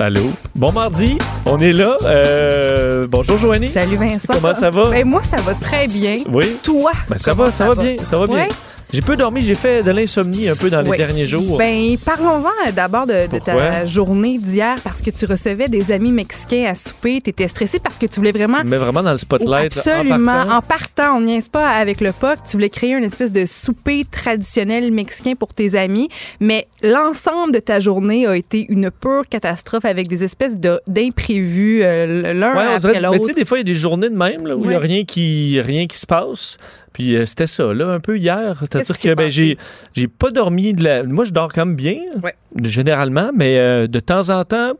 Allô? Bon mardi, on est là. Euh, bonjour Joanie. Salut Vincent. Comment ça va? Ben, moi, ça va très bien. Oui. Toi? Ben, ça va, ça, va bien, ça va bien. J'ai peu dormi, j'ai fait de l'insomnie un peu dans les derniers jours. Ben, parlons-en d'abord de, ta journée d'hier parce que tu recevais des amis mexicains à souper. Tu étais stressé parce que tu voulais vraiment. tu me mets vraiment dans le spotlight. là, en Absolument. partant. En partant, on niaise pas avec le POC. Tu voulais créer une espèce de souper traditionnel mexicain pour tes amis. Mais l'ensemble de ta journée a été une pure catastrophe avec des espèces de- d'imprévus euh, l'un Ouais, après dirait, mais tu l'autre. sais, des fois, il y a des journées de même là, où il n'y a rien qui, rien qui se passe. Puis euh, c'était ça, là, un peu hier. C'est-à-dire que ben, j'ai, j'ai pas dormi de la. Moi, je dors quand même bien, Ouais. généralement, mais euh, de temps en temps,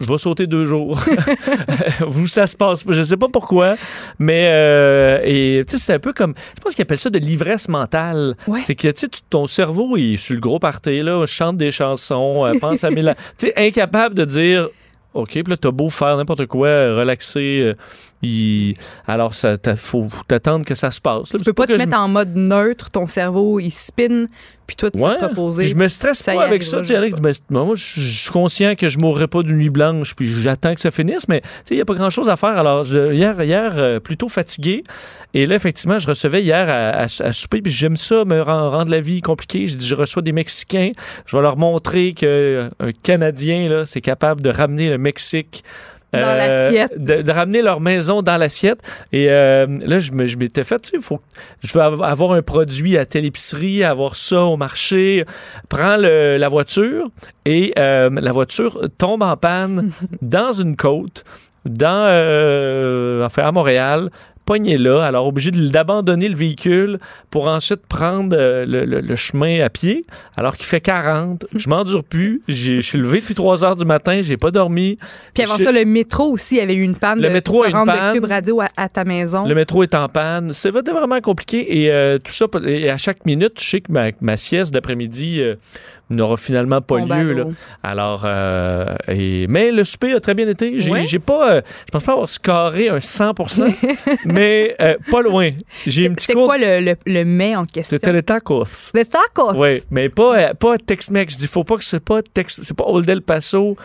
je vais sauter deux jours. Où ça se passe, je sais pas pourquoi, mais euh, et tu sais c'est un peu comme je pense qu'ils appellent ça de l'ivresse mentale. Ouais. C'est que tu ton cerveau il est sur le gros party là, chante des chansons, pense à mille, tu sais incapable de dire OK, puis là, t'as beau faire n'importe quoi, relaxer, il- alors ça faut t'attendre que ça se passe. là. Tu peux pas te je- mettre en mode neutre, ton cerveau il spin, puis toi tu Ouais, vas te reposer. je me stresse pas avec ça. Tu sais, moi, je suis conscient que je mourrai pas d'une nuit blanche, puis j'attends que ça finisse, mais tu sais, il n'y a pas grand-chose à faire. Alors, je- hier, hier euh, plutôt fatigué. Et là, effectivement, je recevais hier à, à- à souper, puis j'aime ça, me ren- rendre la vie compliquée. Je dis, je reçois des Mexicains, je vais leur montrer qu'un Canadien, là, c'est capable de ramener le Mexique. Dans l'assiette. De, de ramener leur maison dans l'assiette. Et euh, là, je m'étais fait, tu sais, faut, je veux av- avoir un produit à telle épicerie, avoir ça au marché. Prends le- la voiture et euh, la voiture tombe en panne dans une côte, dans, euh, enfin, à Montréal. Pogné là, alors obligé d'abandonner le véhicule pour ensuite prendre euh, le, le- le chemin à pied, alors qu'il fait 40. Je m'endure plus. Je suis levé depuis 3 heures du matin, j'ai pas dormi. Puis avant ça, le métro aussi avait eu une panne Le de, métro a une panne. de Cube Radio à, à ta maison. Le métro est en panne. C'est vraiment vraiment compliqué. Et euh, tout ça, et à chaque minute, je sais que ma, ma sieste d'après-midi euh, n'aura finalement pas lieu. Là. Alors, euh, et, mais le souper a très bien été. J'ai pas, euh, je pense pas avoir scoré un 100%, mais euh, pas loin. J'ai une petite C'était quoi le, le, le mets en question? C'était les tacos. Le taco. Oui, mais pas, euh, pas Tex-Mex. Il faut pas que c'est pas Tex, c'est pas Old El Paso,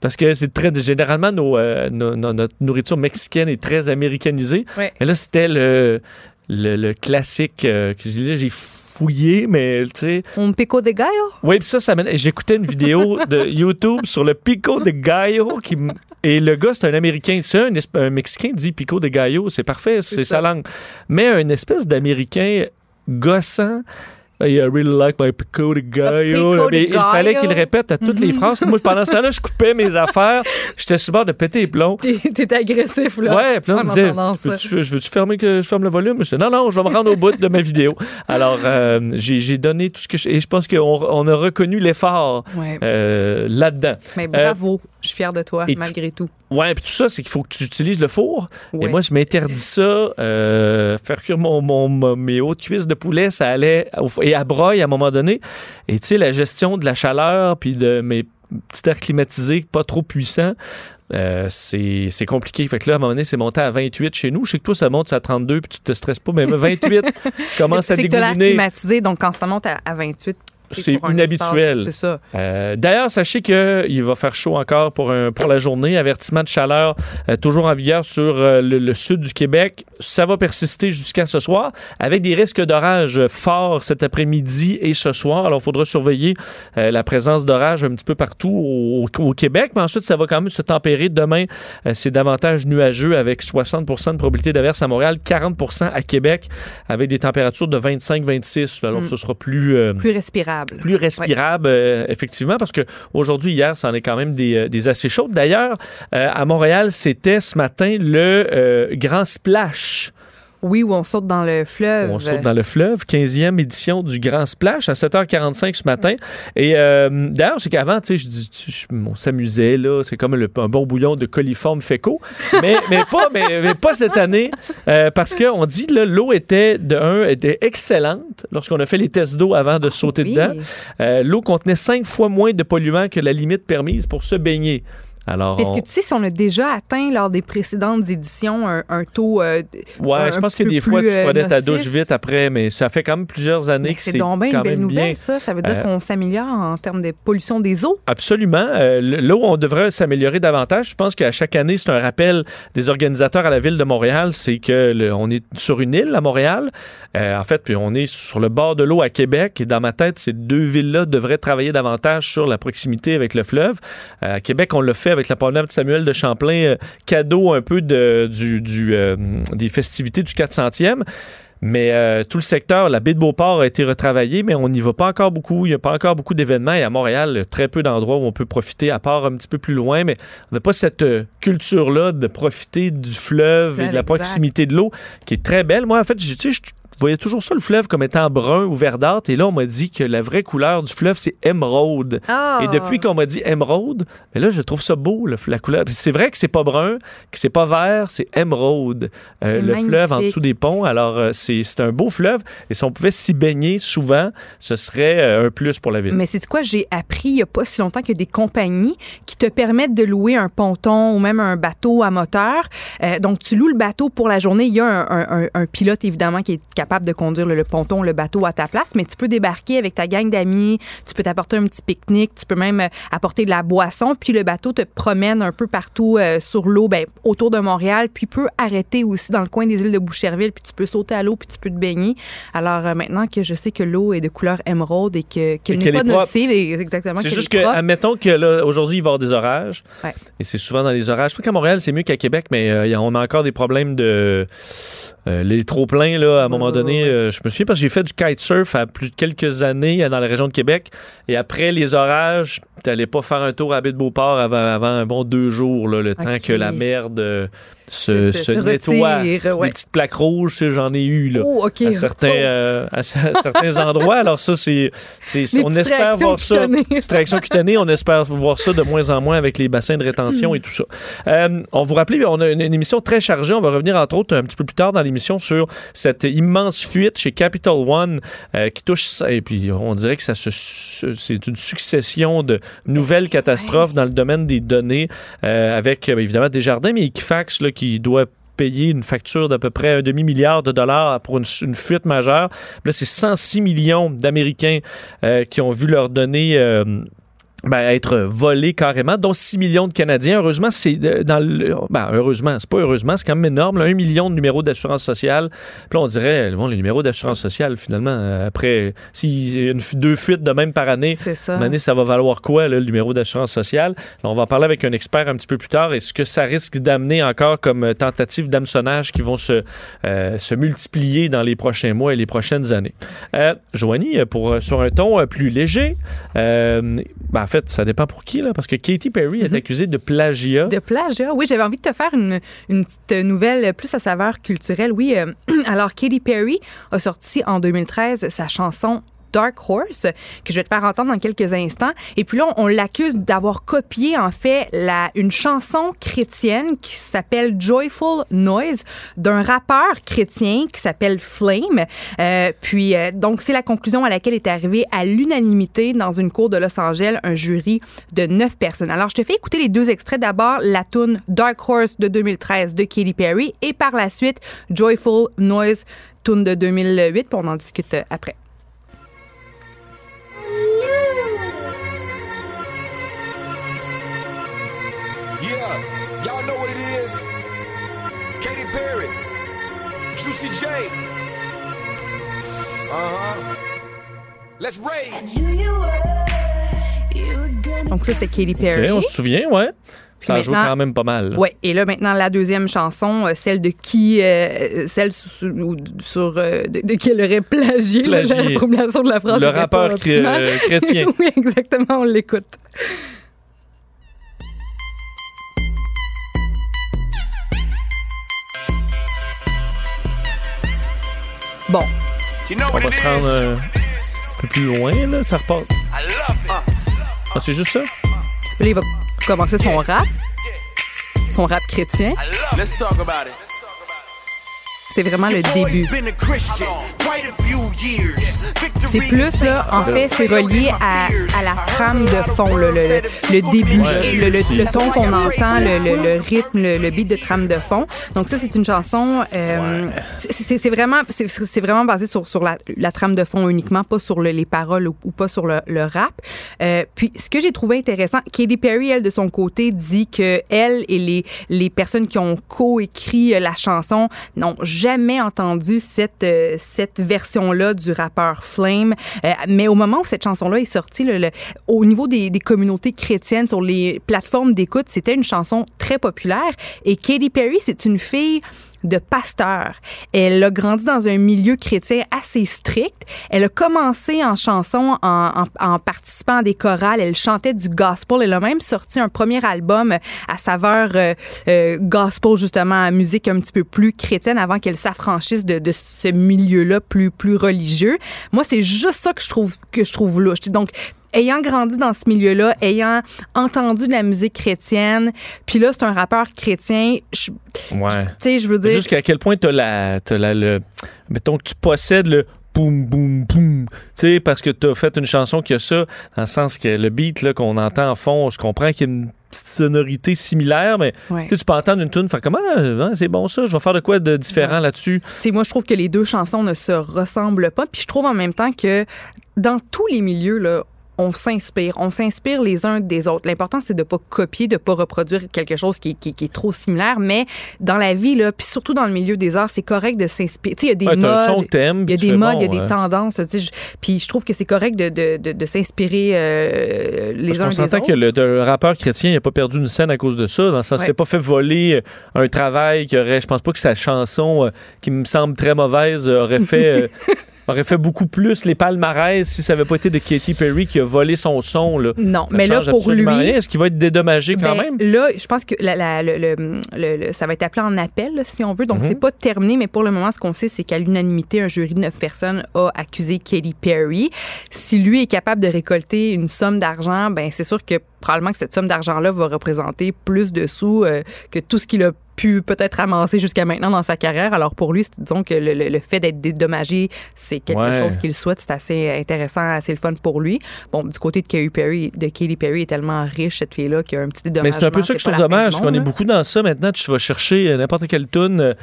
parce que c'est très, généralement, nos, nos- notre nourriture mexicaine est très américanisée. Ouais. Mais là, c'était le, le, le classique euh, que j'ai- là, j'ai fouillé, mais tu sais. Un pico de gallo? Oui, puis ça, ça J'écoutais une vidéo de YouTube sur le pico de gallo. Qui, et le gars, c'est un Américain. Tu sais, un, un Mexicain dit pico de gallo. C'est parfait, c'est sa langue. Mais un espèce d'Américain gossant. I really like my pico de gallo. Mais il fallait qu'il répète à toutes les phrases. Puis Moi, pendant ce temps-là, je coupais mes affaires. J'étais sur le bord de péter les plombs. T'es t'es agressif, là. Ouais, puis là, on me disait. Peux-tu- je veux-tu fermer que je ferme le volume? Je non, non, je vais me rendre au bout de ma vidéo. Alors, euh, j'ai donné tout ce que je... Et je pense qu'on on a reconnu l'effort Ouais. euh, là-dedans. Mais bravo. Je suis fière de toi, malgré tout. Ouais, puis tout ça, c'est qu'il faut que tu utilises le four. Et moi, je m'interdis ça. euh, faire cuire mon, mes hautes cuisses de poulet, ça allait... au et à broye à un moment donné. Et tu sais, la gestion de la chaleur, puis de mes petits airs climatisés pas trop puissants, euh, c'est c'est compliqué. Fait que là, à un moment donné, c'est monté à 28 chez nous. Je sais que toi, ça monte à 32, puis tu te stresses pas, mais 28 commence à C'est dégouliner. climatisé, donc quand ça monte à, à 28, C'est un inhabituel. C'est ça. Euh, D'ailleurs, sachez qu'il va faire chaud encore pour, un- pour la journée. Avertissement de chaleur euh, toujours en vigueur sur euh, le, le sud du Québec. Ça va persister jusqu'à ce soir avec des risques d'orage forts cet après-midi et ce soir. Alors, il faudra surveiller la présence d'orage un petit peu partout au, au Québec. Mais ensuite, ça va quand même se tempérer. Demain, c'est davantage nuageux avec 60% de probabilité d'averse à Montréal, 40% à Québec avec des températures de 25-26. Alors, Mm. ce sera plus... Plus respirable. Plus respirable, euh, effectivement, parce que aujourd'hui, hier, ça en est quand même des, euh, des assez chaudes. D'ailleurs, euh, à Montréal, c'était ce matin le euh, grand splash Oui, où on saute dans le fleuve. On saute dans le fleuve, 15e édition du Grand Splash à 7h45 ce matin. Et euh, d'ailleurs, c'est qu'avant, tu sais, je dis, tu- on s'amusait, là, c'est comme le- un bon bouillon de coliforme fécaux. Mais, mais, pas, mais, mais pas cette année, euh, parce qu'on dit que l'eau était, de un, était excellente lorsqu'on a fait les tests d'eau avant de sauter Oui. dedans. Euh, l'eau contenait cinq fois moins de polluants que la limite permise pour se baigner. Alors, Est-ce on- que tu sais si on a déjà atteint lors des précédentes éditions un, un taux euh, Ouais, un je pense que des fois, tu euh, prenais ta douche vite après, mais ça fait quand même plusieurs années mais que c'est c'est donc bien quand une belle nouvelle, bien. ça. Ça veut dire Euh, qu'on s'améliore en termes de pollution des eaux? Absolument. Euh, le- là où on devrait s'améliorer davantage, je pense qu'à chaque année, c'est un rappel des organisateurs à la ville de Montréal, c'est que le- on est sur une île à Montréal. Euh, en fait, puis on est sur le bord de l'eau à Québec. Et dans ma tête, ces deux villes-là devraient travailler davantage sur la proximité avec le fleuve. À Québec, on l'a fait avec la promenade de Samuel de Champlain, euh, cadeau un peu de, du, du, euh, des festivités du 400e. Mais euh, tout le secteur, la baie de Beauport a été retravaillée, mais on n'y va pas encore beaucoup. Il n'y a pas encore beaucoup d'événements. Et à Montréal, très peu d'endroits où on peut profiter, à part un petit peu plus loin. Mais on n'a pas cette euh, culture-là de profiter du fleuve et de la proximité de l'eau, qui est très belle. Moi, en fait, je, tu sais, je voyais toujours ça, le fleuve, comme étant brun ou verdâtre. Et là, on m'a dit que la vraie couleur du fleuve, c'est émeraude. Ah! Et depuis qu'on m'a dit émeraude, mais là, je trouve ça beau, le- la couleur. C'est vrai que c'est pas brun, que c'est pas vert, c'est émeraude. Euh, le fleuve en dessous des ponts. Alors, euh, c'est c'est un beau fleuve. Et si on pouvait s'y baigner souvent, ce serait euh, un plus pour la ville. Mais c'est quoi, j'ai appris il n'y a pas si longtemps que des compagnies qui te permettent de louer un ponton ou même un bateau à moteur. Euh, donc, tu loues le bateau pour la journée. Il y a un, un- un- un pilote, évidemment, qui est capable de conduire le, le ponton, le bateau à ta place, mais tu peux débarquer avec ta gang d'amis, tu peux t'apporter un petit pique-nique, tu peux même euh, apporter de la boisson, puis le bateau te promène un peu partout euh, sur l'eau, ben, autour de Montréal, puis peut arrêter aussi dans le coin des îles de Boucherville, puis tu peux sauter à l'eau, puis tu peux te baigner. Alors, euh, maintenant que je sais que l'eau est de couleur émeraude et que- qu'elle n'est qu'elle pas nocive, exactement. C'est juste que, admettons que là, aujourd'hui, il va y avoir des orages. Ouais. Et c'est souvent dans les orages. Je sais qu'à Montréal, c'est mieux qu'à Québec, mais euh, on a encore des problèmes de. Euh, les trop-pleins, là, à un moment donné, euh, je me souviens parce que j'ai fait du kitesurf à plus de quelques années euh, dans la région de Québec. Et après les orages, t'allais pas faire un tour à la baie de Beauport avant, avant un bon deux jours, là, le temps que la merde se, Se- se- se nettoie. retire, C'est ouais. Des petites plaques rouges, j'en ai eu, là. Oh, OK. À certains, Oh. euh, à cer- certains endroits. Alors ça, c'est, on espère voir ça. réaction cutanée, on espère voir ça de moins en moins avec les bassins de rétention et tout ça. Euh, on vous rappelle, on a une, une émission très chargée. On va revenir entre autres un petit peu plus tard dans l'émission sur cette immense fuite chez Capital One euh, qui touche ça. Et puis on dirait que ça se, c'est une succession de nouvelles catastrophes dans le domaine des données avec évidemment Desjardins, mais Equifax là, qui doit payer une facture d'à peu près un demi-milliard de dollars pour une, fuite majeure. Là, c'est 106 millions d'Américains euh, qui ont vu leurs données euh, ben, être volés carrément, dont 6 millions de Canadiens. Heureusement, c'est de- dans le. Ben, heureusement, c'est pas heureusement, c'est quand même énorme. là, un million de numéros d'assurance sociale. Puis là, on dirait, bon, les numéros d'assurance sociale, finalement, euh, après, s'il y a une, deux fuites de même par année, ça. une année, ça va valoir quoi, là, le numéro d'assurance sociale? Là, on va en parler avec un expert un petit peu plus tard. Est-ce que ça risque d'amener encore comme euh, tentative d'hameçonnage qui vont se, euh, se multiplier dans les prochains mois et les prochaines années? Euh, Joanie, pour, euh, sur un ton euh, plus léger, euh, ben, en fait, ça dépend pour qui, là, parce que Katy Perry est accusée de plagiat. De plagiat. Oui, j'avais envie de te faire une, une petite nouvelle plus à saveur culturelle. Oui, euh, alors Katy Perry a sorti en 2013 sa chanson Dark Horse, que je vais te faire entendre dans quelques instants. Et puis là, on, l'accuse d'avoir copié, en fait, la, une chanson chrétienne qui s'appelle Joyful Noise d'un rappeur chrétien qui s'appelle Flame. Euh, puis, euh, donc, c'est la conclusion à laquelle est arrivé à l'unanimité dans une cour de Los Angeles un jury de neuf personnes. Alors, je te fais écouter les deux extraits. D'abord, la tune Dark Horse de 2013 de Katy Perry et par la suite, Joyful Noise, tune de 2008. Puis on en discute après. Juicy J. Uh huh. Let's rage. Donc, ça, c'était Katy Ok, Perry. on se souvient, ouais. Ça a joué quand même pas mal. Ouais, et là maintenant la deuxième chanson, euh, celle de qui, euh, celle sur, euh, de, de qui elle aurait plagié, là, Plagié. la formulation de la phrase. Le rappeur euh, chrétien. oui, exactement, on l'écoute. Bon, You know On va se rendre euh, un petit peu plus loin, là. Ça repasse. I love it. Ah, c'est juste ça? là, il va commencer son rap. Son rap chrétien. I love Let's talk about it. C'est vraiment le début. C'est plus, là, en fait, c'est relié à, à la trame de fond, là, le, le, le début, là, le, le- le ton qu'on entend, le, le- le rythme, le, le beat de trame de fond. Donc ça, c'est une chanson, euh, c'est- vraiment, c'est c'est vraiment basé sur, sur la, la trame de fond uniquement, pas sur le- les paroles ou, ou pas sur le, le rap. Euh, puis ce que j'ai trouvé intéressant, Katy Perry, elle, de son côté, dit que elle et les, les personnes qui ont coécrit la chanson n'ont jamais entendu cette, euh, cette version-là du rappeur Flame. Euh, mais au moment où cette chanson-là est sortie, au niveau des, des communautés chrétiennes sur les plateformes d'écoute, c'était une chanson très populaire. Et Katy Perry, c'est une fille de pasteur. Elle a grandi dans un milieu chrétien assez strict. Elle a commencé en chanson en, participant à des chorales. Elle chantait du gospel. Elle a même sorti un premier album à saveur euh, euh, gospel, justement, à musique un petit peu plus chrétienne avant qu'elle s'affranchisse de, de ce milieu-là plus, plus religieux. Moi, c'est juste ça que je trouve, que je trouve louche. Donc, ayant grandi dans ce milieu-là, ayant entendu de la musique chrétienne, puis là, c'est un rappeur chrétien, je- Ouais. tu sais, je veux dire... Jusqu'à quel point t'as la, t'as la, le, mettons que tu possèdes le boum, boum, boum, tu sais, parce que t'as fait une chanson qui a ça, dans le sens que le beat qu'on entend en fond, je comprends qu'il y a une petite sonorité similaire, mais Ouais. tu peux entendre une tune faire comme ah, hein, c'est bon ça, je vais faire de quoi de différent là-dessus? Moi, je trouve que les deux chansons ne se ressemblent pas. Puis je trouve en même temps que dans tous les milieux, là, on s'inspire. On s'inspire les uns des autres. L'important, c'est de pas copier, de pas reproduire quelque chose qui, qui- qui est trop similaire. Mais dans la vie, là, puis surtout dans le milieu des arts, c'est correct de s'inspirer. Tu sais, il y a des Ouais, modes. t'aimes, Il y a des modes, bon, il y a des tendances. tu sais, je- Puis je trouve que c'est correct de, de, de, de s'inspirer euh, les Parce uns qu'on des s'entend autres. que le, le rappeur chrétien n'a pas perdu une scène à cause de ça. Dans le sens, il Ouais. pas fait voler euh, un travail qui aurait. Je pense pas que sa chanson, euh, qui me semble très mauvaise, aurait fait. euh, aurait fait beaucoup plus les palmarès si ça avait pas été de Katy Perry qui a volé son son. Là. Non, Ça mais là, pour lui. Est-ce qu'il va être dédommagé quand Ben, même? Là, je pense que la- la- le, le- le- le- ça va être appelé en appel, là, si on veut. Donc, Mhm. c'est pas terminé, mais pour le moment, ce qu'on sait, c'est qu'à l'unanimité, un jury de neuf personnes a accusé Katy Perry. Si lui est capable de récolter une somme d'argent, ben c'est sûr que probablement que cette somme d'argent-là va représenter plus de sous euh, que tout ce qu'il a pu peut-être ramasser jusqu'à maintenant dans sa carrière. Alors pour lui, disons que le, le- le fait d'être dédommagé, c'est quelque Ouais. chose qu'il souhaite. C'est assez intéressant, assez le fun pour lui. Bon, du côté de Katy Perry, de Katy Perry est tellement riche cette fille-là qu'il y a un petit Mais dédommagement. c'est un peu ça que je trouve dommage, qu'on est beaucoup dans ça maintenant. Tu vas chercher euh, n'importe quelle tune euh,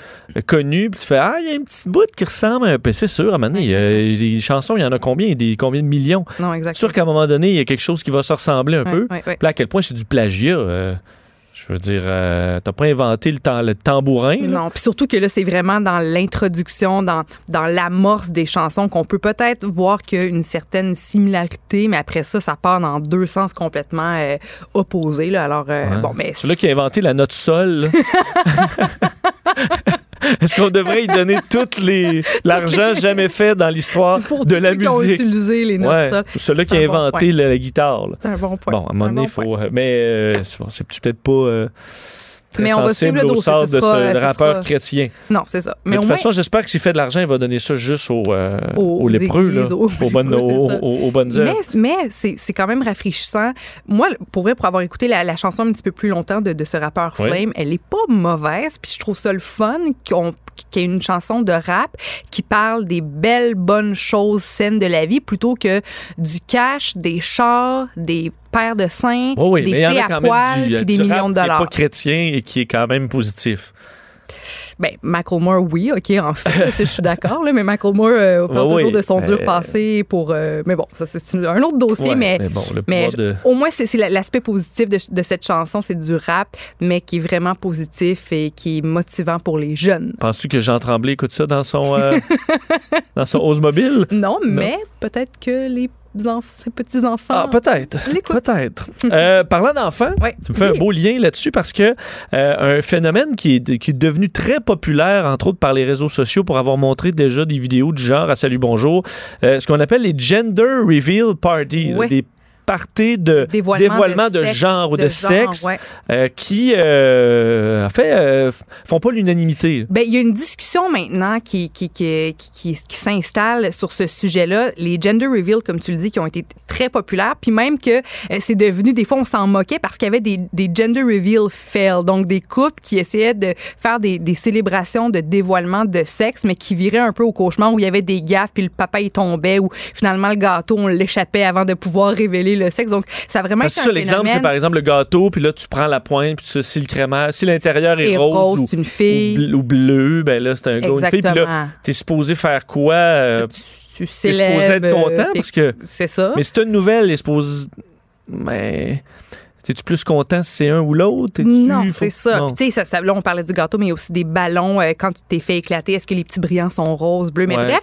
connue, puis tu fais Ah, il y a une petite bout qui ressemble un peu. C'est sûr, à un moment donné, il y a- les chansons, il y en a combien? Des combien de millions? Non, C'est exactement. sûr qu'à un moment donné, il y a quelque chose qui va se ressembler un Ouais, peu. ouais. Puis là, à quel point c'est du plagiat. euh, je veux dire, euh, t'as pas inventé le, tam- le tambourin. là? Non, puis surtout que là, c'est vraiment dans l'introduction, dans, dans l'amorce des chansons qu'on peut peut-être voir qu'il y a une certaine similarité, mais après ça, ça part dans deux sens complètement euh, opposés. Là. Alors, euh, Ouais. bon, mais C'est là qui a inventé la note sol. Est-ce qu'on devrait y donner tout l'argent jamais fait dans l'histoire pour de la musique? utilisé les notes Ouais, celui qui a bon inventé la, la guitare. C'est un bon point. Bon, à un moment donné, bon il faut. point. euh, Mais euh, c'est peut-être pas euh, très Mais on va sensible suivre le au dossier, sort de sera- ce rappeur sera- chrétien. Non, c'est ça. Mais Mais de toute moins, façon, j'espère que s'il fait de l'argent, il va donner ça juste aux, euh, Aux aux lépreux, églises, là, aux aux, bonnes, aux, bonnes œuvres. Mais, mais c'est c'est quand même rafraîchissant. Moi, pour vrai, pour avoir écouté la, la chanson un petit peu plus longtemps de, de ce rappeur Oui. Flame, elle est pas mauvaise. Puis je trouve ça le fun qu'on- qu'il y ait une chanson de rap qui parle des belles, bonnes choses saines de la vie plutôt que du cash, des chars, des paires de seins, Oui, oui, des filles à poil, du, puis des millions de qui est dollars. pas chrétien et qui est quand même positif. Ben, Macklemore, oui, OK, en fait, je suis d'accord, mais Macklemore euh, parle Ouais, toujours de son dur mais- passé pour... euh, mais bon, ça, c'est un autre dossier, Ouais, mais... bon, Mais de... au moins, c'est c'est la- l'aspect positif de, de cette chanson, c'est du rap, mais qui est vraiment positif et qui est motivant pour les jeunes. Penses-tu que Jean Tremblay écoute ça dans son, euh, dans son Oldsmobile? Non, mais peut-être que les enf- petits-enfants... Ah, peut-être. Peut-être. Euh, parlant d'enfants, tu me fais Oui. un beau lien là-dessus parce que euh, un phénomène qui est, qui est devenu très populaire, entre autres par les réseaux sociaux, pour avoir montré déjà des vidéos du genre à Salut Bonjour, euh, ce qu'on appelle les Gender Reveal Party. des party de Dévoilement dévoilement, de de, sexe, genre ou de de, genre, sexe ouais. euh, qui, euh, en fait, euh, font pas l'unanimité. Ben, il y a une discussion maintenant qui, qui, qui, qui, s'installe sur ce sujet-là. Les gender reveals, comme tu le dis, qui ont été très populaires, puis même que euh, c'est devenu, des fois, on s'en moquait parce qu'il y avait des, des gender reveal fails, donc des couples qui essayaient de faire des, des célébrations de dévoilement de sexe, mais qui viraient un peu au cauchemar où il y avait des gaffes, puis le papa, il tombait, ou finalement, le gâteau, on l'échappait avant de pouvoir révéler le sexe. Donc, ça a vraiment Parce été un l'exemple, c'est phénomène. par exemple le gâteau, puis là, tu prends la pointe, puis si le crémaire, si l'intérieur est, rose, rose, ou, une fille. ou bl- ou bleu, ben là, c'est un gars une fille. Puis là, t'es supposé faire quoi? euh, tu, tu t'es célèbres, supposé être content parce que. C'est ça. Mais c'est une nouvelle, est supposé. Mais. T'es-tu plus content si c'est un ou l'autre? Non, c'est ça. Tu sais, ça, là, on parlait du gâteau, mais il y a aussi des ballons. euh, quand tu t'es fait éclater, est-ce que les petits brillants sont roses, bleus? Mais Ouais, bref,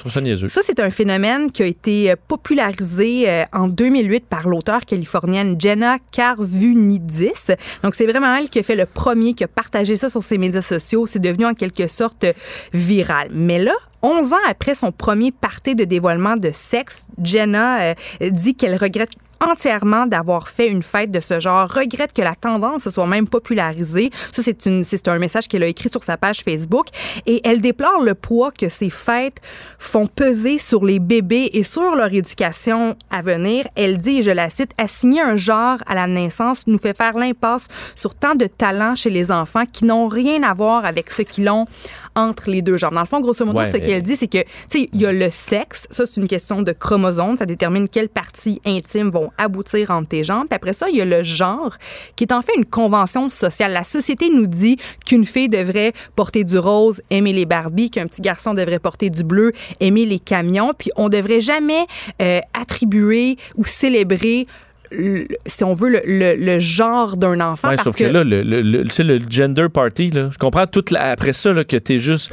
ça c'est un phénomène qui a été euh, popularisé euh, en 2008 par l'auteure californienne Jenna Carvunidis. Donc, c'est vraiment elle qui a fait le premier, qui a partagé ça sur ses médias sociaux. C'est devenu en quelque sorte viral. Mais là, 11 ans après son premier party de dévoilement de sexe, Jenna euh, dit qu'elle regrette entièrement d'avoir fait une fête de ce genre, regrette que la tendance se soit même popularisée. Ça, c'est une- c'est un message qu'elle a écrit sur sa page Facebook. Et elle déplore le poids que ces fêtes font peser sur les bébés et sur leur éducation à venir. Elle dit, et je la cite, assigner un genre à la naissance nous fait faire l'impasse sur tant de talents chez les enfants qui n'ont rien à voir avec ce qu'ils ont entre les deux genres. Dans le fond, grosso modo, Ouais, ce qu'elle dit, c'est que, tu sais, il y a le sexe. Ça, c'est une question de chromosomes. Ça détermine quelles parties intimes vont aboutir entre tes jambes. Puis après ça, il y a le genre, qui est en fait une convention sociale. La société nous dit qu'une fille devrait porter du rose, aimer les Barbies, qu'un petit garçon devrait porter du bleu, aimer les camions. Puis on devrait jamais euh, attribuer ou célébrer le- si on veut, le, le- le genre d'un enfant. Ouais, parce sauf que, là, le, le, le- tu sais, le gender party, là, je comprends tout la- après ça là, que t'es juste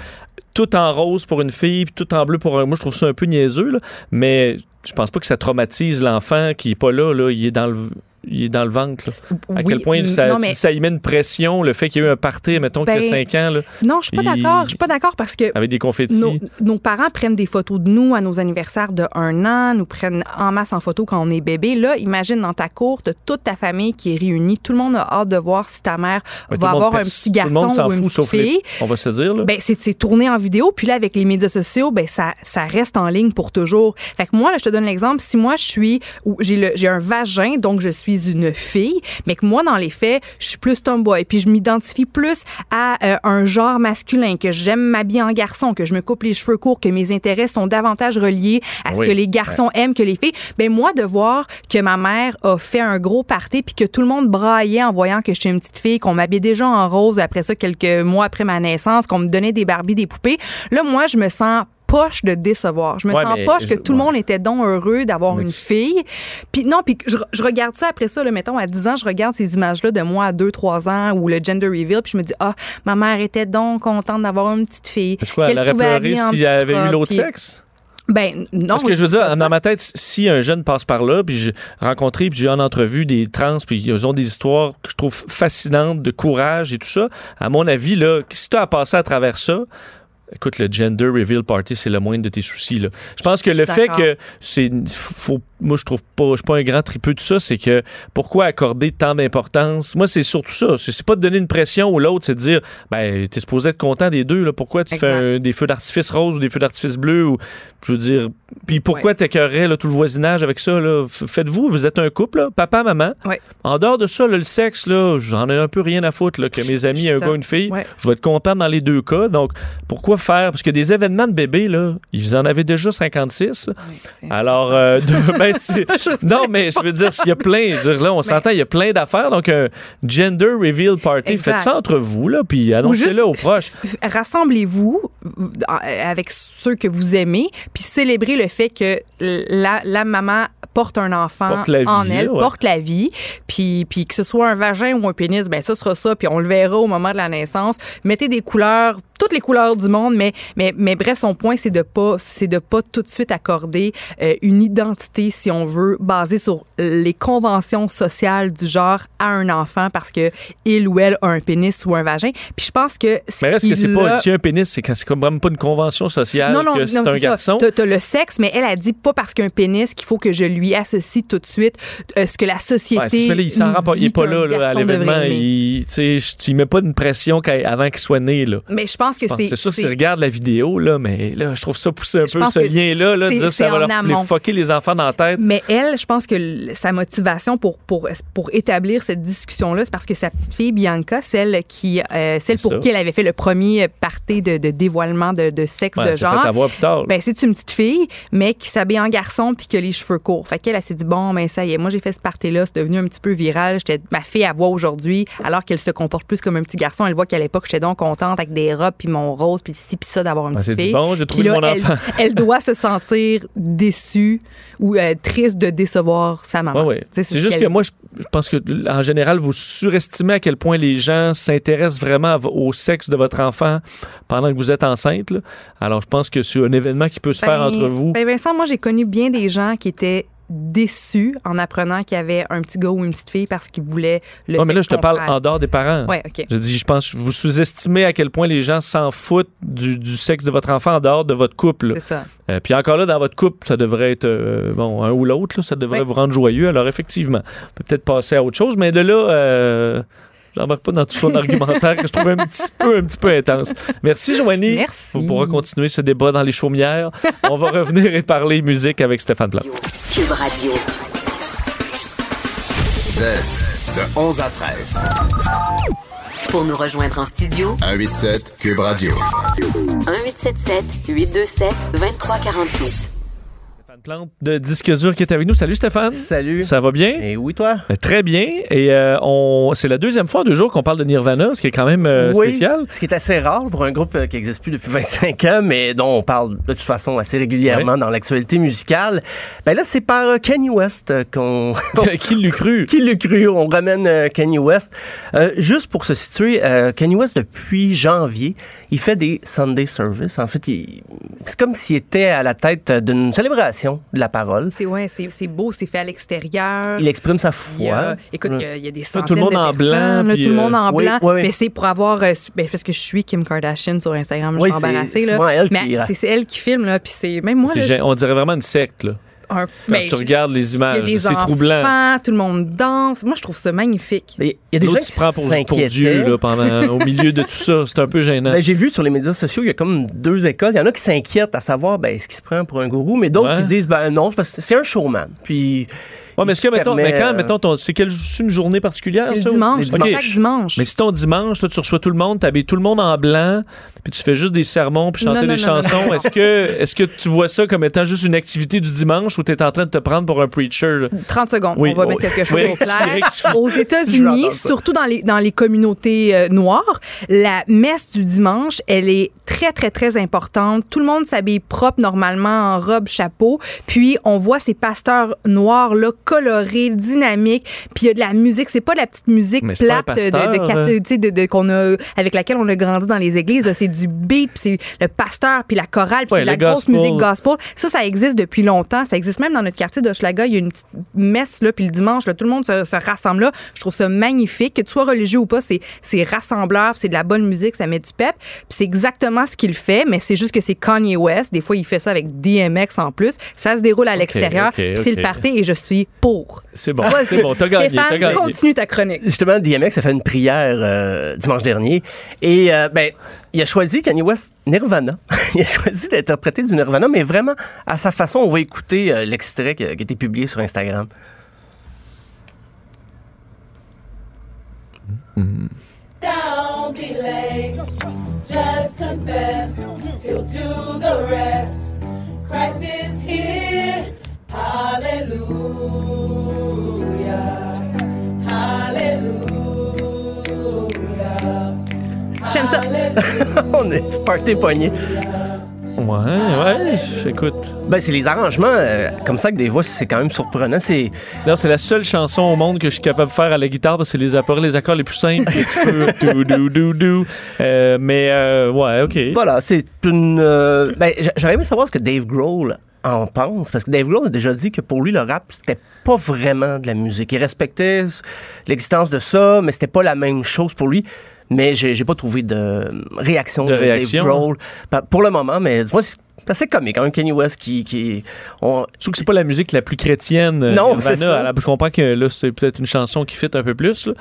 tout en rose pour une fille puis tout en bleu pour un. Moi, je trouve ça un peu niaiseux, là, mais je pense pas que ça traumatise l'enfant qui est pas là, là il est dans le. Il est dans le ventre. là. À Oui, quel point ça, non, mais- ça y met une pression, le fait qu'il y a eu un party, mettons, qu'il y a Ben, 5 ans, là, Non, je suis pas d'accord. Je suis pas d'accord parce que avec des confettis. Nos, nos parents prennent des photos de nous à nos anniversaires de un an, nous prennent en masse en photo quand on est bébé. Là, imagine dans ta cour, t'as toute ta famille qui est réunie. Tout le monde a hâte de voir si ta mère tout va avoir un petit Tout le monde garçon ou une fout, les- fille. On va se dire, là. Ben, c'est tourné en vidéo. Puis là, avec les médias sociaux, ben, ça, ça reste en ligne pour toujours. Fait que moi, là, je te donne l'exemple. Si moi, je suis, j'ai un vagin, donc je suis une fille, mais que moi, dans les faits, je suis plus tomboy, puis je m'identifie plus à euh, un genre masculin, que j'aime m'habiller en garçon, que je me coupe les cheveux courts, que mes intérêts sont davantage reliés à ce Oui. que les garçons aiment que les filles. Ben, moi, de voir que ma mère a fait un gros party, puis que tout le monde braillait en voyant que j'étais une petite fille, qu'on m'habillait déjà en rose après ça, quelques mois après ma naissance, qu'on me donnait des Barbies, des poupées. Là, moi, je me sens poche de décevoir. Je me Ouais, sens poche que tout le monde était donc heureux d'avoir Mais une tu- fille. Puis non, puis je, je regarde ça après ça, là, mettons, à 10 ans, je regarde ces images-là de moi à 2, 3 ans ou le gender reveal, puis je me dis, ah, ma mère était donc contente d'avoir une petite fille. Parce quoi, elle qu'elle aurait pleuré s'il avait eu l'autre puis- sexe? Ben, non. Parce que je veux dire, dans ma tête, si un jeune passe par là, puis j'ai rencontré, puis j'ai eu en entrevue des trans, puis ils ont des histoires que je trouve fascinantes, de courage et tout ça, à mon avis, là, si tu as à passer à travers ça, écoute, le gender reveal party, c'est le moindre de tes soucis. Là. Je pense que Je le fait que c'est. Faut, moi, je trouve pas. Je suis pas un grand tripeux de ça, c'est que pourquoi accorder tant d'importance? Moi, c'est surtout ça. C'est pas de donner une pression ou l'autre, c'est de dire, ben, t'es supposé être content des deux, là. Pourquoi tu Exact. fais un- des feux d'artifice roses ou des feux d'artifice bleus ou, je veux dire, puis pourquoi t'écœurais, là, tout le voisinage avec ça, Faites-vous, vous êtes un couple, là, papa, maman. Ouais. En dehors de ça, là, le sexe, là, j'en ai un peu rien à foutre, là, que mes amis, je un gars, une fille. Ouais. Je vais être content dans les deux cas. Donc, pourquoi faire? Parce que des événements de bébés, là, ils en avaient déjà 56. Alors, euh, de- ben, c'est- non, mais je veux dire, il y a plein, dire, là, on s'entend, il y a plein d'affaires. Donc, un gender reveal party, Exact. faites ça entre vous, là, puis annoncez-le aux proches. rassemblez-vous euh, avec ceux que vous aimez, puis célébrez le fait que la, la maman porte un enfant Porte la vie, en elle, ouais. porte la vie, puis, puis que ce soit un vagin ou un pénis, ben ça sera ça, puis on le verra au moment de la naissance. Mettez des couleurs, toutes les couleurs du monde, mais, mais, mais bref, son point, c'est de pas, c'est de pas tout de suite accorder euh, une identité, si on veut, basée sur les conventions sociales du genre à un enfant parce que il ou elle a un pénis ou un vagin. Puis je pense que Mais est-ce que c'est pas, si un pénis, c'est quand c'est comme vraiment pas une convention sociale non, non, que c'est un ça. garçon? T'as- T'as le sexe, mais elle a dit pas parce qu'un pénis qu'il faut que je lui associe tout de suite euh, ce que la société. Ouais, ça, là, il s'en rend pas, il est pas là, là, à l'événement. tu sais, tu y mets pas une pression avant qu'il soit né, là. Mais je pense que Bon, c'est. C'est sûr, s'ils regardent la vidéo, là, mais là, je trouve ça pousser un peu pense ce que lien-là, là, dire que ça va leur les fucker les enfants dans la tête. Mais elle, je pense que sa motivation pour, pour, pour établir cette discussion-là, c'est parce que sa petite fille, Bianca, celle, qui, euh, celle pour ça. qui elle avait fait le premier party de, de dévoilement de, de sexe Ouais, de genre. Ben, c'est une petite fille, mais qui s'habille en garçon puis qui a les cheveux courts. Fait qu'elle, elle s'est dit, bon, ben, ça y est, moi, j'ai fait ce party-là, c'est devenu un petit peu viral. Ma fille, à voit aujourd'hui, alors qu'elle se comporte plus comme un petit garçon. Elle voit qu'à l'époque, j'étais donc contente avec des robes puis mon rose puis ci puis ça d'avoir une s'est petite fille. bon, j'ai trouvé là, mon enfant. elle doit se sentir déçue ou euh, triste de décevoir sa maman. Ouais, C'est ce juste que moi, dit. je, je pense que en général, vous surestimez à quel point les gens s'intéressent vraiment au sexe de votre enfant pendant que vous êtes enceinte. là. Alors, je pense que c'est un événement qui peut se faire Ben, entre vous. Ben Vincent, moi, j'ai connu bien des gens qui étaient déçus en apprenant qu'il y avait un petit gars ou une petite fille parce qu'ils voulaient le Ouais, mais là, je te parle en dehors des parents. Ouais, OK. Je dis, je pense, vous sous-estimez à quel point les gens s'en foutent du, du sexe de votre enfant en dehors de votre couple. C'est ça. Euh, puis encore là, dans votre couple, ça devrait être, euh, bon, un ou l'autre, là, ça devrait vous rendre joyeux. Alors effectivement, on peut peut-être passer à autre chose, mais de là, euh, j'embarque pas dans tout son argumentaire que je trouve un petit peu, un petit peu intense. Merci, Joanie. Merci. On pourra continuer ce débat dans les chaumières. On va revenir et parler musique avec Stéphane Plante. Cube Radio. De, de 11 à 13. Pour nous rejoindre en studio, 187 Cube Radio. 1877 827 2346. Plante de Disque Dur qui est avec nous. Salut Stéphane. Salut. Ça va bien? Et oui, toi? Euh, Très bien. Et euh, on, c'est la deuxième fois en deux jours qu'on parle de Nirvana, ce qui est quand même euh, oui, spécial. ce qui est assez rare pour un groupe euh, qui n'existe plus depuis 25 ans, mais dont on parle de toute façon assez régulièrement dans l'actualité musicale. Ben là, c'est par euh, Kanye West euh, qu'on... qui l'eût cru? Qui l'a cru? On ramène Kanye West. Euh, juste pour se situer, Kanye West, depuis janvier, il fait des Sunday Service. En fait, il- c'est comme s'il était à la tête d'une célébration de la parole. C'est ouais, c'est c'est beau, c'est fait à l'extérieur. Il exprime sa Il y a- foi. écoute, il y a, il y a des tout centaines le monde de en personnes, blanc, là, tout le monde euh, en oui, blanc. oui, oui. Mais c'est pour avoir, euh, ben, parce que je suis Kim Kardashian sur Instagram, je suis c'est embarrassée là. elle mais qui- c'est c'est elle qui filme là, puis c'est même moi C'est là, on dirait vraiment une secte, là. Un- Quand tu regardes les images, c'est troublant. tout le monde danse. Moi, je trouve ça magnifique. Il y a des gens qui se prend pour, pour. Dieu là, pendant, au milieu de tout ça. C'est un peu gênant. Ben, j'ai vu sur les médias sociaux, il y a comme deux écoles. Il y en a qui s'inquiètent à savoir ben, est-ce qu'il se prend pour un gourou, mais d'autres Ouais. qui disent ben non, c'est parce que c'est un showman. Puis Ouais, mais est-ce que, mettons, permet, mais quand, euh, mettons, ton- c'est quelle, une journée particulière, Le ça? ou- dimanche, Ok. chaque dimanche. Mais si ton dimanche, toi, tu reçois tout le monde, t'habilles tout le monde en blanc, puis tu fais juste des sermons, puis chanter Non, non, des non, chansons, est-ce que, est-ce que tu vois ça comme étant juste une activité du dimanche ou t'es en train de te prendre pour un preacher? là? 30 secondes, Oui, on va mettre quelque chose Oui, au clair. Aux États-Unis, surtout dans les, dans les communautés euh, noires, la messe du dimanche, elle est très, très, très importante. Tout le monde s'habille propre, normalement, en robe, chapeau. Puis, on voit ces pasteurs noirs, là, colorés, dynamiques. Puis, il y a de la musique. C'est pas de la petite musique Mais plate de, de, cat- euh. de- de- qu'on a, avec laquelle on a grandi dans les églises. C'est du beat, puis c'est le pasteur, puis la chorale, puis Ouais, la grosse gospel. musique gospel. Ça, ça existe depuis longtemps. Ça existe même dans notre quartier d'Hochelaga. Il y a une petite messe, là, puis le dimanche, là, tout le monde se, se rassemble là. Je trouve ça magnifique. Que tu sois religieux ou pas, c'est, c'est rassembleur, c'est de la bonne musique, ça met du pep. Puis c'est exactement ce qu'il fait, mais c'est juste que c'est Kanye West. Des fois, il fait ça avec DMX en plus. Ça se déroule à l'extérieur, ok, puis c'est le party et je suis pour. C'est bon, Vas-y. c'est bon, t'as gagné, t'as Stéphane, gagné. continue ta chronique. justement, DMX a fait une prière euh, dimanche dernier. Et euh, ben, il a choisi Kanye West Nirvana. il a choisi d'interpréter du Nirvana, mais vraiment à sa façon. On va écouter euh, l'extrait qui a, qui a été publié sur Instagram. Don't be late. Just confess. He'll do the rest. Christ is here. Hallelujah. Hallelujah. J'aime ça. On est party poigné. Ouais, je- écoute. Ben, c'est les arrangements euh, comme ça que des voix, c'est quand même surprenant. C'est D'ailleurs, c'est la seule chanson au monde que je suis capable de faire à la guitare parce que c'est les accords, les accords les plus simples. Euh, mais, euh, ouais, OK. voilà, c'est une. ben, j'a- j'aurais aimé savoir ce que Dave Grohl en pense, parce que Dave Grohl a déjà dit que pour lui le rap c'était pas vraiment de la musique. Il respectait l'existence de ça, mais c'était pas la même chose pour lui. Mais j'ai pas trouvé de réaction De de, réaction, Dave Grohl pour le moment. Mais moi, c'est assez comique. Quand même, Kanye West qui, qui on- Je trouve que c'est pas la musique la plus chrétienne. euh, Non, c'est ça. Je comprends que là, c'est peut-être une chanson qui fit un peu plus. là.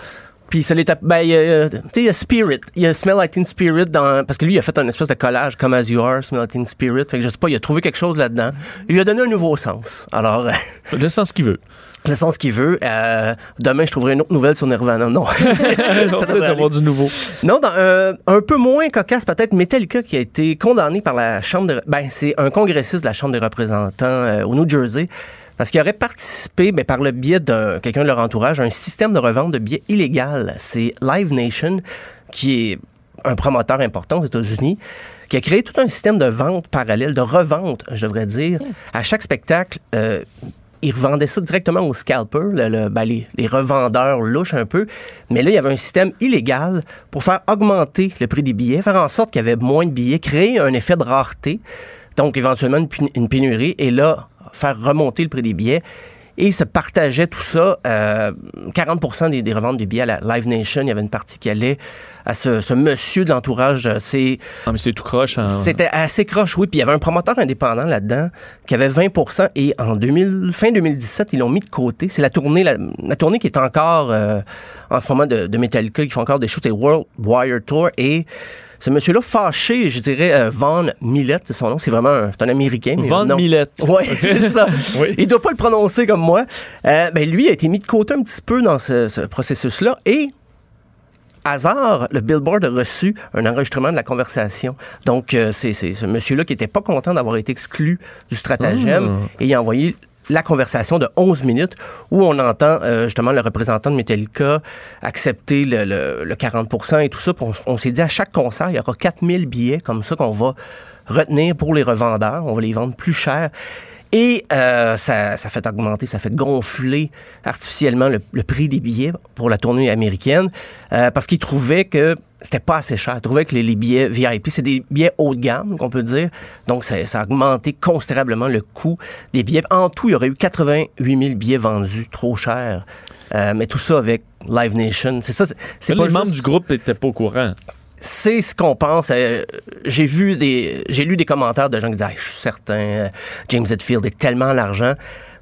Puis ça l'est. Ben, il y a, il y a Spirit. Il y a Smell Like Teen Spirit dans. Parce que lui, il a fait un espèce de collage comme As You Are, Smell Like Teen Spirit. Fait que je sais pas, il a trouvé quelque chose là-dedans. Il lui a donné un nouveau sens. Alors, euh, Le sens qu'il veut. Le sens qu'il veut. Euh, demain, je trouverai une autre nouvelle sur Nirvana. Non. On Ça peut avoir du nouveau. Non, dans, euh, un peu moins cocasse peut-être, Metallica qui a été condamné par la Chambre de... Ben, c'est un congressiste de la Chambre des représentants euh, au New Jersey parce qu'il aurait participé, ben, par le biais de quelqu'un de leur entourage, à un système de revente de billets illégal. C'est Live Nation, qui est un promoteur important aux États-Unis, qui a créé tout un système de vente parallèle, de revente, je devrais dire. À chaque spectacle, ils revendaient ça directement aux scalpers, ben, les, revendeurs louches un peu. Mais là, il y avait un système illégal pour faire augmenter le prix des billets, faire en sorte qu'il y avait moins de billets, créer un effet de rareté, donc éventuellement une pénurie, et là, faire remonter le prix des billets. Et ils se partageaient tout ça. euh, 40 des, des reventes de billets à la Live Nation, il y avait une partie qui allait à ce, ce monsieur de l'entourage. euh, C'est Ah, mais c'est tout croche. hein. c'était assez croche, oui. Puis il y avait un promoteur indépendant là-dedans qui avait 20% et en 2000, fin 2017, ils l'ont mis de côté. C'est la tournée, la, la tournée qui est encore euh, en ce moment de, de Metallica, qui font encore des shows, c'est World Wire Tour. Et ce monsieur-là, fâché, je dirais, euh, Von Millet, c'est son nom, c'est vraiment un, un Américain. mais Von non. Millette. Oui, c'est ça. Oui. Il doit pas le prononcer comme moi. Euh, ben, lui a été mis de côté un petit peu dans ce, ce processus-là et hasard, le Billboard a reçu un enregistrement de la conversation. Donc, euh, c'est ce monsieur-là qui était pas content d'avoir été exclu du stratagème et il a envoyé la conversation de 11 minutes où on entend euh, justement le représentant de Metallica accepter le, le- le 40 et tout ça. On, on s'est dit à chaque concert, il y aura 4000 billets comme ça qu'on va retenir pour les revendeurs. On va les vendre plus cher. Et euh, ça, ça fait augmenter, ça fait gonfler artificiellement le, le prix des billets pour la tournée américaine euh, parce qu'ils trouvaient que c'était pas assez cher. Ils trouvaient que les, les billets VIP, c'est des billets haut de gamme, qu'on peut dire. Donc, ça, ça a augmenté considérablement le coût des billets. En tout, il y aurait eu 88 000 billets vendus, trop chers. Euh, mais tout ça avec Live Nation. C'est ça, c'est- pas les membres du groupe n'étaient pas au courant. C'est ce qu'on pense. Euh, j'ai vu des, j'ai lu des commentaires de gens qui disent, Ah, je suis certain, euh, James Hetfield est tellement l'argent.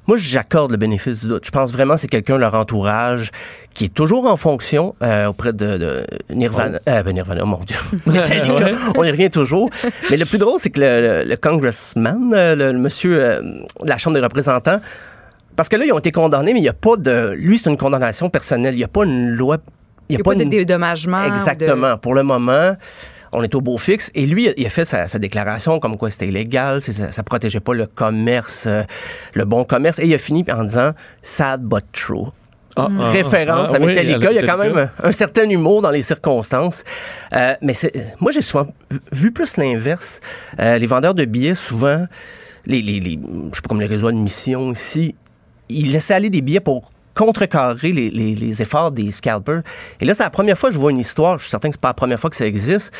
Moi, j'accorde le bénéfice du doute. Je pense vraiment que c'est quelqu'un de leur entourage qui est toujours en fonction euh, auprès de, de Nirvana. Euh, ben Nirvana, oh mon Dieu. Metallica, on y revient toujours. Mais le plus drôle, c'est que le, le- le congressman, le, le monsieur euh, de la Chambre des représentants, parce que là, ils ont été condamnés, mais il n'y a pas de... Lui, c'est une condamnation personnelle. Il n'y a pas une loi... Il n'y a pas, de une- dédommagement. de- Exactement. Pour le moment, on est au beau fixe. Et lui, il a fait sa, sa déclaration comme quoi c'était illégal, ça, ça protégeait pas le commerce, euh, le bon commerce. Et il a fini en disant sad but true. Ah, ah, Référence ah, à oui, Metallica. à il y a quand même un, un certain humour dans les circonstances. Euh, mais moi, j'ai souvent vu- vu plus l'inverse. Euh, les vendeurs de billets, souvent, les, les, les- je sais pas comme les réseaux de mission ici, ils laissaient aller des billets pour contrecarrer les, les- les efforts des scalpers. Et là, c'est la première fois que je vois une histoire, je suis certain que c'est pas la première fois que ça existe,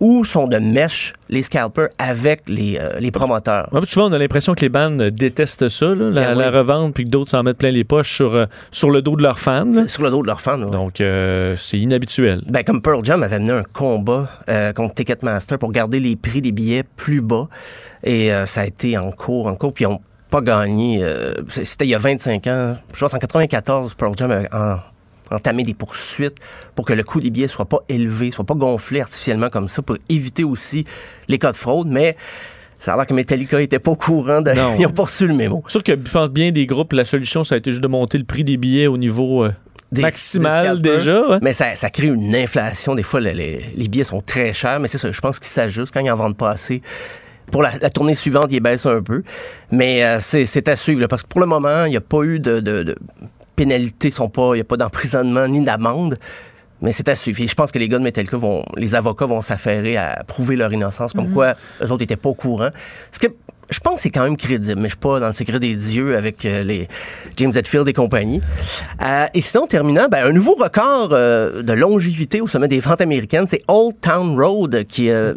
où sont de mèche les scalpers avec les, euh, les promoteurs. Ouais, souvent, on a l'impression que les bandes détestent ça, là, la, Ben oui. la revente, puis que d'autres s'en mettent plein les poches sur, euh, sur le dos de leurs fans. Sur le dos de leurs fans. ouais. Donc, euh, c'est inhabituel. Ben, comme Pearl Jam avait mené un combat contre Ticketmaster pour garder les prix des billets plus bas. Et ça a été en cours, en cours, puis n'ont pas gagné. euh, C'était il y a 25 ans. Je pense en 94, Pearl Jam en- entamé des poursuites pour que le coût des billets soit pas élevé, soit pas gonflé artificiellement comme ça, pour éviter aussi les cas de fraude. Mais ça a l'air que Metallica était pas au courant. De... Ils ont pas reçu le mémo. C'est sûr que bien des groupes, la solution, ça a été juste de monter le prix des billets au niveau euh, Des- déjà. ouais. Mais ça, ça crée une inflation. Des fois, le- les, les billets sont très chers, mais c'est ça. Je pense qu'ils s'ajustent quand ils en vendent pas assez. Pour la, la tournée suivante, ils baissent un peu. Mais euh, c'est à suivre, là, parce que pour le moment, il n'y a pas eu de, de, de pénalités, il n'y a pas d'emprisonnement ni d'amende. Mais c'est à suivre. Et je pense que les gars de Metallica vont, les avocats vont s'affairer à prouver leur innocence, Mhm. comme quoi eux autres étaient pas au courant. Ce que je pense que c'est quand même crédible, mais je suis pas dans le secret des dieux avec euh, les James Hetfield et compagnie. Euh, et sinon, terminant, ben, un nouveau record euh, de longévité au sommet des ventes américaines, c'est Old Town Road, qui euh,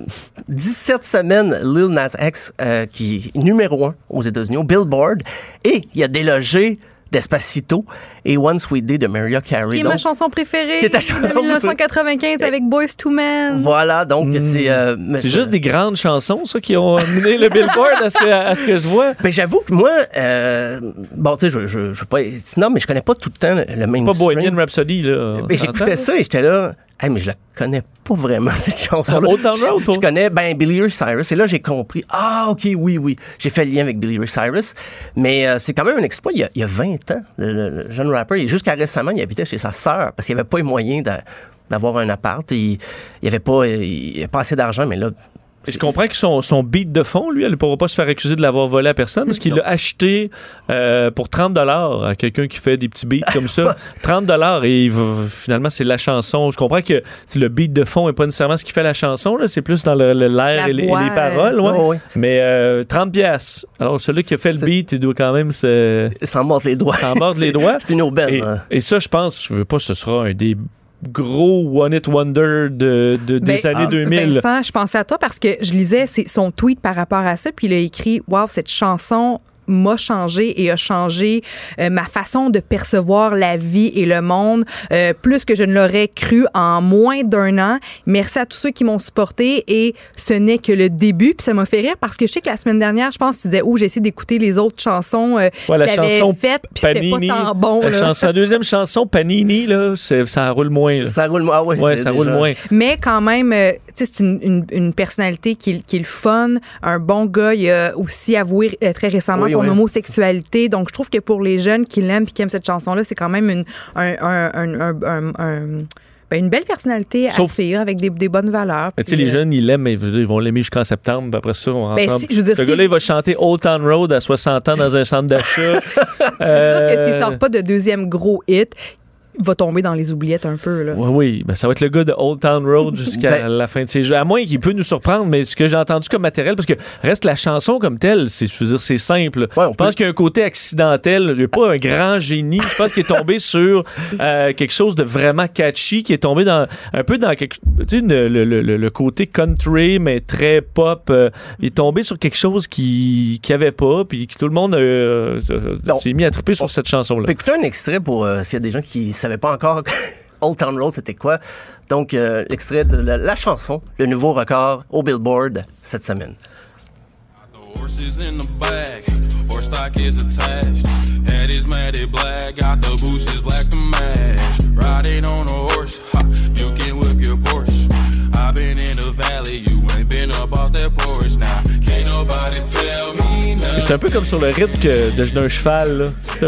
17 semaines, Lil Nas X, euh, qui est numéro un aux États-Unis, au Billboard, et il a délogé Despacito et One Sweet Day de Mariah Carey. Qui est Donc, ma chanson préférée Qui est ta chanson de 1995 avec Boys to Men. Voilà, donc c'est... euh, C'est juste des grandes chansons, ça, qui ont mené le Billboard à ce que, à ce que je vois. Ben, j'avoue que moi, euh, bon, tu sais, je, je, je veux pas être snob, mais je connais pas tout le temps le, mainstream. Pas Bohemian Rhapsody, là. Mais j'écoutais ça et j'étais là, hey, mais je la connais pas vraiment, cette chanson-là. Old Town Road, toi? Je connais, ben, Billy Ray Cyrus. Et là, j'ai compris, ah, OK, oui, oui. J'ai fait le lien avec Billy Ray Cyrus. Mais euh, c'est quand même un exploit. Il y a, il y a 20 ans, le, le- le jeune rappeur, et jusqu'à récemment, il habitait chez sa sœur parce qu'il avait pas les moyens d'avoir un appart. Il n'y avait pas, il avait pas assez d'argent, mais là, Je comprends que son, son beat de fond, lui, elle ne pourra pas se faire accuser de l'avoir volé à personne parce qu'il l'a acheté euh, pour 30 à quelqu'un qui fait des petits beats comme ça. 30 et il va- finalement, c'est la chanson. Je comprends que le beat de fond n'est pas nécessairement ce qui fait la chanson, là, c'est plus dans le- le- l'air La et, les- et paroles. ouais. Ouais, ouais. Mais euh, 30 pièces. Alors, celui qui a fait le beat, il doit quand même se... s'en mordre les doigts. S'en mordre les doigts. C'est une aubaine. Et, hein. et ça, je pense, je veux pas, ce sera un des gros One It Wonder de, de- des Ben, années ah, 2000. Vincent, je pensais à toi parce que je lisais c'est son tweet par rapport à ça, puis il a écrit Waouh, cette chanson m'a changé et a changé euh, ma façon de percevoir la vie et le monde euh, plus que je ne l'aurais cru en moins d'un an. Merci à tous ceux qui m'ont supporté et ce n'est que le début. Puis ça m'a fait rire parce que je sais que la semaine dernière, je pense que tu disais, oh, j'ai essayé d'écouter les autres chansons euh, Ouais, la chanson faites, puis c'était pas tant bon. la, chanson, la deuxième chanson, Panini, là, c'est- ça roule moins. là. Ça roule moins. Ah ouais, Ouais, c'est ça déjà- roule moins. Mais quand même, euh, tu sais, c'est une, une- une personnalité qui, est- qui est le fun, un bon gars. Il a aussi avoué euh, très récemment Oui, son oui. homosexualité. Donc, je trouve que pour les jeunes qui l'aiment et qui aiment cette chanson-là, c'est quand même une, un- un- un- un- ben, une belle personnalité Sauf- à suivre avec des, des bonnes valeurs. Mais tu sais, les euh, jeunes, ils l'aiment, ils vont l'aimer jusqu'en septembre. puis Après ça, on va Ben, si- je veux dire, Ce si- gars-là, il va chanter Old Town Road à 60 ans dans un centre d'achat. C'est sûr que s'il sort pas de deuxième gros hit, va tomber dans les oubliettes un peu. Là. Oui, oui. Ben, ça va être le gars de Old Town Road jusqu'à Ben- la fin de ses jeux. À moins qu'il peut nous surprendre, mais ce que j'ai entendu comme matériel, parce que reste la chanson comme telle, c'est, je veux dire, c'est simple. Ouais, on je pense peut- qu'il y a un côté accidentel. Il n'y a pas un grand génie. Je pense qu'il est tombé sur euh, quelque chose de vraiment catchy, qui est tombé dans un peu dans quelque, tu sais, le, le- le- le côté country, mais très pop. euh, il est tombé sur quelque chose qui qui avait pas, puis que tout le monde euh, euh, s'est mis à triper sur cette chanson-là. Écouter un extrait pour euh, s'il y a des gens qui savaient pas encore Old Town Road, c'était quoi. Donc, euh, l'extrait de la, la chanson, le nouveau record au Billboard cette semaine. Valley, you ain't been up off that porch now. Can't nobody tell me nothing. C'est un peu comme sur le rythme que d'un cheval, là.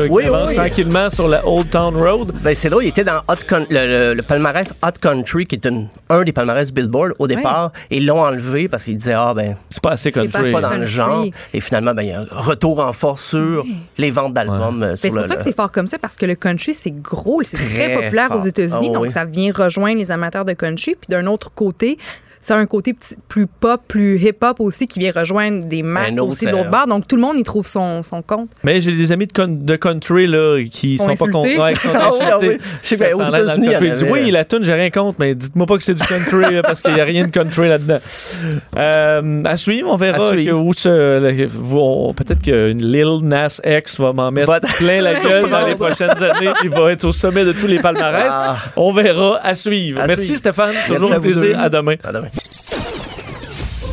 Oui, qui avance oui. tranquillement sur la Old Town Road. Ben, c'est là où il était dans Hot Coun- le, le- le palmarès Hot Country, qui est une- un des palmarès Billboard au départ, et ils l'ont enlevé parce qu'ils disaient, ah, ben, C'est pas assez C'est country. pas dans le genre. Et finalement, ben, il y a un retour en force sur les ventes d'albums. euh, Ben, c'est pour le- ça que c'est fort comme ça, parce que le country, c'est gros, c'est très, Très populaire fort. aux États-Unis, Ah donc oui. ça vient rejoindre les amateurs de country. Puis d'un autre côté, ça a un côté petit- plus pop, plus hip-hop aussi, qui vient rejoindre des masses aussi de l'autre euh, bord. Donc tout le monde y trouve son, son compte. Mais j'ai des amis de, con- de country là, qui Sont sont pas contents. Ouais, qui sont Ah oui, ah insultés. Je sais Ça bien, aux s'en allait dans le États-Unis, il y en country. Ils disent, avait- oui, la tune, j'ai rien contre, mais dites-moi pas que c'est du country parce qu'il n'y a rien de country là-dedans. Euh, à suivre, on verra que où peut-être que Lil Nas X va m'en mettre Va- plein la gueule dans les prochaines années. Il va être au sommet de tous les palmarès. Ah. On verra à suivre. À Merci suivre. Stéphane, toujours Merci un plaisir. deux. À demain. À demain.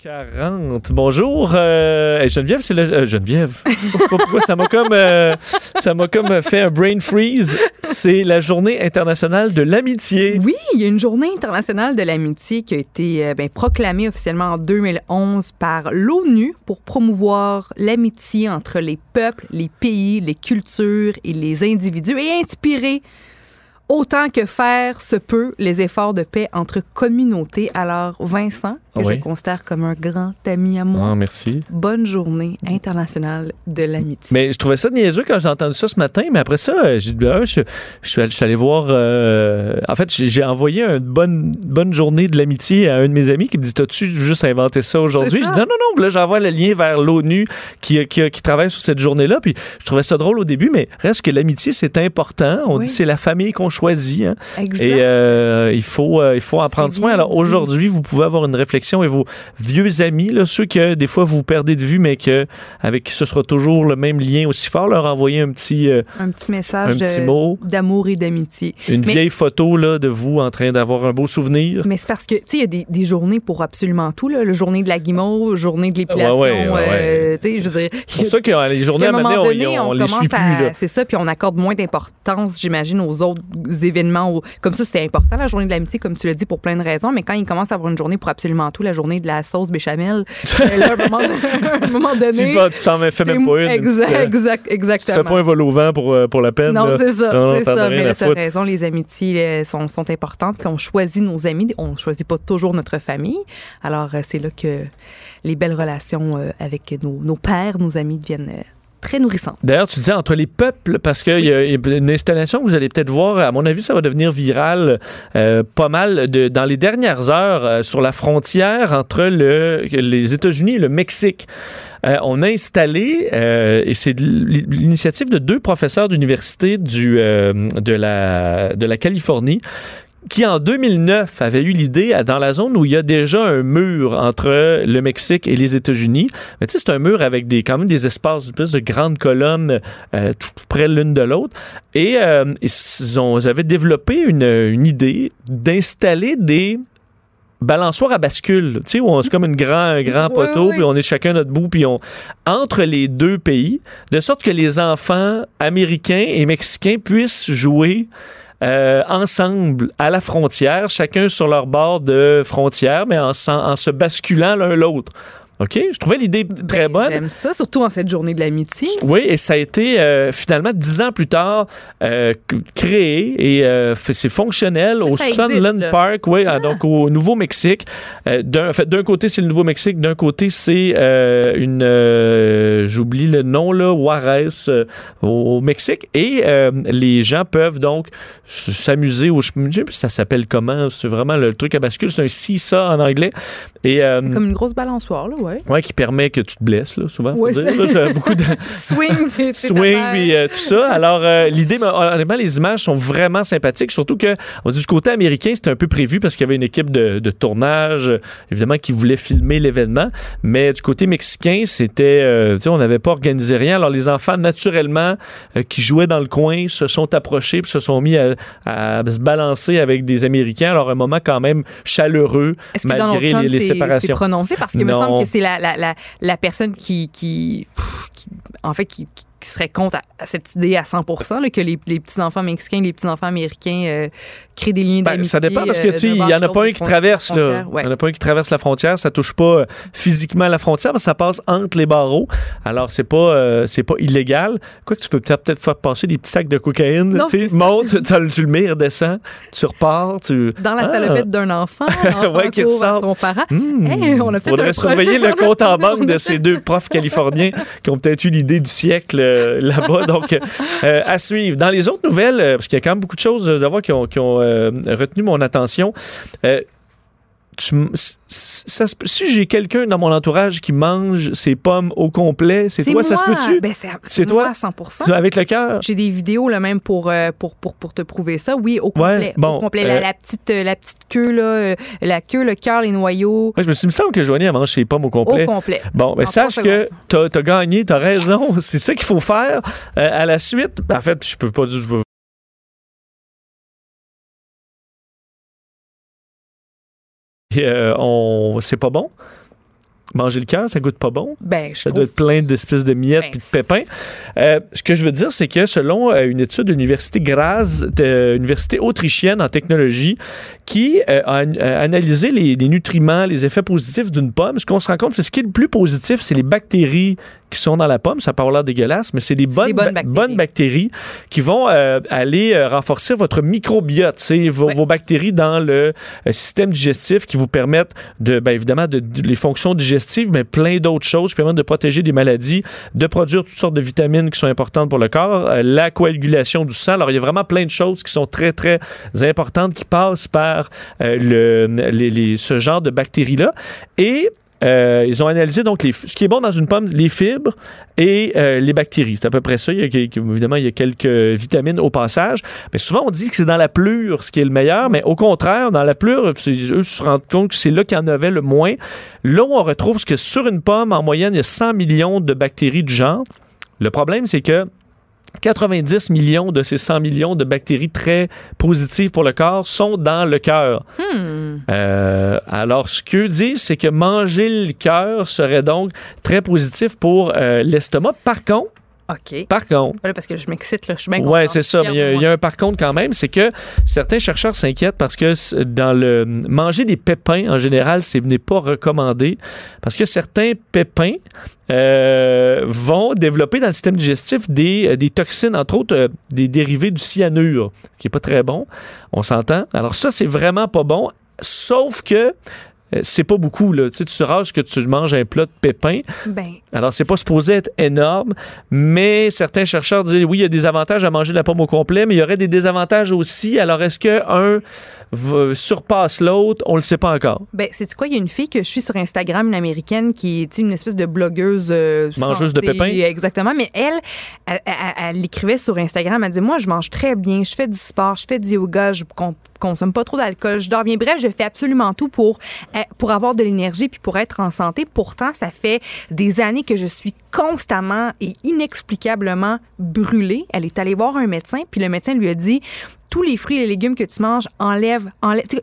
40. Bonjour. euh, Geneviève, c'est le. euh, Geneviève. Pourquoi ça m'a comme, euh, ça m'a comme fait un brain freeze? C'est la journée internationale de l'amitié. Oui, il y a une journée internationale de l'amitié qui a été ben, proclamée officiellement en 2011 par l'ONU pour promouvoir l'amitié entre les peuples, les pays, les cultures et les individus et inspirer autant que faire se peut les efforts de paix entre communautés. Alors, Vincent, que Oui. je considère comme un grand ami à moi, Ah, merci. bonne journée internationale de l'amitié. Mais je trouvais ça niaiseux quand j'ai entendu ça ce matin, mais après ça, euh, j'ai dit, ben, je, je, suis allé- je suis allé voir. euh, en fait, j'ai envoyé une bonne, bonne journée de l'amitié à un de mes amis qui me dit T'as-tu juste inventé ça aujourd'hui? Je dis Non, non, non. Là, j'envoie le lien vers l'ONU qui, qui, qui travaille sur cette journée-là. Puis je trouvais ça drôle au début, mais reste que l'amitié, c'est important. On Oui. dit c'est la famille qu'on choisit. hein. Exact. Et euh, il, faut, euh, il faut en prendre soin. Alors aujourd'hui, vous pouvez avoir une réflexion et vos vieux amis, là, ceux que des fois vous perdez de vue, mais que avec qui ce sera toujours le même lien aussi fort, leur envoyer un petit, euh, un petit message un petit de- mot. d'amour et d'amitié. une Mais- vieille photo là, de vous en train d'avoir un beau souvenir. Mais c'est parce que, tu sais, il y a des, des journées pour absolument tout. Là. Le journée de la guimauve, journée de l'épilation. Ouais, ouais, ouais, euh, je veux dire. C'est pour ça que euh, les journées à à un moment donné, donné, on, on, on les suit plus. à. Là. C'est ça, puis on accorde moins d'importance, j'imagine, aux autres événements. Comme ça, c'est important, la journée de l'amitié, comme tu l'as dit, pour plein de raisons. Mais quand il commence à avoir une journée pour absolument tout, la journée de la sauce béchamel, là, à un moment, à un moment donné. Tu tu t'en fais même pas une. Exact, une exact, Tu te exactement. fais pas un vol au vent pour, euh, pour la peine. Non, c'est ça, Non, as ça. Mais t'as foutre. raison, les amitiés euh, sont, sont importantes. Puis on choisit nos amis. On choisit pas toujours notre famille. Alors, euh, c'est là que les belles relations avec nos, nos pères, nos amis deviennent très nourrissantes. D'ailleurs, tu disais entre les peuples, parce qu'il y, a une installation que vous allez peut-être voir, à mon avis, ça va devenir viral euh, pas mal dans les dernières heures euh, sur la frontière entre le, les États-Unis et le Mexique. Euh, on a installé, et c'est l'initiative de deux professeurs d'université du, de, la, de la Californie, qui en 2009 avait eu l'idée dans la zone où il y a déjà un mur entre le Mexique et les États-Unis. Mais tu sais, c'est un mur avec des, quand même des espaces, espèce de grandes colonnes euh, tout près l'une de l'autre. Et euh, ils, ont, ils avaient développé une, une idée d'installer des balançoires à bascule, tu sais, où c'est comme une grand, un grand Oui, poteau, oui. puis on est chacun notre bout, puis on entre les deux pays, de sorte que les enfants américains et mexicains puissent jouer euh, ensemble à la frontière, chacun sur leur bord de frontière, mais en, en se basculant l'un l'autre. OK? Je trouvais l'idée très Ben, bonne. J'aime ça, surtout en cette journée de l'amitié. Oui, et ça a été euh, finalement dix ans plus tard euh, créé et euh, c'est fonctionnel au existe, Sunland là. Park, oui, ah, donc au Nouveau-Mexique. D'un en fait, d'un côté c'est le Nouveau-Mexique, d'un côté c'est une, j'oublie le nom là, Juarez au, Mexique, et les gens peuvent donc s'amuser au, je me dis, ça s'appelle comment? C'est vraiment le truc à bascule, c'est un seesaw en anglais, et Comme une grosse balançoire, là, ouais. Ouais, qui permet que tu te blesses là, souvent. faut Ouais, dire, c'est- là, c'est beaucoup de Swing, t'es- swing puis euh, tout ça. Alors euh, l'idée, mais, honnêtement, les images sont vraiment sympathiques. Surtout que on dit du côté américain, c'était un peu prévu parce qu'il y avait une équipe de, de tournage, euh, évidemment, qui voulait filmer l'événement. Mais du côté mexicain, c'était, euh, tu sais, on n'avait pas organisé rien. Alors les enfants, naturellement, qui jouaient dans le coin, se sont approchés puis se sont mis à, à se balancer avec des Américains. Alors un moment quand même chaleureux Est-ce que Donald malgré Trump les, les séparations. prononcé? Parce qu'il me Non. semble que c'est la, la, personne qui, en fait, qui, serait contre à cette idée à 100 là, que les, les petits-enfants mexicains, les petits-enfants américains euh, des lignes Ben, ça dépend parce que euh, tu il y en a pas un qui traverse là. ouais. Y en a pas un qui traverse la frontière, ça touche pas euh, physiquement la frontière, mais ça passe entre les barreaux. Alors c'est pas euh, c'est pas illégal. Quoi que tu peux peut-être peut-être faire passer des petits sacs de cocaïne, tu sais, c'est ça. monte, tu, le mets, il redescend, tu repars, tu Dans la Ah. salopette d'un enfant, Ouais, qui à son parent. Hmm. Hey, on a fait Faudrait un surveiller projet. le compte en banque de ces deux profs californiens qui ont peut-être eu l'idée du siècle euh, là-bas. Donc, euh, à suivre. Dans les autres nouvelles, parce qu'il y a quand même beaucoup de choses euh, à voir qui ont, qui ont, retenu mon attention. euh, tu ça si j'ai quelqu'un dans mon entourage qui mange ses pommes au complet, c'est toi, ça se peut-tu? Ben, c'est toi? à 100 Tu- Avec le cœur? J'ai des vidéos là même pour, euh, pour, pour, pour te prouver ça. Oui, au complet. bon, au complet. euh, La, la petite, euh, la petite queue, là, euh, la queue, le cœur, les noyaux. Moi, je me suis il me semble que Joanie, elle mange ses pommes au Au complet. complet. Bon, mais En sache que t'as as gagné, t'as raison. C'est ça qu'il faut faire. Euh, à la suite, ben, en fait, je peux pas dire, je veux. On, c'est pas bon. Manger le cœur, ça goûte pas bon. Ben, je Ça trouve doit être plein d'espèces de miettes Ben, et de pépins. Euh, ce que je veux dire, c'est que selon euh, une étude de l'Université Graz, de l'Université autrichienne en technologie, qui euh, a an- analysé les, les nutriments, les effets positifs d'une pomme, ce qu'on se rend compte, c'est ce qui est le plus positif, c'est les bactéries qui sont dans la pomme. Ça peut avoir l'air dégueulasse, mais c'est des bonnes, des bonnes ba- bactéries. bonnes bactéries qui vont euh, aller renforcer votre microbiote, c'est vos, Ouais. vos bactéries dans le système digestif qui vous permettent de, ben, évidemment, de, de- les fonctions digestives, mais plein d'autres choses qui permettent de protéger des maladies, de produire toutes sortes de vitamines qui sont importantes pour le corps, euh, la coagulation du sang. Alors, il y a vraiment plein de choses qui sont très, très importantes qui passent par euh, ce genre de bactéries-là. Et euh, ils ont analysé donc les, ce qui est bon dans une pomme, les fibres et euh, les bactéries. C'est à peu près ça. Il y a, évidemment, il y a quelques vitamines au passage. Mais souvent, on dit que c'est dans la plure ce qui est le meilleur. Mais au contraire, dans la plure, eux se rendent compte que c'est là qu'il y en avait le moins. Là où on retrouve que sur une pomme, en moyenne, il y a 100 millions de bactéries du genre. Le problème, c'est que 90 millions de ces 100 millions de bactéries très positives pour le corps sont dans le cœur. Hmm. Euh, alors, ce qu'eux disent, c'est que manger le cœur serait donc très positif pour euh, l'estomac. Par contre, OK. par contre, Voilà, parce que je m'excite, là. Je suis bien Ouais, contente. c'est ça. Mais il y, a- il y a un par contre quand même, c'est que certains chercheurs s'inquiètent parce que dans le manger des pépins en général, ce n'est pas recommandé parce que certains pépins euh, vont développer dans le système digestif des, des toxines, entre autres euh, des dérivés du cyanure, ce qui est pas très bon. On s'entend. Alors ça, c'est vraiment pas bon. Sauf que c'est pas beaucoup là. Tu sais, tu sauras que tu manges un plat de pépins. Ben, Alors, c'est pas supposé être énorme, mais certains chercheurs disent oui, il y a des avantages à manger la pomme au complet, mais il y aurait des désavantages aussi. Alors, est-ce qu'un surpasse l'autre? On le sait pas encore. ben c'est quoi? Il y a une fille que je suis sur Instagram, une américaine, qui est une espèce de blogueuse. euh, Mangeuse de pépins? Exactement. Mais elle, elle, elle- elle écrivait sur Instagram, elle dit Moi, je mange très bien, je fais du sport, je fais du yoga, je con- consomme pas trop d'alcool, je dors bien. Bref, je fais absolument tout pour, euh, pour avoir de l'énergie puis pour être en santé. Pourtant, ça fait des années que je suis constamment et inexplicablement brûlée. Elle est allée voir un médecin, puis le médecin lui a dit tous les fruits et les légumes que tu manges, enlève,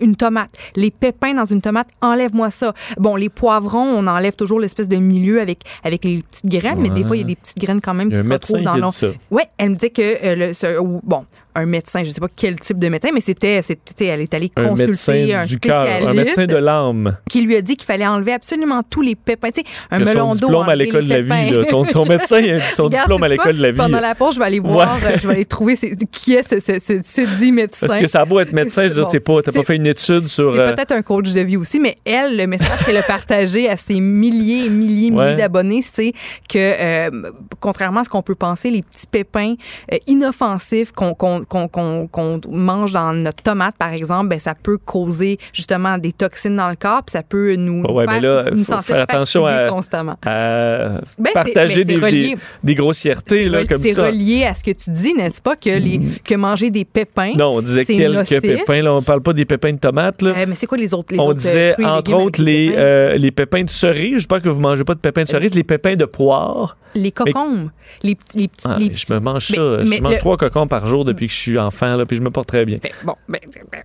une tomate. Les pépins dans une tomate, enlève-moi ça. Bon, les poivrons, on enlève toujours l'espèce de milieu avec, avec les petites graines, mais des fois, il y a des petites graines quand même qui se retrouvent dans l'eau. dit. Ouais, elle me disait que euh, le, ce- ou- bon, un médecin, je sais pas quel type de médecin, mais c'était, c'était elle est allée Un consulter un du spécialiste un médecin de l'âme. qui lui a dit qu'il fallait enlever absolument tous les pépins. Tu sais, un melon d'eau. à l'école de la vie. Ton, ton médecin a son diplôme à l'école de la vie. Pendant la pause, je vais aller voir, Ouais. euh, je vais aller trouver qui est ce, ce, ce, ce dit médecin. Parce que ça a beau être médecin, je veux dire, Bon. t'es pas, t'as pas fait une étude sur. C'est euh, peut-être un coach de vie aussi, mais elle, le message qu'elle a partagé à ses milliers et milliers, Ouais. milliers d'abonnés, c'est que, euh, contrairement à ce qu'on peut penser, les petits pépins euh, inoffensifs qu'on mange dans notre tomate, par exemple, ben, ça peut causer justement des toxines dans le corps, puis ça peut nous, nous Ouais, mais faire, là, nous faut sentir faire attention à- constamment. à Ben, partager c'est des, relié. des, des grossièretés C'est là, comme c'est ça. Mm. relié à ce que tu dis, n'est-ce pas, que, les, que manger des pépins. Non, on disait c'est quelques nocif. pépins. Là, on parle pas des pépins de tomates. Là. Euh, mais c'est quoi les autres les on autres, euh, disait, fruits entre autres, les, pépins? euh, les pépins de cerise. Je pense que vous mangez pas de pépins de cerise, les pépins de poire. les cocombes, les, les petits. Ah, les je me mange ça. mais je mange le- trois cocons par jour depuis que je suis enfant, là, puis je me porte très bien. Ben, bon, ben, ben,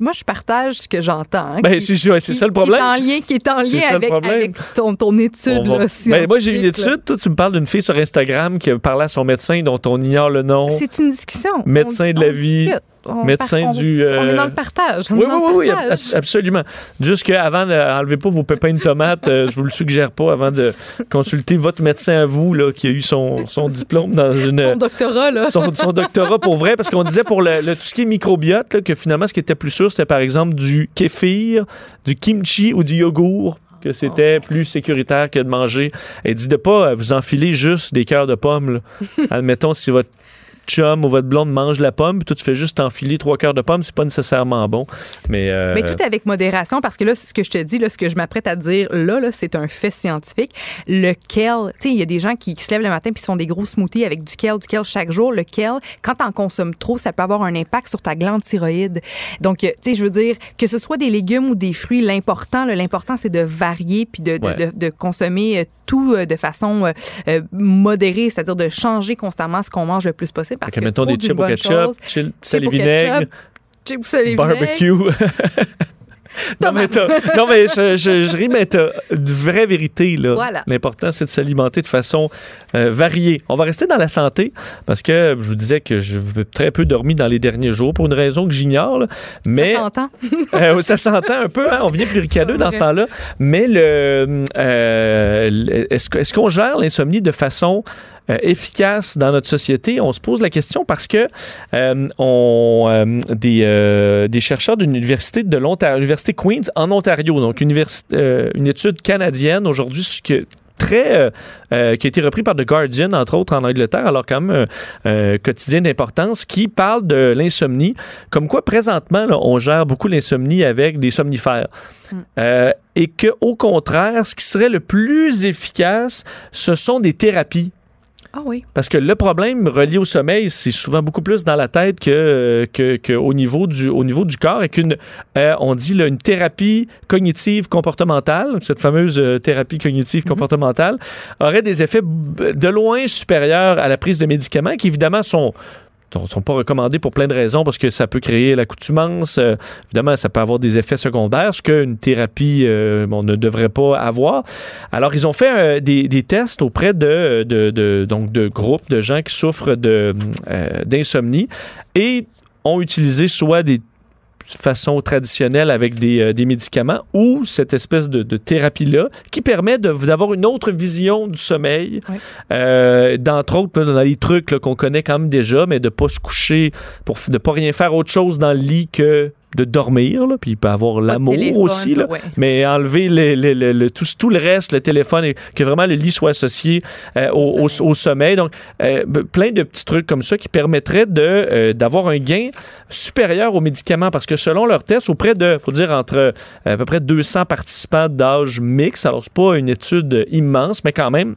moi, je partage ce que j'entends. hein, Ben, c'est c'est- c'est ça le problème. Qui est en lien, qui est en C'est lien avec, ton, ton étude. Va- là, Ben, moi, j'ai une scientifique, Toi, tu me parles d'une fille sur Instagram qui a parlé à son médecin dont on ignore le nom. C'est une discussion. Médecin On- de la vie, discute. On médecin on- du, On est euh, dans le partage. on Oui, oui, oui, oui, partage. absolument. Juste qu'avant d'enlever pas vos pépins de tomates, euh, je vous le suggère pas avant de consulter votre médecin à vous, là, qui a eu son, son diplôme dans une. Son doctorat, là. son, son doctorat pour vrai, parce qu'on disait pour le, le- tout ce qui est microbiote, là, que finalement, ce qui était plus sûr, c'était par exemple du kéfir, du kimchi ou du yogourt que c'était plus sécuritaire que de manger. Elle dit de pas euh, vous enfiler juste des cœurs de pommes. là. Admettons, si votre chum ou votre blonde mange la pomme, puis toi, tu fais juste enfiler trois cœurs de pommes, c'est pas nécessairement bon. Mais, euh, Mais tout avec modération, parce que là, ce que je te dis, là, ce que je m'apprête à te dire là, là c'est un fait scientifique. Le kale, tu sais, il y a des gens qui, qui se lèvent le matin puis se font des gros smoothies avec du kale, du kale chaque jour. Le kale, quand t'en consommes trop, ça peut avoir un impact sur ta glande thyroïde. Donc, euh, tu sais, je veux dire, que ce soit des légumes ou des fruits, l'important, l'important, c'est de varier puis de, de, Ouais. de- de consommer euh, tout de façon euh, modérée, c'est-à-dire de changer constamment ce qu'on mange le plus possible. Parce Fait que que mettons des chips au ketchup, chose- chill- sel et au vinaigre, chips au sel barbecue. Non, mais, non, mais je, je, je ris, mais t'as de vraie vérité. Voilà. L'important, c'est de s'alimenter de façon euh, variée. On va rester dans la santé parce que je vous disais que je très peu dormi dans les derniers jours pour une raison que j'ignore. Mais Ça s'entend. euh, ça s'entend un peu, hein, on vient plus ricadeux dans ce temps-là. Mais le, euh, est-ce qu'on gère l'insomnie de façon euh, efficace dans notre société? On se pose la question parce que euh, on, euh, des, des chercheurs d'une université de l'Ontario, l'université Queens en Ontario, donc une étude canadienne aujourd'hui que très euh, euh, qui a été repris par The Guardian entre autres en Angleterre alors quand même un euh, quotidien d'importance qui parle de l'insomnie comme quoi présentement là, on gère beaucoup l'insomnie avec des somnifères Euh, et que au contraire ce qui serait le plus efficace ce sont des thérapies Ah oui. parce que le problème relié au sommeil, c'est souvent beaucoup plus dans la tête que, que, que au, niveau du, au niveau du corps et qu'une, euh, on dit là, une thérapie cognitive comportementale, cette fameuse euh, thérapie cognitive comportementale, aurait des effets de loin supérieurs à la prise de médicaments qui évidemment sont sont sont pas recommandés pour plein de raisons parce que ça peut créer l'accoutumance. euh, évidemment, ça peut avoir des effets secondaires, ce qu'une thérapie euh, on ne devrait pas avoir. Alors, ils ont fait euh, des, tests auprès de, donc de groupes de gens qui souffrent d'insomnie et ont utilisé soit des façons traditionnelles avec des, euh, des médicaments ou cette espèce de, de thérapie-là qui permet de- d'avoir une autre vision du sommeil. Ouais. Euh, d'entre autres, là, dans les trucs qu'on connaît quand même déjà, mais de pas se coucher, pour de pas rien faire autre chose dans le lit que de dormir. Là. Puis il peut avoir l'amour aussi. Là. ouais. Mais enlever le, le- le- le- tout, tout le reste, le téléphone, et que vraiment le lit soit associé euh, au, au- au sommeil. Donc, euh, plein de petits trucs comme ça qui permettraient de, euh, d'avoir un gain supérieur aux médicaments. Parce que selon leurs tests, auprès de, faut dire, entre à peu près 200 participants d'âge mix, alors c'est pas une étude immense, mais quand même,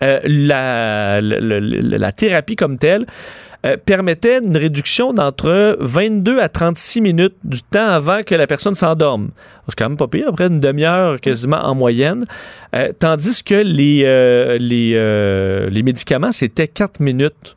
la, la thérapie comme telle euh, permettait une réduction d'entre 22 à 36 minutes du temps avant que la personne s'endorme. C'est quand même pas pire, après une demi-heure quasiment en moyenne. Euh, tandis que les, euh, les, les médicaments, c'était 4 minutes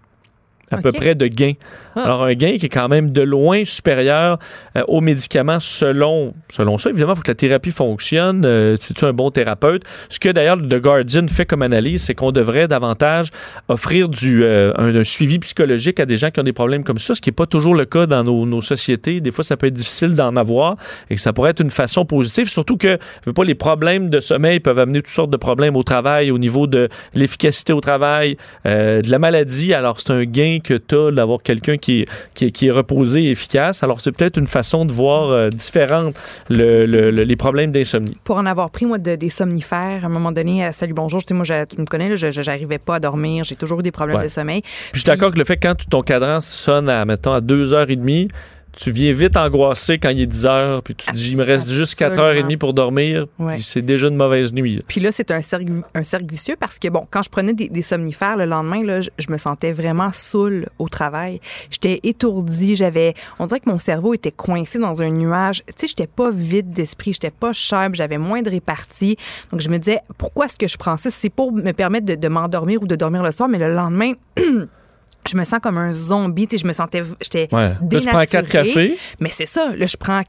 à peu près de gain. Ah. Alors, un gain qui est quand même de loin supérieur euh, aux médicaments selon, selon ça. Évidemment, il faut que la thérapie fonctionne. Euh, C'est-tu un bon thérapeute? Ce que d'ailleurs The Guardian fait comme analyse, c'est qu'on devrait davantage offrir du, euh, un, un suivi psychologique à des gens qui ont des problèmes comme ça, ce qui n'est pas toujours le cas dans nos, nos sociétés. Des fois, ça peut être difficile d'en avoir et que ça pourrait être une façon positive. Surtout que, veux pas, les problèmes de sommeil peuvent amener toutes sortes de problèmes au travail, au niveau de l'efficacité au travail, euh, de la maladie. Alors, c'est un gain que tu as d'avoir quelqu'un qui, qui, qui est reposé et efficace. Alors, c'est peut-être une façon de voir euh, différente le- le- le- les problèmes d'insomnie. Pour en avoir pris, moi, de- des somnifères, à un moment donné, à Salut Bonjour, tu sais, moi, je- tu me connais, là, je j'arrivais pas à dormir, j'ai toujours eu des problèmes Ouais. de sommeil. Puis je suis d'accord que le fait que quand ton cadran sonne à, mettons, à 2h30, tu viens vite angoissé quand il est 10 h puis tu te dis, il me reste juste 4h30 Absolument. pour dormir, Ouais. puis c'est déjà une mauvaise nuit. Puis là, c'est un cercle, un cercle vicieux parce que, bon, quand je prenais des, des somnifères le lendemain, là, je, je me sentais vraiment saoule au travail. J'étais étourdie, j'avais... On dirait que mon cerveau était coincé dans un nuage. Tu sais, j'étais pas vide d'esprit, j'étais pas chère, j'avais moins de répartie. Donc, je me disais, pourquoi est-ce que je prends ça? C'est pour me permettre de, de m'endormir ou de dormir le soir, mais le lendemain... Je me sens comme un zombie, tu sais, je me sentais, j'étais Ouais. Là, tu prends 4 dénaturée. cafés. Mais c'est ça, là, je prends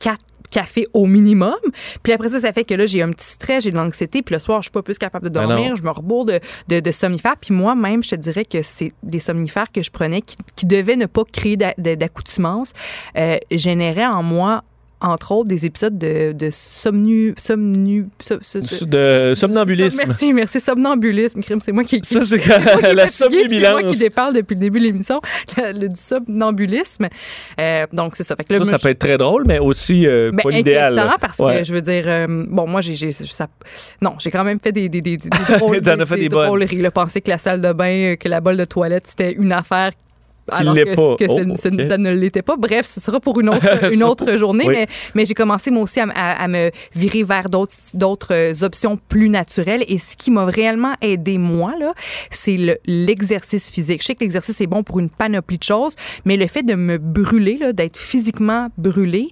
quatre cafés au minimum. Puis après ça, ça fait que là, j'ai un petit stress, j'ai de l'anxiété. Puis le soir, je suis pas plus capable de non. dormir. je me rebourre de, de, de somnifères. Puis moi-même, je te dirais que c'est des somnifères que je prenais qui, qui devaient ne pas créer d'accoutumance, euh, généraient en moi entre autres, des épisodes de, de somnu, somnu, so- so- so- De somnambulisme. Merci, merci. Somnambulisme, crime, c'est moi qui Ça, c'est la puis C'est moi somnambulance. qui déparle depuis le début de l'émission, le, du somnambulisme. Euh, donc, c'est ça. Fait que là, Ça, moi, ça peut être très drôle, mais aussi euh, ben, pas l'idéal. parce Ouais. que je veux dire, euh, bon, moi, j'ai, ça, non, j'ai quand même fait des, des, des, des drôles, des drôleries. là. penser que la salle de bain, euh, que la bolle de toilette, c'était une affaire. Alors que, pas. que Oh, ça ne l'était pas. Bref, ce sera pour une autre, une autre journée. Oui. Mais, mais j'ai commencé, moi aussi, à, à- à me virer vers d'autres, d'autres euh, options plus naturelles. Et ce qui m'a réellement aidé, moi, là, c'est le- l'exercice physique. Je sais que l'exercice est bon pour une panoplie de choses, mais le fait de me brûler, d'être physiquement brûlé,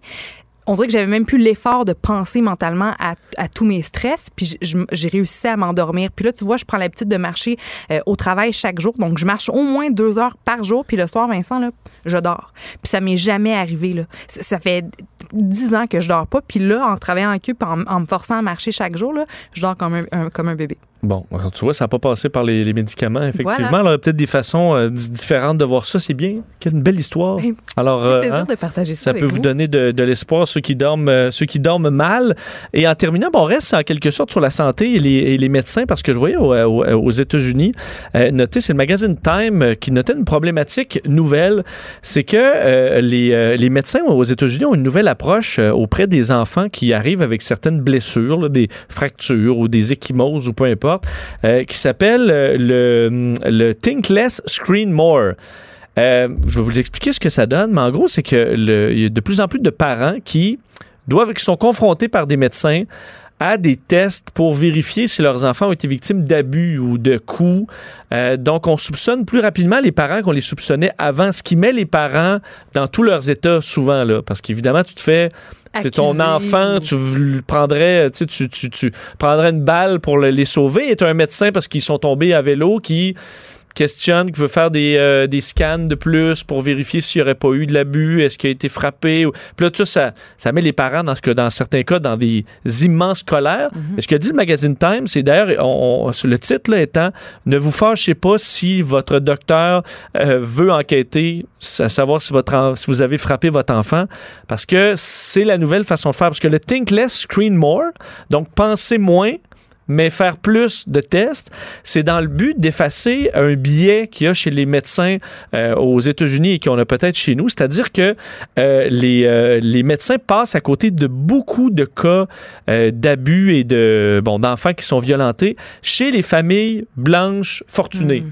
on dirait que j'avais même plus l'effort de penser mentalement à, tous mes stress, puis j'ai réussi à m'endormir. Puis là, tu vois, je prends l'habitude de marcher euh, au travail chaque jour, donc je marche au moins deux heures par jour, puis le soir, Vincent, là, je dors. Puis ça m'est jamais arrivé. Là. Ça fait 10 ans que je dors pas. Puis là, en travaillant en cube, en, en me forçant à marcher chaque jour, là, je dors comme un, un- comme un bébé. Bon, alors, tu vois, ça n'a pas passé par les, les médicaments, effectivement. Voilà. Alors, il y a peut-être des façons euh, différentes de voir ça. C'est bien. Quelle belle histoire. Alors, euh, plaisir hein, de partager ça, ça avec peut vous donner de, de l'espoir, ceux qui dorment, euh, ceux qui dorment mal. Et en terminant, bon, on reste en quelque sorte sur la santé et les, et les médecins, parce que je voyais au- au- aux États-Unis, noter, c'est le magazine Time qui notait une problématique nouvelle. C'est que les, les médecins aux États-Unis ont une nouvelle approche euh, auprès des enfants qui arrivent avec certaines blessures, des fractures ou des échymoses ou peu importe, euh, qui s'appelle euh, le, le Think Less, Screen More. Je vais vous expliquer ce que ça donne, mais en gros, c'est que y a de plus en plus de parents qui doivent, qui sont confrontés par des médecins à des tests pour vérifier si leurs enfants ont été victimes d'abus ou de coups. Euh, donc, on soupçonne plus rapidement les parents qu'on les soupçonnait avant, ce qui met les parents dans tous leurs états souvent, là, parce qu'évidemment, tu te fais c'est ton enfant, tu prendrais, tu, tu, tu, tu prendrais une balle pour le- les sauver et tu un médecin parce qu'ils sont tombés à vélo qui questionne, qui veut faire des, euh, des scans de plus pour vérifier s'il n'y aurait pas eu de l'abus, est-ce qu'il a été frappé. ou- Puis là, tout ça, ça met les parents, dans, ce que, dans certains cas, dans des immenses colères. Et ce que dit le magazine Time, c'est d'ailleurs, on, on- le titre là, étant Ne vous fâchez pas si votre docteur euh, veut enquêter, à savoir si, votre si vous avez frappé votre enfant, parce que c'est la nouvelle façon de faire. Parce que le Think Less, Screen More, donc penser moins, mais faire plus de tests, c'est dans le but d'effacer un biais qu'il y a chez les médecins euh, aux États-Unis et qu'on a peut-être chez nous. C'est-à-dire que euh, les, euh, les médecins passent à côté de beaucoup de cas d'abus et de bon d'enfants qui sont violentés chez les familles blanches fortunées.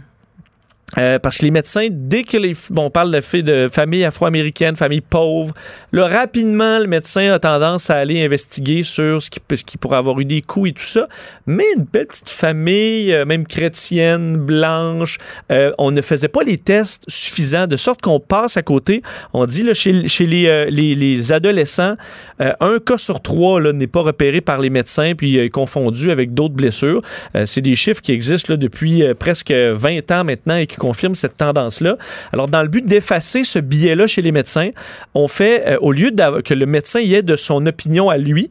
Euh, parce que les médecins, dès que les, bon, on parle de, fait de familles afro-américaines, familles pauvres, là, rapidement, le médecin a tendance à aller investiguer sur ce qui, ce pourrait avoir eu des coups et tout ça. Mais une belle petite famille, euh, même chrétienne, blanche, euh, on ne faisait pas les tests suffisants, de sorte qu'on passe à côté. On dit, là, chez, chez les, euh, les, les adolescents, euh, un cas sur trois n'est pas repéré par les médecins puis euh, confondu avec d'autres blessures. Euh, c'est des chiffres qui existent depuis presque 20 ans maintenant et qui confirment cette tendance-là. Alors, dans le but d'effacer ce biais-là chez les médecins, on fait, au lieu que le médecin y ait de son opinion à lui,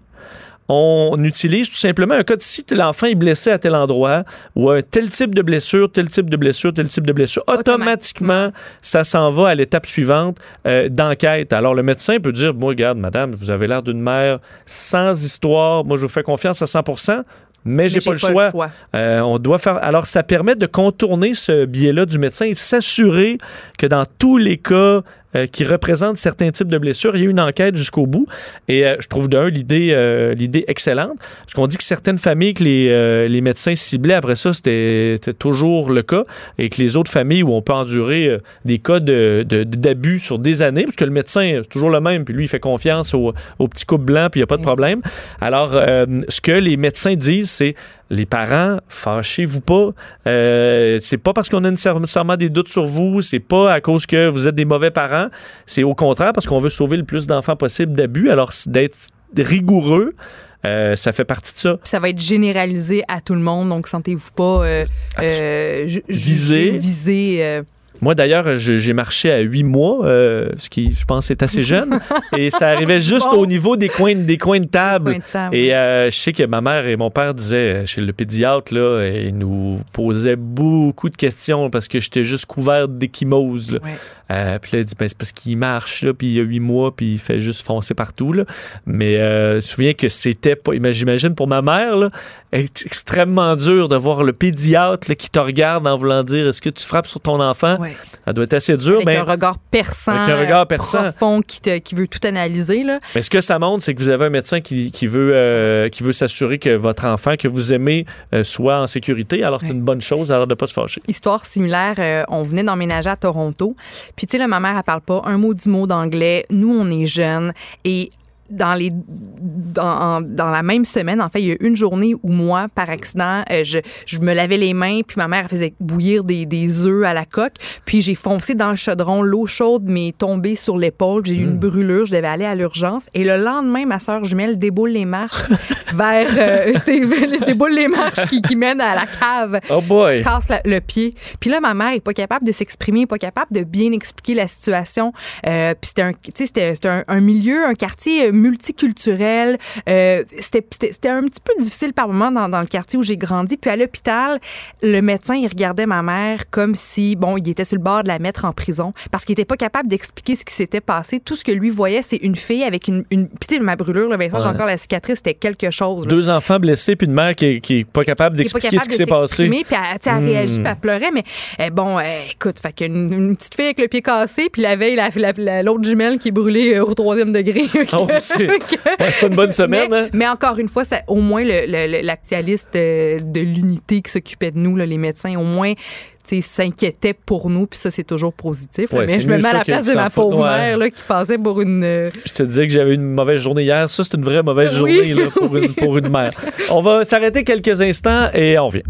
on utilise tout simplement un code. Si l'enfant est blessé à tel endroit ou un tel type de blessure, tel type de blessure, tel type de blessure, automatiquement, ça s'en va à l'étape suivante euh, d'enquête. Alors, le médecin peut dire, moi, regarde, madame, vous avez l'air d'une mère sans histoire. Moi, je vous fais confiance à 100% mais j'ai pas, le choix. Euh, on doit faire. Alors, ça permet de contourner ce biais-là du médecin et s'assurer que dans tous les cas euh, qui représentent certains types de blessures, il y a une enquête jusqu'au bout. Et euh, je trouve d'un l'idée euh, l'idée excellente parce qu'on dit que certaines familles que les, les médecins ciblaient après ça, c'était toujours le cas et que les autres familles où on peut endurer des cas de- de- d'abus sur des années, parce que le médecin c'est toujours le même, puis lui il fait confiance au, au petit couple blanc, puis il n'y a pas de problème. Alors, ce que les médecins disent, c'est les parents, fâchez-vous pas. C'est pas parce qu'on a nécessairement des doutes sur vous, c'est pas à cause que vous êtes des mauvais parents. C'est au contraire parce qu'on veut sauver le plus d'enfants possible d'abus. Alors, d'être rigoureux, euh, ça fait partie de ça. Puis ça va être généralisé à tout le monde, donc sentez-vous pas euh, euh, visé. Moi, d'ailleurs, j'ai marché à huit mois, euh, ce qui, je pense, est assez jeune. et ça arrivait juste Bon. au niveau des coins, des coins de table. Coins de table, Et euh, je sais que ma mère et mon père disaient, euh, chez le pédiatre, là, ils nous posaient beaucoup de questions parce que j'étais juste couvert d'échymose. là. Ouais. Euh, puis là, il dit, ben, c'est parce qu'il marche, là, puis il y a huit mois, puis il fait juste foncer partout. Là. Mais euh, je me souviens que c'était pas, imagine- j'imagine pour ma mère, là, extrêmement dur de voir le pédiatre là, qui te regarde en voulant dire, est-ce que tu frappes sur ton enfant? Ça doit être assez dur, Avec mais, un regard perçant, Avec un regard perçant. profond qui, te- qui veut tout analyser. Là. mais ce que ça montre, c'est que vous avez un médecin qui, qui veut, euh, qui veut s'assurer que votre enfant que vous aimez euh, soit en sécurité. Alors, c'est une bonne chose, alors de ne pas se fâcher. Histoire similaire, euh, on venait d'emménager à Toronto. Puis, tu sais, ma mère, elle parle pas un mot, dix mots d'anglais. Nous, on est jeunes. Et dans les dans, dans la même semaine, en fait, il y a une journée où moi, par accident, euh, je, je me lavais les mains, puis ma mère faisait bouillir des, des œufs à la coque, puis j'ai foncé dans le chaudron, l'eau chaude m'est tombée sur l'épaule, j'ai eu une brûlure, je devais aller à l'urgence, et le lendemain, ma soeur jumelle déboule les marches vers euh, déboule les marches qui, qui mènent à la cave Oh boy! se casse la- le pied. Puis là, ma mère est pas capable de s'exprimer, pas capable de bien expliquer la situation. Euh, puis c'était un, c'était- c'était un, un milieu, un quartier euh, multiculturel. Euh, C'était un petit peu difficile par moment dans, dans le quartier où j'ai grandi. Puis à l'hôpital, le médecin, il regardait ma mère comme si, bon, il était sur le bord de la mettre en prison parce qu'il était pas capable d'expliquer ce qui s'était passé. Tout ce que lui voyait, c'est une fille avec une... une sais, ma brûlure, là, Vincent, j'ai Ouais. encore la cicatrice, c'était quelque chose. là. Deux enfants blessés, puis une mère qui est, qui est pas capable d'expliquer ce qui s'est passé. Puis elle, sais, elle Hmm. réagit, puis elle pleurait. Mais euh, bon, euh, écoute, fait qu'une une petite fille avec le pied cassé, puis la veille, la- la- la- l'autre jumelle qui est brûlée euh, au troisième degré. Oh, c'est ouais, pas une bonne semaine, mais, hein? mais encore une fois, ça, au moins, l'actualiste euh, de l'unité qui s'occupait de nous, là, les médecins, au moins, s'inquiétaient pour nous, puis ça, c'est toujours positif. Ouais, mais je me mets à la place de ma pauvre Ouais. mère là, qui passait pour une. euh, Je te disais que j'avais une mauvaise journée hier. Ça, c'est une vraie mauvaise Oui. journée là, pour, une, pour une mère. On va s'arrêter quelques instants et on revient.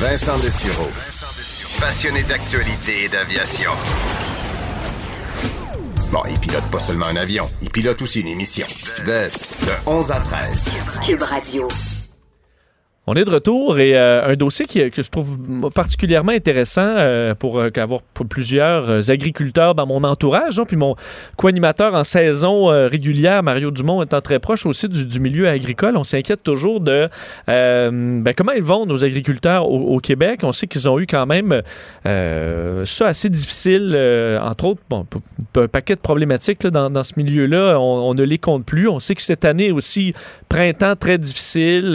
Vincent Dessureau. Passionné d'actualité et d'aviation. Il pilote pas seulement un avion, il pilote aussi une émission. Des, de 11 à 13. Cube Radio. On est de retour et euh, un dossier qui, que je trouve particulièrement intéressant euh, pour euh, avoir plusieurs agriculteurs dans mon entourage. hein, puis mon co-animateur en saison régulière, Mario Dumont, étant très proche aussi du, milieu agricole, on s'inquiète toujours de ben, comment ils vont, nos agriculteurs au, Québec. On sait qu'ils ont eu quand même ça assez difficile, entre autres, bon, un paquet de problématiques dans, ce milieu-là. On, on ne les compte plus. On sait que cette année aussi, printemps très difficile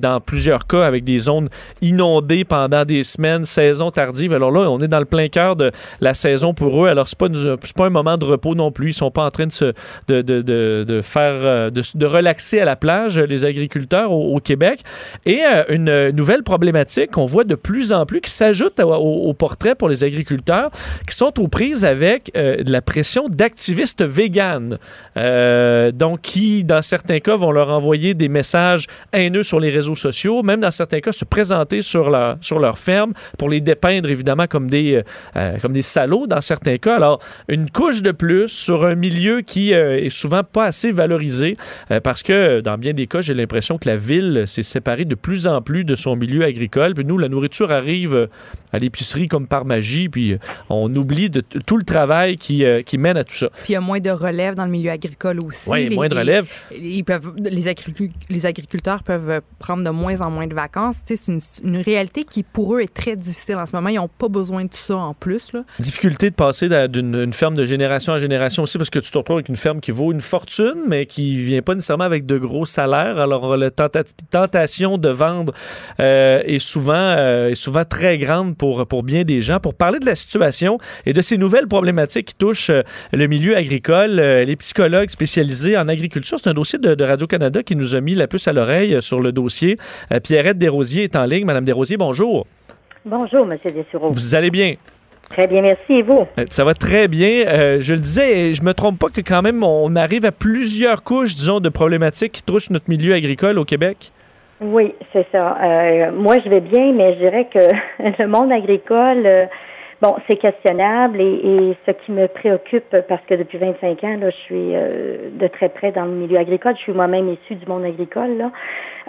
dans plusieurs cas avec des zones inondées pendant des semaines, saison tardive. Alors là, on est dans le plein cœur de la saison pour eux. Alors c'est pas pas un moment de repos non plus. Ils sont pas en train de se de, de, de, faire euh, de, de relaxer à la plage les agriculteurs au, Québec. Et euh, une nouvelle problématique qu'on voit de plus en plus qui s'ajoute au, portrait pour les agriculteurs qui sont aux prises avec euh, la pression d'activistes véganes. Donc, qui, dans certains cas, vont leur envoyer des messages haineux sur les réseaux sociaux, même dans certains cas, se présenter sur leur, sur leur ferme pour les dépeindre, évidemment, comme des, euh, euh, comme des salauds dans certains cas. Alors, une couche de plus sur un milieu qui euh, est souvent pas assez valorisé euh, parce que, dans bien des cas, j'ai l'impression que la ville s'est séparée de plus en plus de son milieu agricole. Puis nous, la nourriture arrive à l'épicerie comme par magie, puis on oublie de tout le travail qui, qui mène à tout ça. Puis il y a moins de relève dans le milieu agricole aussi. Oui, Les- moins de les- relève. Ils peuvent, les, agricu- les agriculteurs peuvent prendre de moins en moins de vacances. C'est une, réalité qui, pour eux, est très difficile en ce moment. Ils n'ont pas besoin de ça en plus. Difficulté de passer d'une une ferme de génération en génération aussi parce que tu te retrouves avec une ferme qui vaut une fortune mais qui vient pas nécessairement avec de gros salaires. Alors la tenta- tentation de vendre euh, est souvent euh, est souvent très grande pour pour bien des gens. Pour parler de la situation et de ces nouvelles problématiques qui touchent euh, le milieu agricole, les psychologues spécialisés en agriculture, c'est un dossier de, de Radio Canada qui nous a mis la puce à l'oreille sur le dossier. Euh, Pierrette Desrosiers est en ligne. Madame Desrosiers, bonjour. Bonjour, Monsieur Dessureau. Vous allez bien? Très bien, merci. Et vous? Euh, Ça va très bien. Euh, je le disais, je me trompe pas que quand même on arrive à plusieurs couches, disons, de problématiques qui touchent notre milieu agricole au Québec. Oui, c'est ça. Euh, moi, je vais bien, mais je dirais que le monde agricole, euh, bon, c'est questionnable et, et ce qui me préoccupe, parce que depuis 25 ans, là, je suis de très près dans le milieu agricole. Je suis moi-même issue du monde agricole, là.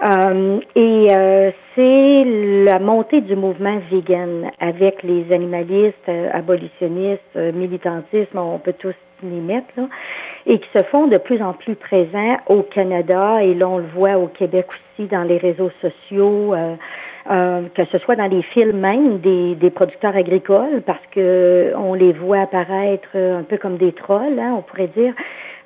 Euh, et euh, c'est la montée du mouvement vegan avec les animalistes, euh, abolitionnistes, euh, militantisme, on peut tous les mettre, là, et qui se font de plus en plus présents au Canada et là on le voit au Québec aussi dans les réseaux sociaux. euh, que ce soit dans les films même des, des producteurs agricoles, parce que on les voit apparaître un peu comme des trolls, hein, on pourrait dire,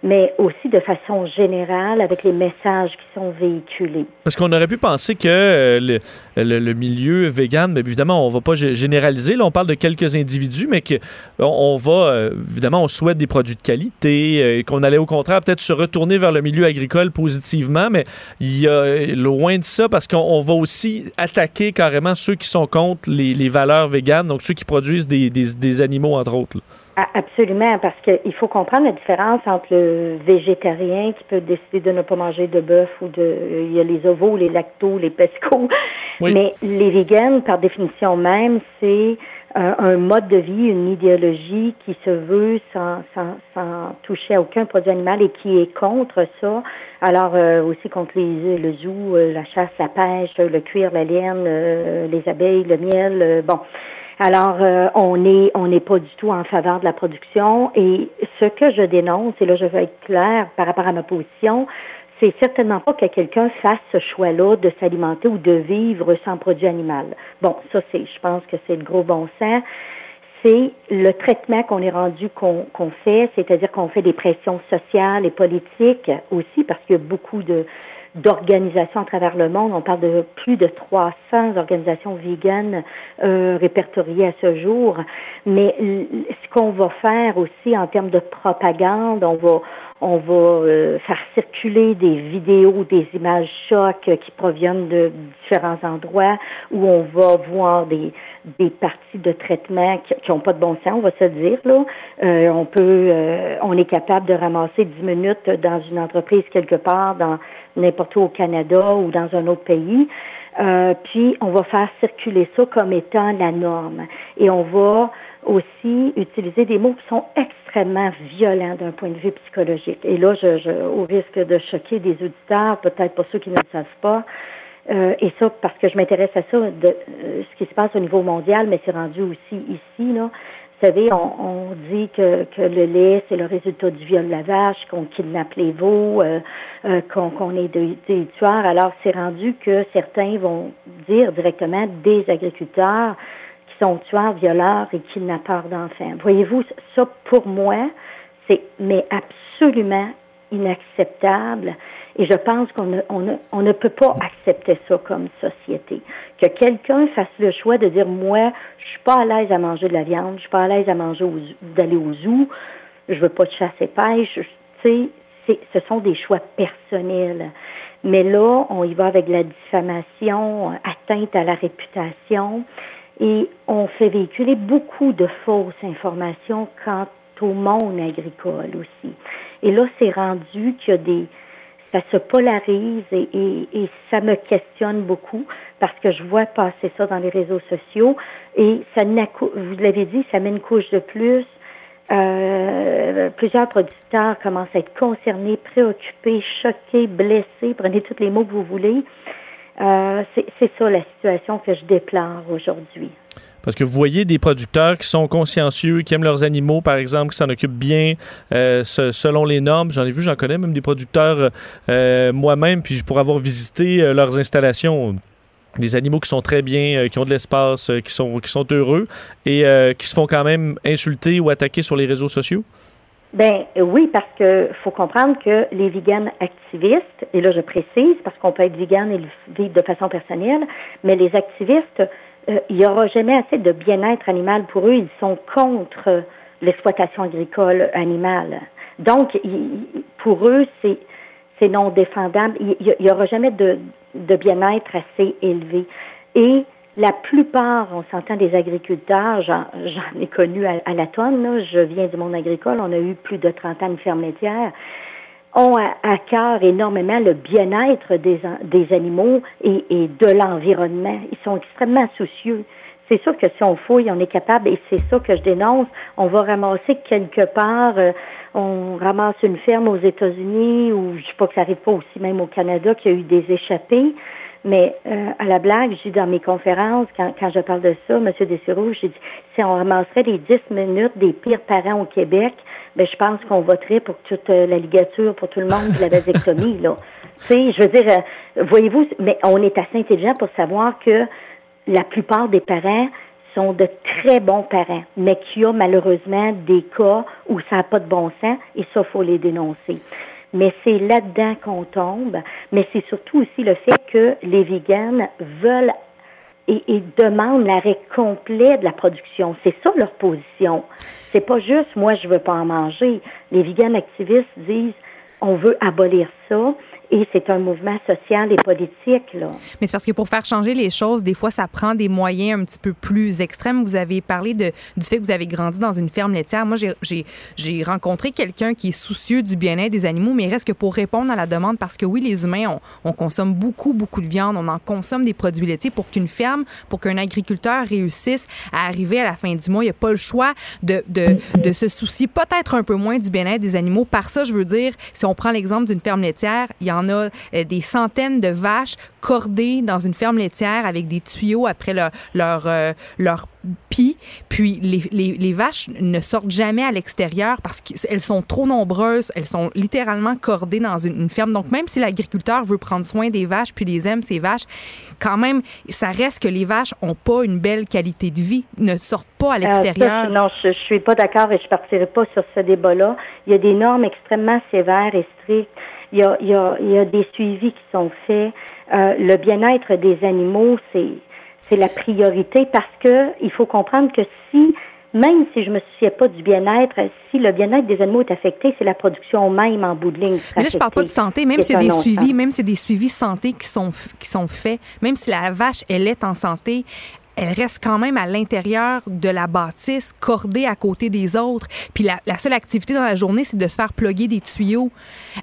mais aussi de façon générale avec les messages qui sont véhiculés. Parce qu'on aurait pu penser que euh, le, le- milieu vegan, mais évidemment, on va pas gé- généraliser. Là, on parle de quelques individus, mais que on, va, euh, évidemment, on souhaite des produits de qualité, euh, et qu'on allait au contraire peut-être se retourner vers le milieu agricole positivement, mais il y a loin de ça parce qu'on on va aussi attaquer carrément ceux qui sont contre les, valeurs véganes, donc ceux qui produisent des, des- animaux, entre autres. Ah, Absolument, parce qu'il faut comprendre la différence entre le végétarien qui peut décider de ne pas manger de bœuf ou de il y a les ovos, les lactos, les pescos. Oui. Mais les véganes, par définition même, c'est euh, un mode de vie, une idéologie qui se veut sans, sans, sans toucher à aucun produit animal et qui est contre ça. Alors euh, aussi contre les, le zoo, euh, la chasse, la pêche, le cuir, la laine, euh, les abeilles, le miel. euh, bon. Alors, euh, on est on n'est pas du tout en faveur de la production. Et ce que je dénonce, et là je veux être clair par rapport à ma position, c'est certainement pas que quelqu'un fasse ce choix-là de s'alimenter ou de vivre sans produit animal. Bon, ça c'est, je pense que c'est le gros bon sens. C'est le traitement qu'on est rendu qu'on qu'on fait, c'est-à-dire qu'on fait des pressions sociales et politiques aussi, parce qu'il y a beaucoup de d'organisations à travers le monde. On parle de plus de 300 organisations véganes euh, répertoriées à ce jour. Mais ce qu'on va faire aussi en termes de propagande, on va on va euh, faire circuler des vidéos, des images chocs euh, qui proviennent de différents endroits où on va voir des, des parties de traitement qui n'ont pas de bon sens, on va se dire. Là. Euh, on peut, on est capable de ramasser 10 minutes dans une entreprise quelque part, dans n'importe où au Canada ou dans un autre pays. Puis on va faire circuler ça comme étant la norme. Et on va aussi utiliser des mots qui sont extrêmement violents d'un point de vue psychologique. Et là, je, je, au risque de choquer des auditeurs, peut-être pour ceux qui ne le savent pas, euh, et ça parce que je m'intéresse à ça, de euh, ce qui se passe au niveau mondial, mais c'est rendu aussi ici, là. Vous savez, on, on dit que, que le lait, c'est le résultat du viol de la vache, qu'on kidnappe les veaux, euh, euh, qu'on qu'on est des, des tueurs. Alors, c'est rendu que certains vont dire directement des agriculteurs sont tueurs, violeurs et kidnappeurs d'enfants. Voyez-vous, ça, pour moi, c'est mais absolument inacceptable. Et je pense qu'on ne, peut pas accepter ça comme société. Que quelqu'un fasse le choix de dire, moi, je suis pas à l'aise à manger de la viande, je suis pas à l'aise à manger d'aller au zoo, je veux pas de chasse et pêche, tu sais, ce sont des choix personnels. Mais là, on y va avec la diffamation, euh, atteinte à la réputation, et on fait véhiculer beaucoup de fausses informations quant au monde agricole aussi. Et là, c'est rendu qu'il y a des, ça se polarise et, et, et ça me questionne beaucoup parce que je vois passer ça dans les réseaux sociaux et ça vous l'avez dit, ça met une couche de plus. Euh, plusieurs producteurs commencent à être concernés, préoccupés, choqués, blessés, prenez tous les mots que vous voulez. Euh, c'est ça la situation que je déplore aujourd'hui. Parce que vous voyez des producteurs qui sont consciencieux, qui aiment leurs animaux, par exemple, qui s'en occupent bien euh, se- selon les normes. J'en ai vu, j'en connais même des producteurs euh, moi-même, puis pour avoir visité leurs installations. Des animaux qui sont très bien, qui ont de l'espace, qui sont qui sont heureux et qui se font quand même insulter ou attaquer sur les réseaux sociaux. Ben oui, parce que faut comprendre que les véganes activistes, et là je précise parce qu'on peut être vegan et le vivre de façon personnelle, mais les activistes, euh, il n'y aura jamais assez de bien-être animal pour eux. Ils sont contre l'exploitation agricole animale. Donc, pour eux, c'est c'est non défendable. Il n'y aura jamais de, de bien-être assez élevé. Et la plupart, on s'entend des agriculteurs, j'en ai connu à, la tonne, je viens du monde agricole, on a eu plus de 30 ans de ferme ont à, cœur énormément le bien-être des, an- des animaux et, de l'environnement. Ils sont extrêmement soucieux. C'est sûr que si on fouille, on est capable, et c'est ça que je dénonce, on va ramasser quelque part, euh, on ramasse une ferme aux États-Unis, ou je sais pas que ça arrive pas aussi même au Canada, qu'il y a eu des échappées, mais euh, à la blague, dis dans mes conférences, quand, quand je parle de ça, M. Dessureau, j'ai dit, si on ramasserait les 10 minutes des pires parents au Québec, ben je pense qu'on voterait pour toute euh, la ligature, pour tout le monde, puis la vasectomie, là. Tu sais, je veux dire, euh, voyez-vous, mais on est assez intelligent pour savoir que la plupart des parents sont de très bons parents, mais qu'il y a malheureusement des cas où ça n'a pas de bon sens, et ça, faut les dénoncer. Mais c'est là-dedans qu'on tombe, mais c'est surtout aussi le fait que les véganes veulent et, demandent l'arrêt complet de la production. C'est ça leur position. C'est pas juste moi je veux pas en manger. Les véganes activistes disent on veut abolir ça et c'est un mouvement social et politique là. Mais c'est parce que pour faire changer les choses, des fois, ça prend des moyens un petit peu plus extrêmes. Vous avez parlé de, du fait que vous avez grandi dans une ferme laitière. Moi, j'ai- rencontré quelqu'un qui est soucieux du bien-être des animaux, mais il reste que pour répondre à la demande, parce que oui, les humains, on, on consomme beaucoup, beaucoup de viande, on en consomme des produits laitiers pour qu'une ferme, pour qu'un agriculteur réussisse à arriver à la fin du mois. Il n'y a pas le choix de, de, de se soucier peut-être un peu moins du bien-être des animaux. Par ça, je veux dire, si on prend l'exemple d'une ferme laitière, il y en a euh, des centaines de vaches cordées dans une ferme laitière avec des tuyaux après leur, leur, euh, leur pient, puis les, les- les vaches ne sortent jamais à l'extérieur parce qu'elles sont trop nombreuses, elles sont littéralement cordées dans une, une ferme. Donc, même si l'agriculteur veut prendre soin des vaches puis les aime, ces vaches, quand même, ça reste que les vaches ont pas une belle qualité de vie, ne sortent pas à Euh, l'extérieur. non, je, je suis pas d'accord et je partirai pas sur ce débat-là. Il y a des normes extrêmement sévères et strictes. Il y a, il y a, il y a des suivis qui sont faits. Euh, le bien-être des animaux, c'est c'est la priorité parce que il faut comprendre que si même si je me souciais pas du bien-être, si le bien-être des animaux est affecté, c'est la production même en bout de ligne. Mais là, je parle pas de santé, même s'il y a des suivis, même s'il y a des suivis santé qui sont, f- qui sont faits, même si la vache, elle est en santé, elle reste quand même à l'intérieur de la bâtisse, cordée à côté des autres. Puis la, seule activité dans la journée, c'est de se faire plugger des tuyaux.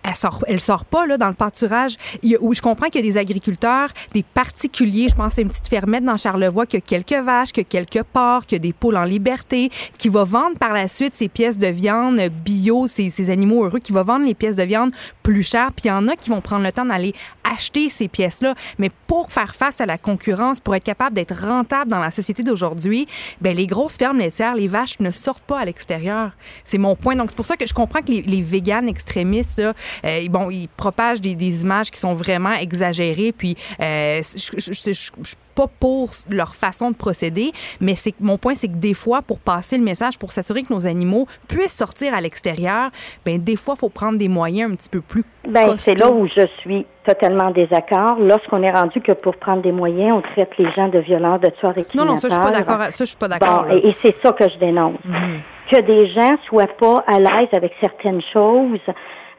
Elle sort, elle sort pas là dans le pâturage. Il où je comprends qu'il y a des agriculteurs, des particuliers. Je pense à une petite fermette dans Charlevoix qui a quelques vaches, qui a quelques porcs, qui a des poules en liberté, qui va vendre par la suite ses pièces de viande bio, ces, ces animaux heureux, qui va vendre les pièces de viande plus chères. Puis il y en a qui vont prendre le temps d'aller acheter ces pièces-là. Mais pour faire face à la concurrence, pour être capable d'être rentable dans la société d'aujourd'hui, ben les grosses fermes laitières, les vaches ne sortent pas à l'extérieur. C'est mon point. Donc c'est pour ça que je comprends que les, les véganes extrémistes, euh, bon, ils propagent des, images qui sont vraiment exagérées. Puis euh, je, je, je- je- pas pour leur façon de procéder, mais c'est mon point, c'est que des fois, pour passer le message, pour s'assurer que nos animaux puissent sortir à l'extérieur, ben des fois, il faut prendre des moyens un petit peu plus Ben, c'est là où je suis totalement en désaccord. Lorsqu'on est rendu que pour prendre des moyens, on traite les gens de violeurs, de tueurs et Non, non, ça, je suis pas d'accord. Ça, je suis pas d'accord. Bon, là. et, et c'est ça que je dénonce. Mhm. Que des gens soient pas à l'aise avec certaines choses.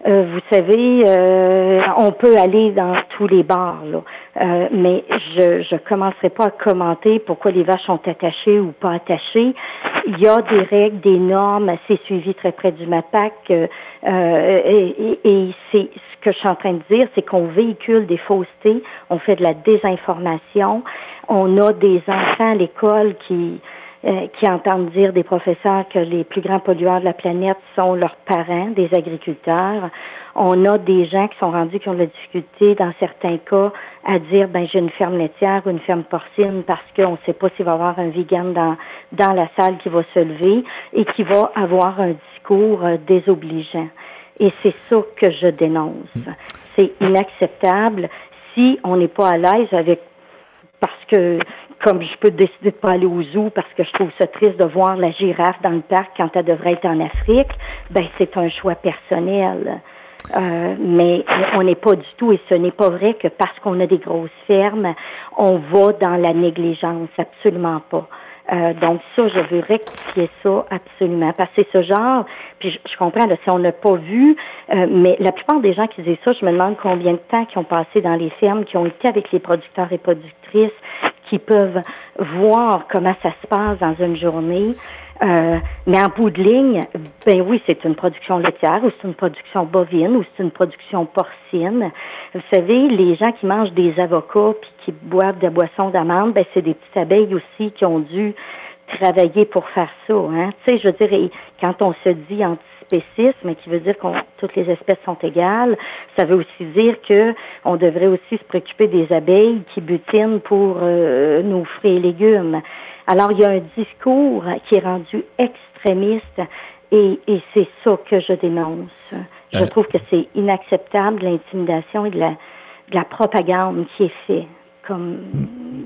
Euh, vous savez, euh, on peut aller dans tous les bars, là. Euh, mais je je commencerai pas à commenter pourquoi les vaches sont attachées ou pas attachées. Il y a des règles, des normes, c'est suivi très près du MAPAC. euh, euh, et et- et c'est ce que je suis en train de dire, c'est qu'on véhicule des faussetés, on fait de la désinformation, on a des enfants à l'école qui euh, qui entendent dire des professeurs que les plus grands pollueurs de la planète sont leurs parents, des agriculteurs. On a des gens qui sont rendus qui ont de la difficulté, dans certains cas, à dire ben j'ai une ferme laitière ou une ferme porcine parce qu'on ne sait pas s'il va y avoir un vegan dans, dans la salle qui va se lever et qui va avoir un discours euh, désobligeant. Et c'est ça que je dénonce. C'est inacceptable si on n'est pas à l'aise avec parce que comme je peux décider de pas aller au zoo parce que je trouve ça triste de voir la girafe dans le parc quand elle devrait être en Afrique, ben c'est un choix personnel. Euh, mais on n'est pas du tout, et ce n'est pas vrai que parce qu'on a des grosses fermes, on va dans la négligence, absolument pas. Euh, donc ça, je veux rectifier ça absolument. Parce que c'est ce genre, puis je, comprends, là, si on n'a pas vu, euh, mais la plupart des gens qui disent ça, je me demande combien de temps qui ont passé dans les fermes, qui ont été avec les producteurs et productrices, qui peuvent voir comment ça se passe dans une journée. Euh, mais en bout de ligne, ben oui, c'est une production laitière ou c'est une production bovine ou c'est une production porcine. Vous savez, les gens qui mangent des avocats puis qui boivent de boissons d'amande, ben c'est des petites abeilles aussi qui ont dû travailler pour faire ça. Hein. Tu sais, je veux dire, quand on se dit antispécisme, qui veut dire que toutes les espèces sont égales, ça veut aussi dire que on devrait aussi se préoccuper des abeilles qui butinent pour euh, nos fruits et légumes. Alors, il y a un discours qui est rendu extrémiste et, et c'est ça que je dénonce. Je Ouais. trouve que c'est inacceptable l'intimidation et de la, de la propagande qui est faite, comme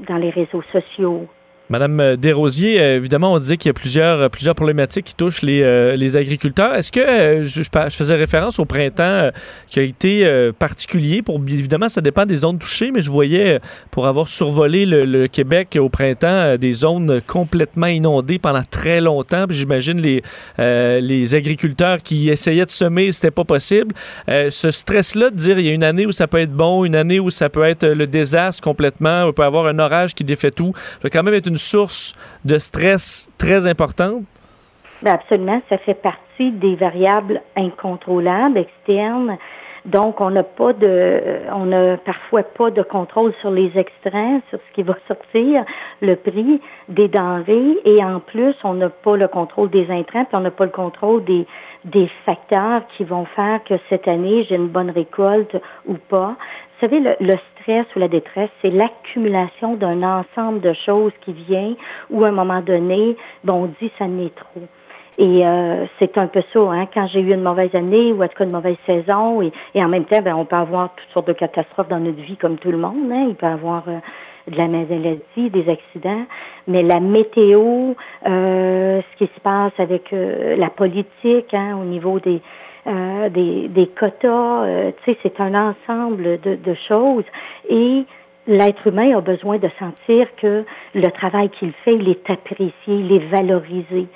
dans les réseaux sociaux. Madame euh, Desrosiers, euh, évidemment, on disait qu'il y a plusieurs, euh, plusieurs problématiques qui touchent les, les agriculteurs. Est-ce que je, faisais référence au printemps qui a été particulier pour évidemment ça dépend des zones touchées, mais je voyais pour avoir survolé le, Québec au printemps des zones complètement inondées pendant très longtemps. J'imagine les les agriculteurs qui essayaient de semer, c'était pas possible. Ce stress-là de dire il y a une année où ça peut être bon, une année où ça peut être le désastre complètement, il peut avoir un orage qui défait tout, ça va quand même être une source de stress très importante? Ben absolument, ça fait partie des variables incontrôlables externes. Donc, on n'a pas de, on n'a parfois pas de contrôle sur les extraits, sur ce qui va sortir, le prix des denrées, et en plus, on n'a pas le contrôle des intrants, puis on n'a pas le contrôle des, des facteurs qui vont faire que cette année, j'ai une bonne récolte ou pas. Vous savez, le, le stress ou la détresse, c'est l'accumulation d'un ensemble de choses qui vient où à un moment donné, bon, on dit ça n'est trop. Et euh, c'est un peu ça, hein, quand j'ai eu une mauvaise année ou en tout cas une mauvaise saison, et, et en même temps, ben, on peut avoir toutes sortes de catastrophes dans notre vie comme tout le monde. Hein. Il peut avoir euh, de la maladie, des accidents, mais la météo, euh, ce qui se passe avec euh, la politique hein, au niveau des, euh, des, des quotas, euh, tu sais, c'est un ensemble de, de choses. Et l'être humain a besoin de sentir que le travail qu'il fait, il est apprécié, il est valorisé.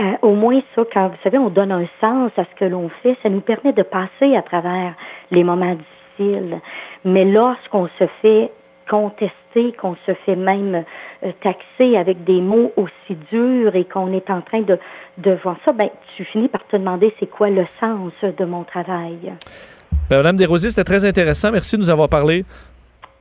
Euh, au moins ça, quand vous savez, on donne un sens à ce que l'on fait, ça nous permet de passer à travers les moments difficiles. Mais lorsqu'on se fait contester, qu'on se fait même euh, taxer avec des mots aussi durs et qu'on est en train de, de voir ça, ben tu finis par te demander c'est quoi le sens de mon travail. Ben, Madame Desrosiers, c'était très intéressant. Merci de nous avoir parlé.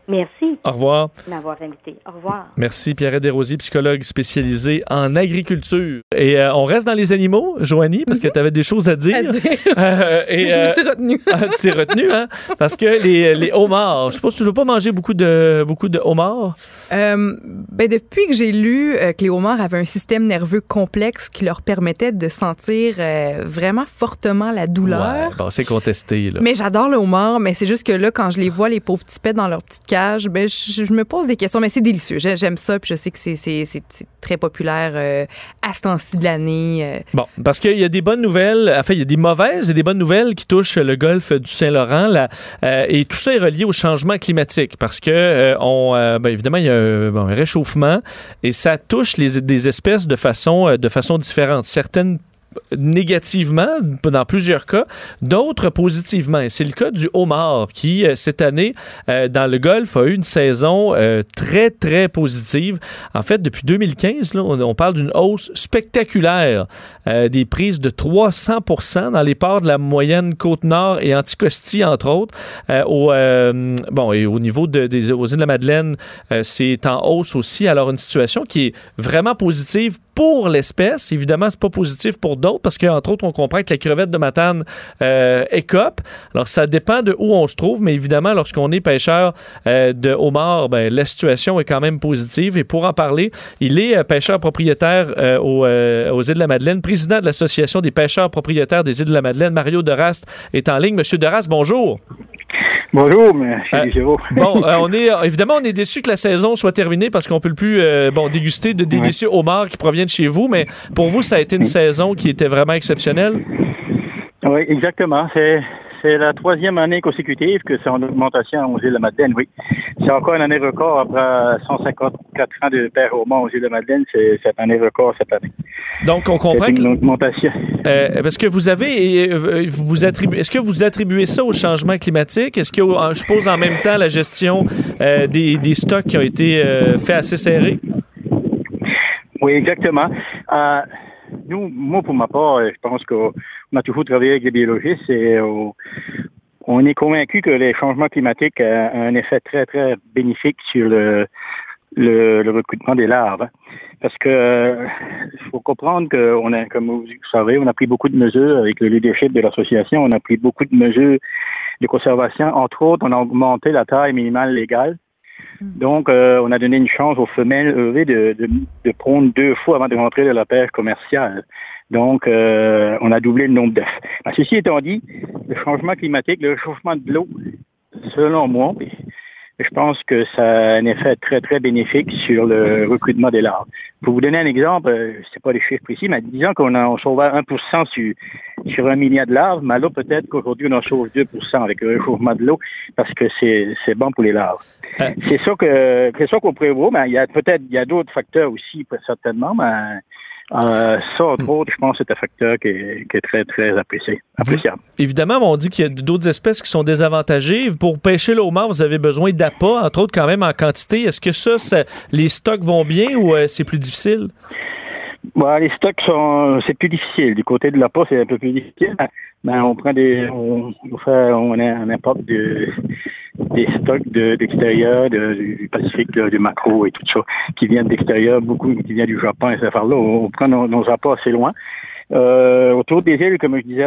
Merci Au revoir. m'avoir invité. Au revoir. Merci Pierrette Desrosiers, psychologue spécialisé en agriculture. Et euh, on reste dans les animaux, Joanie, parce que tu avais des choses à dire. À dire. Euh, et, Je me euh, suis retenue. ah, tu t'es retenu, hein? Parce que les, les homards, je suppose que tu ne veux pas manger beaucoup de, beaucoup de homards? Euh, ben depuis que j'ai lu euh, que les homards avaient un système nerveux complexe qui leur permettait de sentir euh, vraiment fortement la douleur. Ouais, bon, c'est contesté, là. Mais j'adore le homard, mais c'est juste que là, quand je les vois, les pauvres petits pets dans leur petite cage, ben, je, me pose des questions. Mais c'est délicieux. J'ai- J'aime ça, puis je sais que c'est- très populaire euh, à ce temps-ci de l'année. euh. Bon, parce qu'il y a des bonnes nouvelles, enfin, il y a des mauvaises et des bonnes nouvelles qui touchent le golfe du Saint-Laurent. euh, et tout ça est relié au changement climatique parce que, euh, on, ben, évidemment, il y a un, bon, réchauffement et ça touche les, des espèces de façon, de façon différente. Certaines négativement dans plusieurs cas, d'autres positivement. C'est le cas du homard qui, euh, cette année, euh, dans le golfe, a eu une saison euh, très, très positive. En fait, depuis 2015, là, on, parle d'une hausse spectaculaire des prises de 300% dans les ports de la moyenne Côte-Nord et Anticosti, entre autres. Au, bon, et au niveau de, des aux îles de la Madeleine, c'est en hausse aussi. Alors, une situation qui est vraiment positive pour l'espèce. Évidemment, c'est pas positif pour d'autres parce qu'entre autres, on comprend que la crevette de Matane euh, écope. Alors, ça dépend de où on se trouve, mais évidemment, lorsqu'on est pêcheur euh, de homard, ben, la situation est quand même positive. Et pour en parler, il est euh, pêcheur propriétaire euh, aux, euh, aux îles de la Madeleine, président de l'Association des pêcheurs propriétaires des îles de la Madeleine. Mario Derast est en ligne. Monsieur Derast, bonjour. Bonjour, M. Euh. Bon, euh, on est évidemment on est déçu que la saison soit terminée parce qu'on peut plus euh, bon déguster de délicieux homards qui proviennent de chez vous, mais pour vous ça a été une saison qui était vraiment exceptionnelle. Oui, exactement. C'est c'est la troisième année consécutive que c'est en augmentation aux îles de Madeleine, oui. C'est encore une année record après 154 ans de père au Mans aux îles de la Madeleine. C'est cette année record cette année. Donc on comprend que augmentation. euh, parce que vous avez euh, vous attribuez est-ce que vous attribuez ça au changement climatique? Est-ce que je suppose en même temps la gestion euh, des, des stocks qui ont été euh, faits assez serrés? Oui, exactement. Nous, moi, pour ma part, je pense qu'on a toujours travaillé avec des biologistes et euh, on est convaincu que les changements climatiques ont un effet très, très bénéfique sur le, le, le recrutement des larves. Parce que euh, faut comprendre que on a, comme vous savez, on a pris beaucoup de mesures avec le leadership de l'association, on a pris beaucoup de mesures de conservation. Entre autres, on a augmenté la taille minimale légale. Donc, euh, on a donné une chance aux femelles de, de prendre deux fois avant de rentrer dans la pêche commerciale. Donc, euh, on a doublé le nombre d'œufs. Ben, ceci étant dit, le changement climatique, le réchauffement de l'eau, selon moi, je pense que ça a un effet très, très bénéfique sur le recrutement des larves. Pour vous donner un exemple, euh, c'est pas des chiffres précis, mais disons qu'on a on sauve 1% sur, sur un milliard de larves, mais là, peut-être qu'aujourd'hui, on en sauve 2% avec le réchauffement de l'eau parce que c'est, bon pour les larves. C'est ça que, c'est ça qu'on prévoit, mais il y a peut-être, il y a d'autres facteurs aussi, certainement, mais euh, ça, entre autres, je pense que c'est un facteur qui est, qui est très, très apprécié, appréciable. Évidemment, on dit qu'il y a d'autres espèces qui sont désavantagées. Pour pêcher le homard, vous avez besoin d'appât, entre autres quand même en quantité. Est-ce que ça, ça- les stocks vont bien ou euh, c'est plus difficile? Bon, les stocks sont, c'est plus difficile. Du côté de la peau, c'est un peu plus difficile. ben, on prend des, on, on fait, on, importe de- des stocks de- d'extérieur, de, du Pacifique, là, du macro et tout ça, qui viennent d'extérieur, beaucoup qui viennent du Japon et ces affaires-là. On, on prend nos, apports assez loin. Euh, autour des îles, comme je disais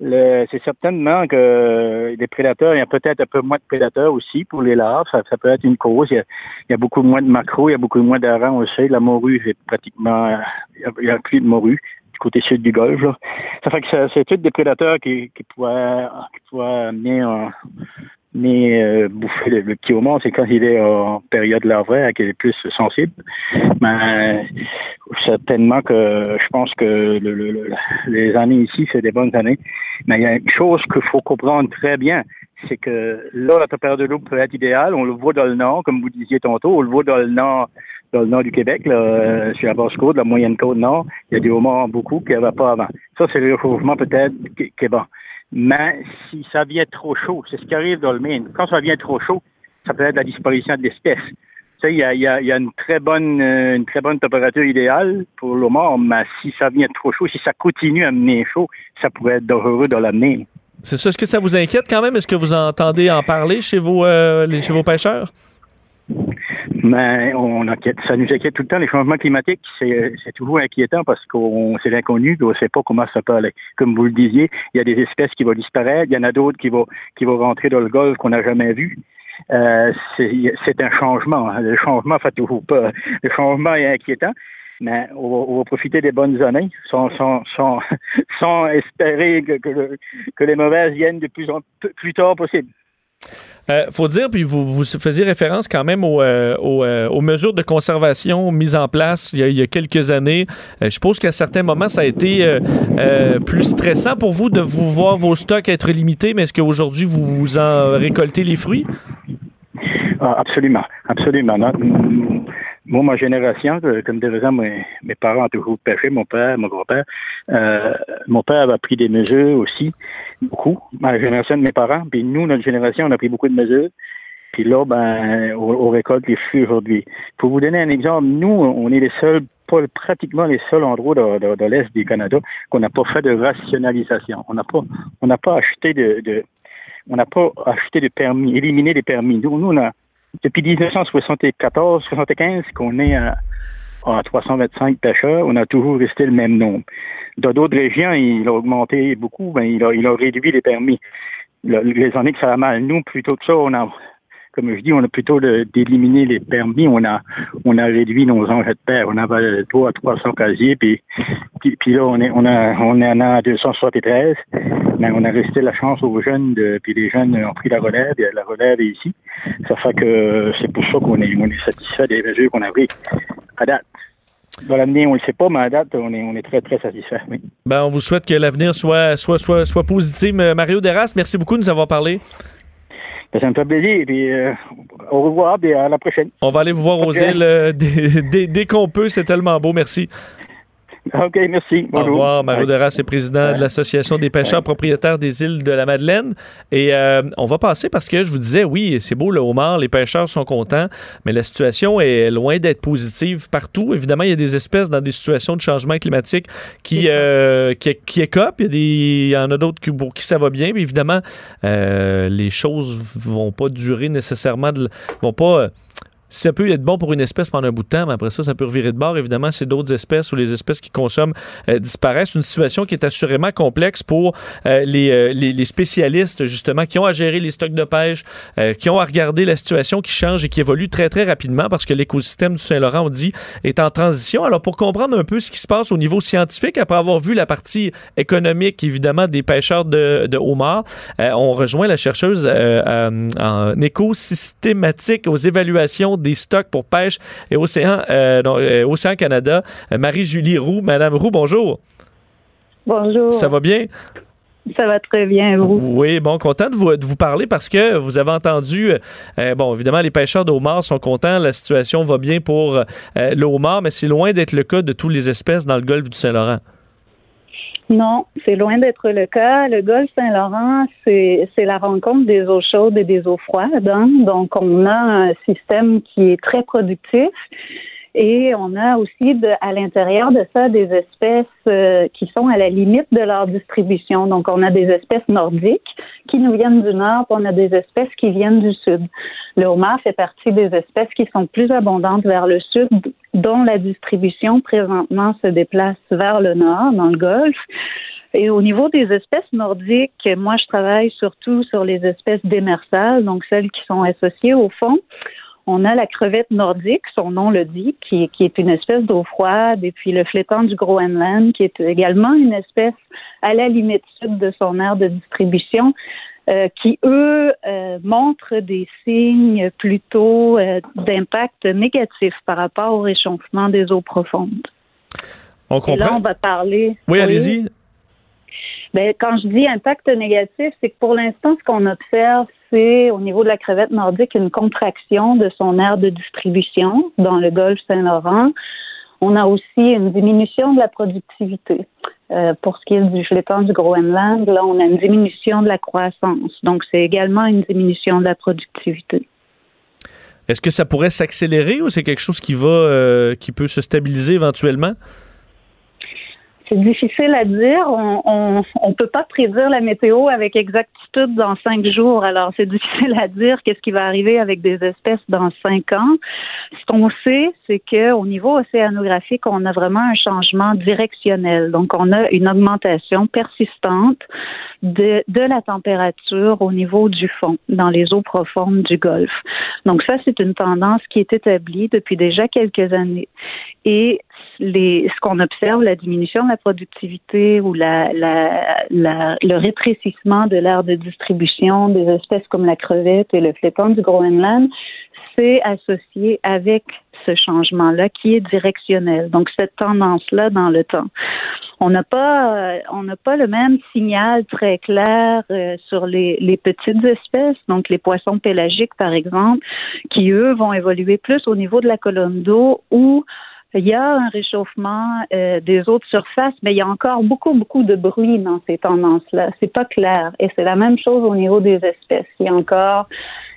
le- c'est certainement que les prédateurs, il y a peut-être un peu moins de prédateurs aussi pour les larves. Ça, ça peut être une cause. Il y, a, beaucoup moins de macros, il y a beaucoup moins d'harengs aussi. La morue, c'est pratiquement, il y a- plus de morue côté sud du golfe. Là. Ça fait que c'est tous des prédateurs qui, qui pourraient, qui amener, euh, euh, bouffer le, le petit homard. C'est quand il est en période larvaire qu'il est plus sensible. Mais certainement que je pense que le- les années ici, c'est des bonnes années. Mais il y a une chose qu'il faut comprendre très bien, c'est que là, la température de l'eau peut être idéale. On le voit dans le nord, comme vous disiez tantôt, on le voit dans le nord, dans le nord du Québec, là, euh, sur la basse côte, la moyenne côte nord. Il y a des homards beaucoup qu'il n'y avait pas avant. Ça, c'est le réchauffement peut-être qui, est bon. Mais si ça vient trop chaud, c'est ce qui arrive dans le Maine. Quand ça vient trop chaud, ça peut être la disparition de l'espèce. Il y a, une très bonne euh, une très bonne température idéale pour l'homard, mais si ça vient trop chaud, si ça continue à mener chaud, ça pourrait être dangereux dans l'avenir. C'est ça. Est-ce que ça vous inquiète quand même? Est-ce que vous entendez en parler chez vos, euh, chez vos pêcheurs? Mais on inquiète, ça nous inquiète tout le temps. Les changements climatiques, c'est toujours inquiétant parce qu'on c'est l'inconnu, on ne sait pas comment ça peut aller. Comme vous le disiez, il y a des espèces qui vont disparaître, il y en a d'autres qui vont qui vont rentrer dans le golfe qu'on n'a jamais vu. Euh, c'est un changement. hein. Le changement fait toujours peur. Le changement est inquiétant. Mais on va, on va profiter des bonnes années sans, sans, sans, sans espérer que, que, que les mauvaises viennent de plus en plus tard possible. Euh, faut dire, puis vous, vous faisiez référence quand même aux, euh, euh, aux mesures de conservation mises en place il y a, quelques années. Euh, je suppose qu'à certains moments, ça a été plus stressant pour vous de vous voir vos stocks être limités, mais est-ce qu'aujourd'hui, vous, vous en récoltez les fruits? Ah, absolument, absolument. Moi, ma génération, comme de raison, mes, parents ont toujours pêché, mon père, mon grand-père. Euh, mon père a pris des mesures aussi, beaucoup. Ma génération de mes parents, puis nous, notre génération, on a pris beaucoup de mesures. Puis là, ben, on, récolte les fruits aujourd'hui. Pour vous donner un exemple, nous, on est les seuls, pratiquement les seuls endroits de, l'Est du Canada qu'on n'a pas fait de rationalisation. On n'a pas, on n'a pas acheté de, de on n'a pas acheté de permis, éliminé des permis. Nous, nous on a, depuis 1974-75 qu'on est à, à 325 pêcheurs, on a toujours resté le même nombre. Dans d'autres régions, il a augmenté beaucoup, ben, il, a, il a réduit les permis. Le- les années que ça va mal, nous, plutôt que ça, on a, comme je dis, on a plutôt d'éliminer les permis, on a, on a réduit nos engrais de terre. On avait 3 à 300 casiers, puis, puis, là, on est, on a, on en a 273. Mais on a resté la chance aux jeunes, puis les jeunes ont pris la relève, et la relève est ici. Ça fait que c'est pour ça qu'on est, on est satisfait des mesures qu'on a prises à date. Dans l'avenir, on ne le sait pas, mais à date, on est, on est très, très satisfait. Oui. Ben, on vous souhaite que l'avenir soit, soit, soit, soit positif. Mais Mario Deras, merci beaucoup de nous avoir parlé. Ben, Ça me fait plaisir. Puis, euh, au revoir, et à la prochaine. On va aller vous voir aux îles euh, dès, dès- dès qu'on peut. C'est tellement beau. Merci. OK, merci. Au Bonjour. revoir. Mario. Deras est président de l'Association des pêcheurs propriétaires des îles de la Madeleine. Et euh, on va passer parce que je vous disais, oui, c'est beau le homard, les pêcheurs sont contents, mais la situation est loin d'être positive partout. Évidemment, il y a des espèces dans des situations de changement climatique qui, euh, qui, qui écopent. Il y, a des, il y en a d'autres pour qui ça va bien. Mais évidemment, euh, les choses vont pas durer nécessairement, de, vont pas... ça peut être bon pour une espèce pendant un bout de temps, mais après ça, ça peut revirer de bord. Évidemment, c'est d'autres espèces ou les espèces qui consomment euh, disparaissent. Une situation qui est assurément complexe pour euh, les, euh, les, spécialistes, justement, qui ont à gérer les stocks de pêche, qui ont à regarder la situation qui change et qui évolue très, très rapidement parce que l'écosystème du Saint-Laurent, on dit, est en transition. Alors, pour comprendre un peu ce qui se passe au niveau scientifique, après avoir vu la partie économique, évidemment, des pêcheurs de, de homards, on rejoint la chercheuse en écosystématique aux évaluations des stocks pour pêche et océan, euh, euh, Océan Canada, euh, Marie-Julie Roux. Madame Roux, bonjour. Bonjour. Ça va bien? Ça va très bien, vous? Oui, bon, content de vous, de vous parler parce que vous avez entendu, euh, bon, évidemment, les pêcheurs de homards sont contents, la situation va bien pour euh, le homard, mais c'est loin d'être le cas de toutes les espèces dans le golfe du Saint-Laurent. Non, c'est loin d'être le cas. Le golfe Saint-Laurent, c'est la rencontre des eaux chaudes et des eaux froides. hein. Donc, on a un système qui est très productif. Et on a aussi à l'intérieur de ça des espèces euh, qui sont à la limite de leur distribution. Donc, on a des espèces nordiques qui nous viennent du nord, puis on a des espèces qui viennent du sud. Le homard fait partie des espèces qui sont plus abondantes vers le sud, dont la distribution présentement se déplace vers le nord, dans le Golfe. Et au niveau des espèces nordiques, moi, je travaille surtout sur les espèces démersales, donc celles qui sont associées au fond. On a la crevette nordique, son nom le dit, qui, qui est une espèce d'eau froide, et puis le flétan du Groenland, qui est également une espèce à la limite sud de son aire de distribution, euh, qui, eux, euh, montrent des signes plutôt euh, d'impact négatif par rapport au réchauffement des eaux profondes. On Et là, comprend. on va parler. Oui, allez-y. Ben, quand je dis impact négatif, c'est que pour l'instant, ce qu'on observe, c'est au niveau de la crevette nordique une contraction de son aire de distribution dans le golfe Saint-Laurent. On a aussi une diminution de la productivité. Euh, pour ce qui est du flétan du Groenland, là, on a une diminution de la croissance. Donc, c'est également une diminution de la productivité. Est-ce que ça pourrait s'accélérer ou c'est quelque chose qui va, euh, qui peut se stabiliser éventuellement? C'est difficile à dire. On, on, on peut pas prédire la météo avec exactitude dans cinq jours. Alors, c'est difficile à dire qu'est-ce qui va arriver avec des espèces dans cinq ans. Ce qu'on sait, c'est que au niveau océanographique, on a vraiment un changement directionnel. Donc, on a une augmentation persistante de, de la température au niveau du fond, dans les eaux profondes du Golfe. Donc, ça, c'est une tendance qui est établie depuis déjà quelques années. Et les, ce qu'on observe, la diminution de la productivité ou la, la, la, le rétrécissement de l'aire de distribution des espèces comme la crevette et le flétan du Groenland, c'est associé avec ce changement-là qui est directionnel. Donc cette tendance-là dans le temps. On n'a pas, euh, on n'a pas le même signal très clair euh, sur les, les petites espèces, donc les poissons pélagiques par exemple, qui eux vont évoluer plus au niveau de la colonne d'eau ou il y a un réchauffement euh, des eaux de surface, mais il y a encore beaucoup, beaucoup de bruit dans ces tendances-là. C'est pas clair. Et c'est la même chose au niveau des espèces. Il y a encore,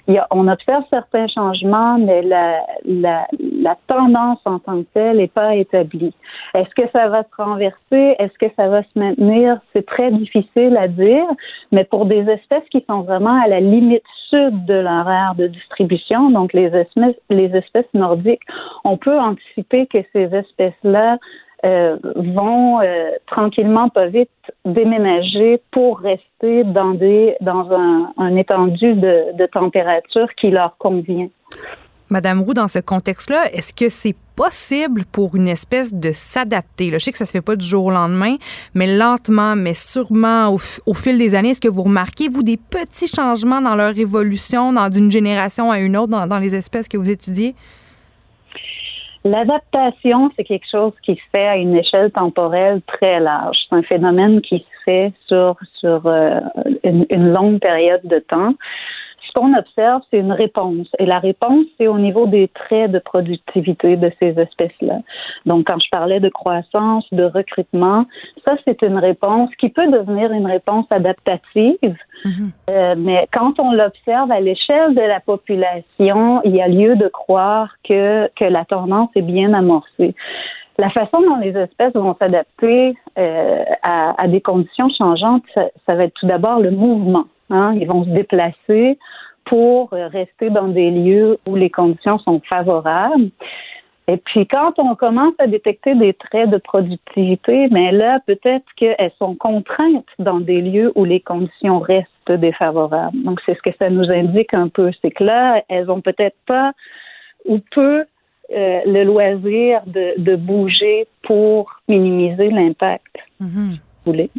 a, on observe certains changements, mais la, la, la tendance en tant que telle n'est pas établie. Est-ce que ça va se renverser? Est-ce que ça va se maintenir? C'est très difficile à dire, mais pour des espèces qui sont vraiment à la limite sud de leur aire de distribution, donc les espèces, les espèces nordiques, on peut anticiper que ces espèces-là euh, vont euh, tranquillement, pas vite, déménager pour rester dans des un, un étendu de, température qui leur convient. Madame Roux, dans ce contexte-là, est-ce que c'est possible pour une espèce de s'adapter? Je sais que ça se fait pas du jour au lendemain, mais lentement, mais sûrement au, fil des années, est-ce que vous remarquez, vous, des petits changements dans leur évolution, dans d'une génération à une autre, dans les espèces que vous étudiez? L'adaptation, c'est quelque chose qui se fait à une échelle temporelle très large. C'est un phénomène qui se fait sur, sur euh, une, une longue période de temps. Ce qu'on observe, c'est une réponse. Et la réponse, c'est au niveau des traits de productivité de ces espèces-là. Donc, quand je parlais de croissance, de recrutement, ça, c'est une réponse qui peut devenir une réponse adaptative. Euh, mais quand on l'observe à l'échelle de la population, il y a lieu de croire que, que la tendance est bien amorcée. La façon dont les espèces vont s'adapter euh, à, à des conditions changeantes, ça, ça va être tout d'abord le mouvement. Hein? Ils vont se déplacer pour euh, rester dans des lieux où les conditions sont favorables. Et puis, quand on commence à détecter des traits de productivité, mais là, peut-être qu'elles sont contraintes dans des lieux où les conditions restent défavorables. Donc, c'est ce que ça nous indique un peu. C'est que là, elles ont peut-être pas ou peu euh, le loisir de, de bouger pour minimiser l'impact. Vous voulez?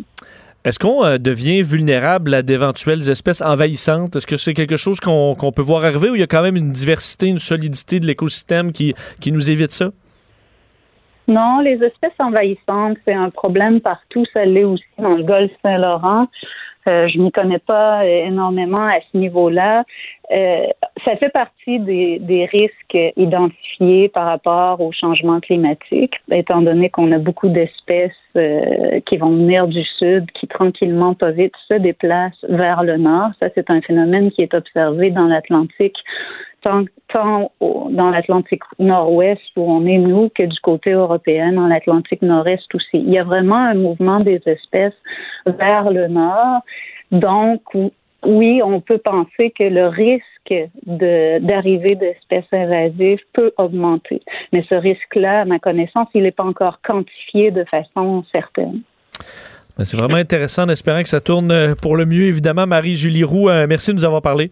Est-ce qu'on euh, devient vulnérable à d'éventuelles espèces envahissantes? Est-ce que c'est quelque chose qu'on peut voir arriver ou il y a quand même une diversité, une solidité de l'écosystème qui, qui nous évite ça? Non, les espèces envahissantes, c'est un problème partout. Ça l'est aussi dans le golfe Saint-Laurent. Euh, je n'y connais pas énormément à ce niveau-là. Euh, ça fait partie des, des risques identifiés par rapport au changement climatique, étant donné qu'on a beaucoup d'espèces euh, qui vont venir du sud, qui tranquillement, pas vite, se déplacent vers le nord. Ça, c'est un phénomène qui est observé dans l'Atlantique tant, dans l'Atlantique nord-ouest où on est nous que du côté européen, dans l'Atlantique nord-est aussi. Il y a vraiment un mouvement des espèces vers le nord. Donc, oui, on peut penser que le risque de- d'arrivée d'espèces invasives peut augmenter. Mais ce risque-là, à ma connaissance, il n'est pas encore quantifié de façon certaine. Ben, C'est vraiment intéressant, en espérant que ça tourne pour le mieux. Évidemment, Marie-Julie Roux, euh, merci de nous avoir parlé.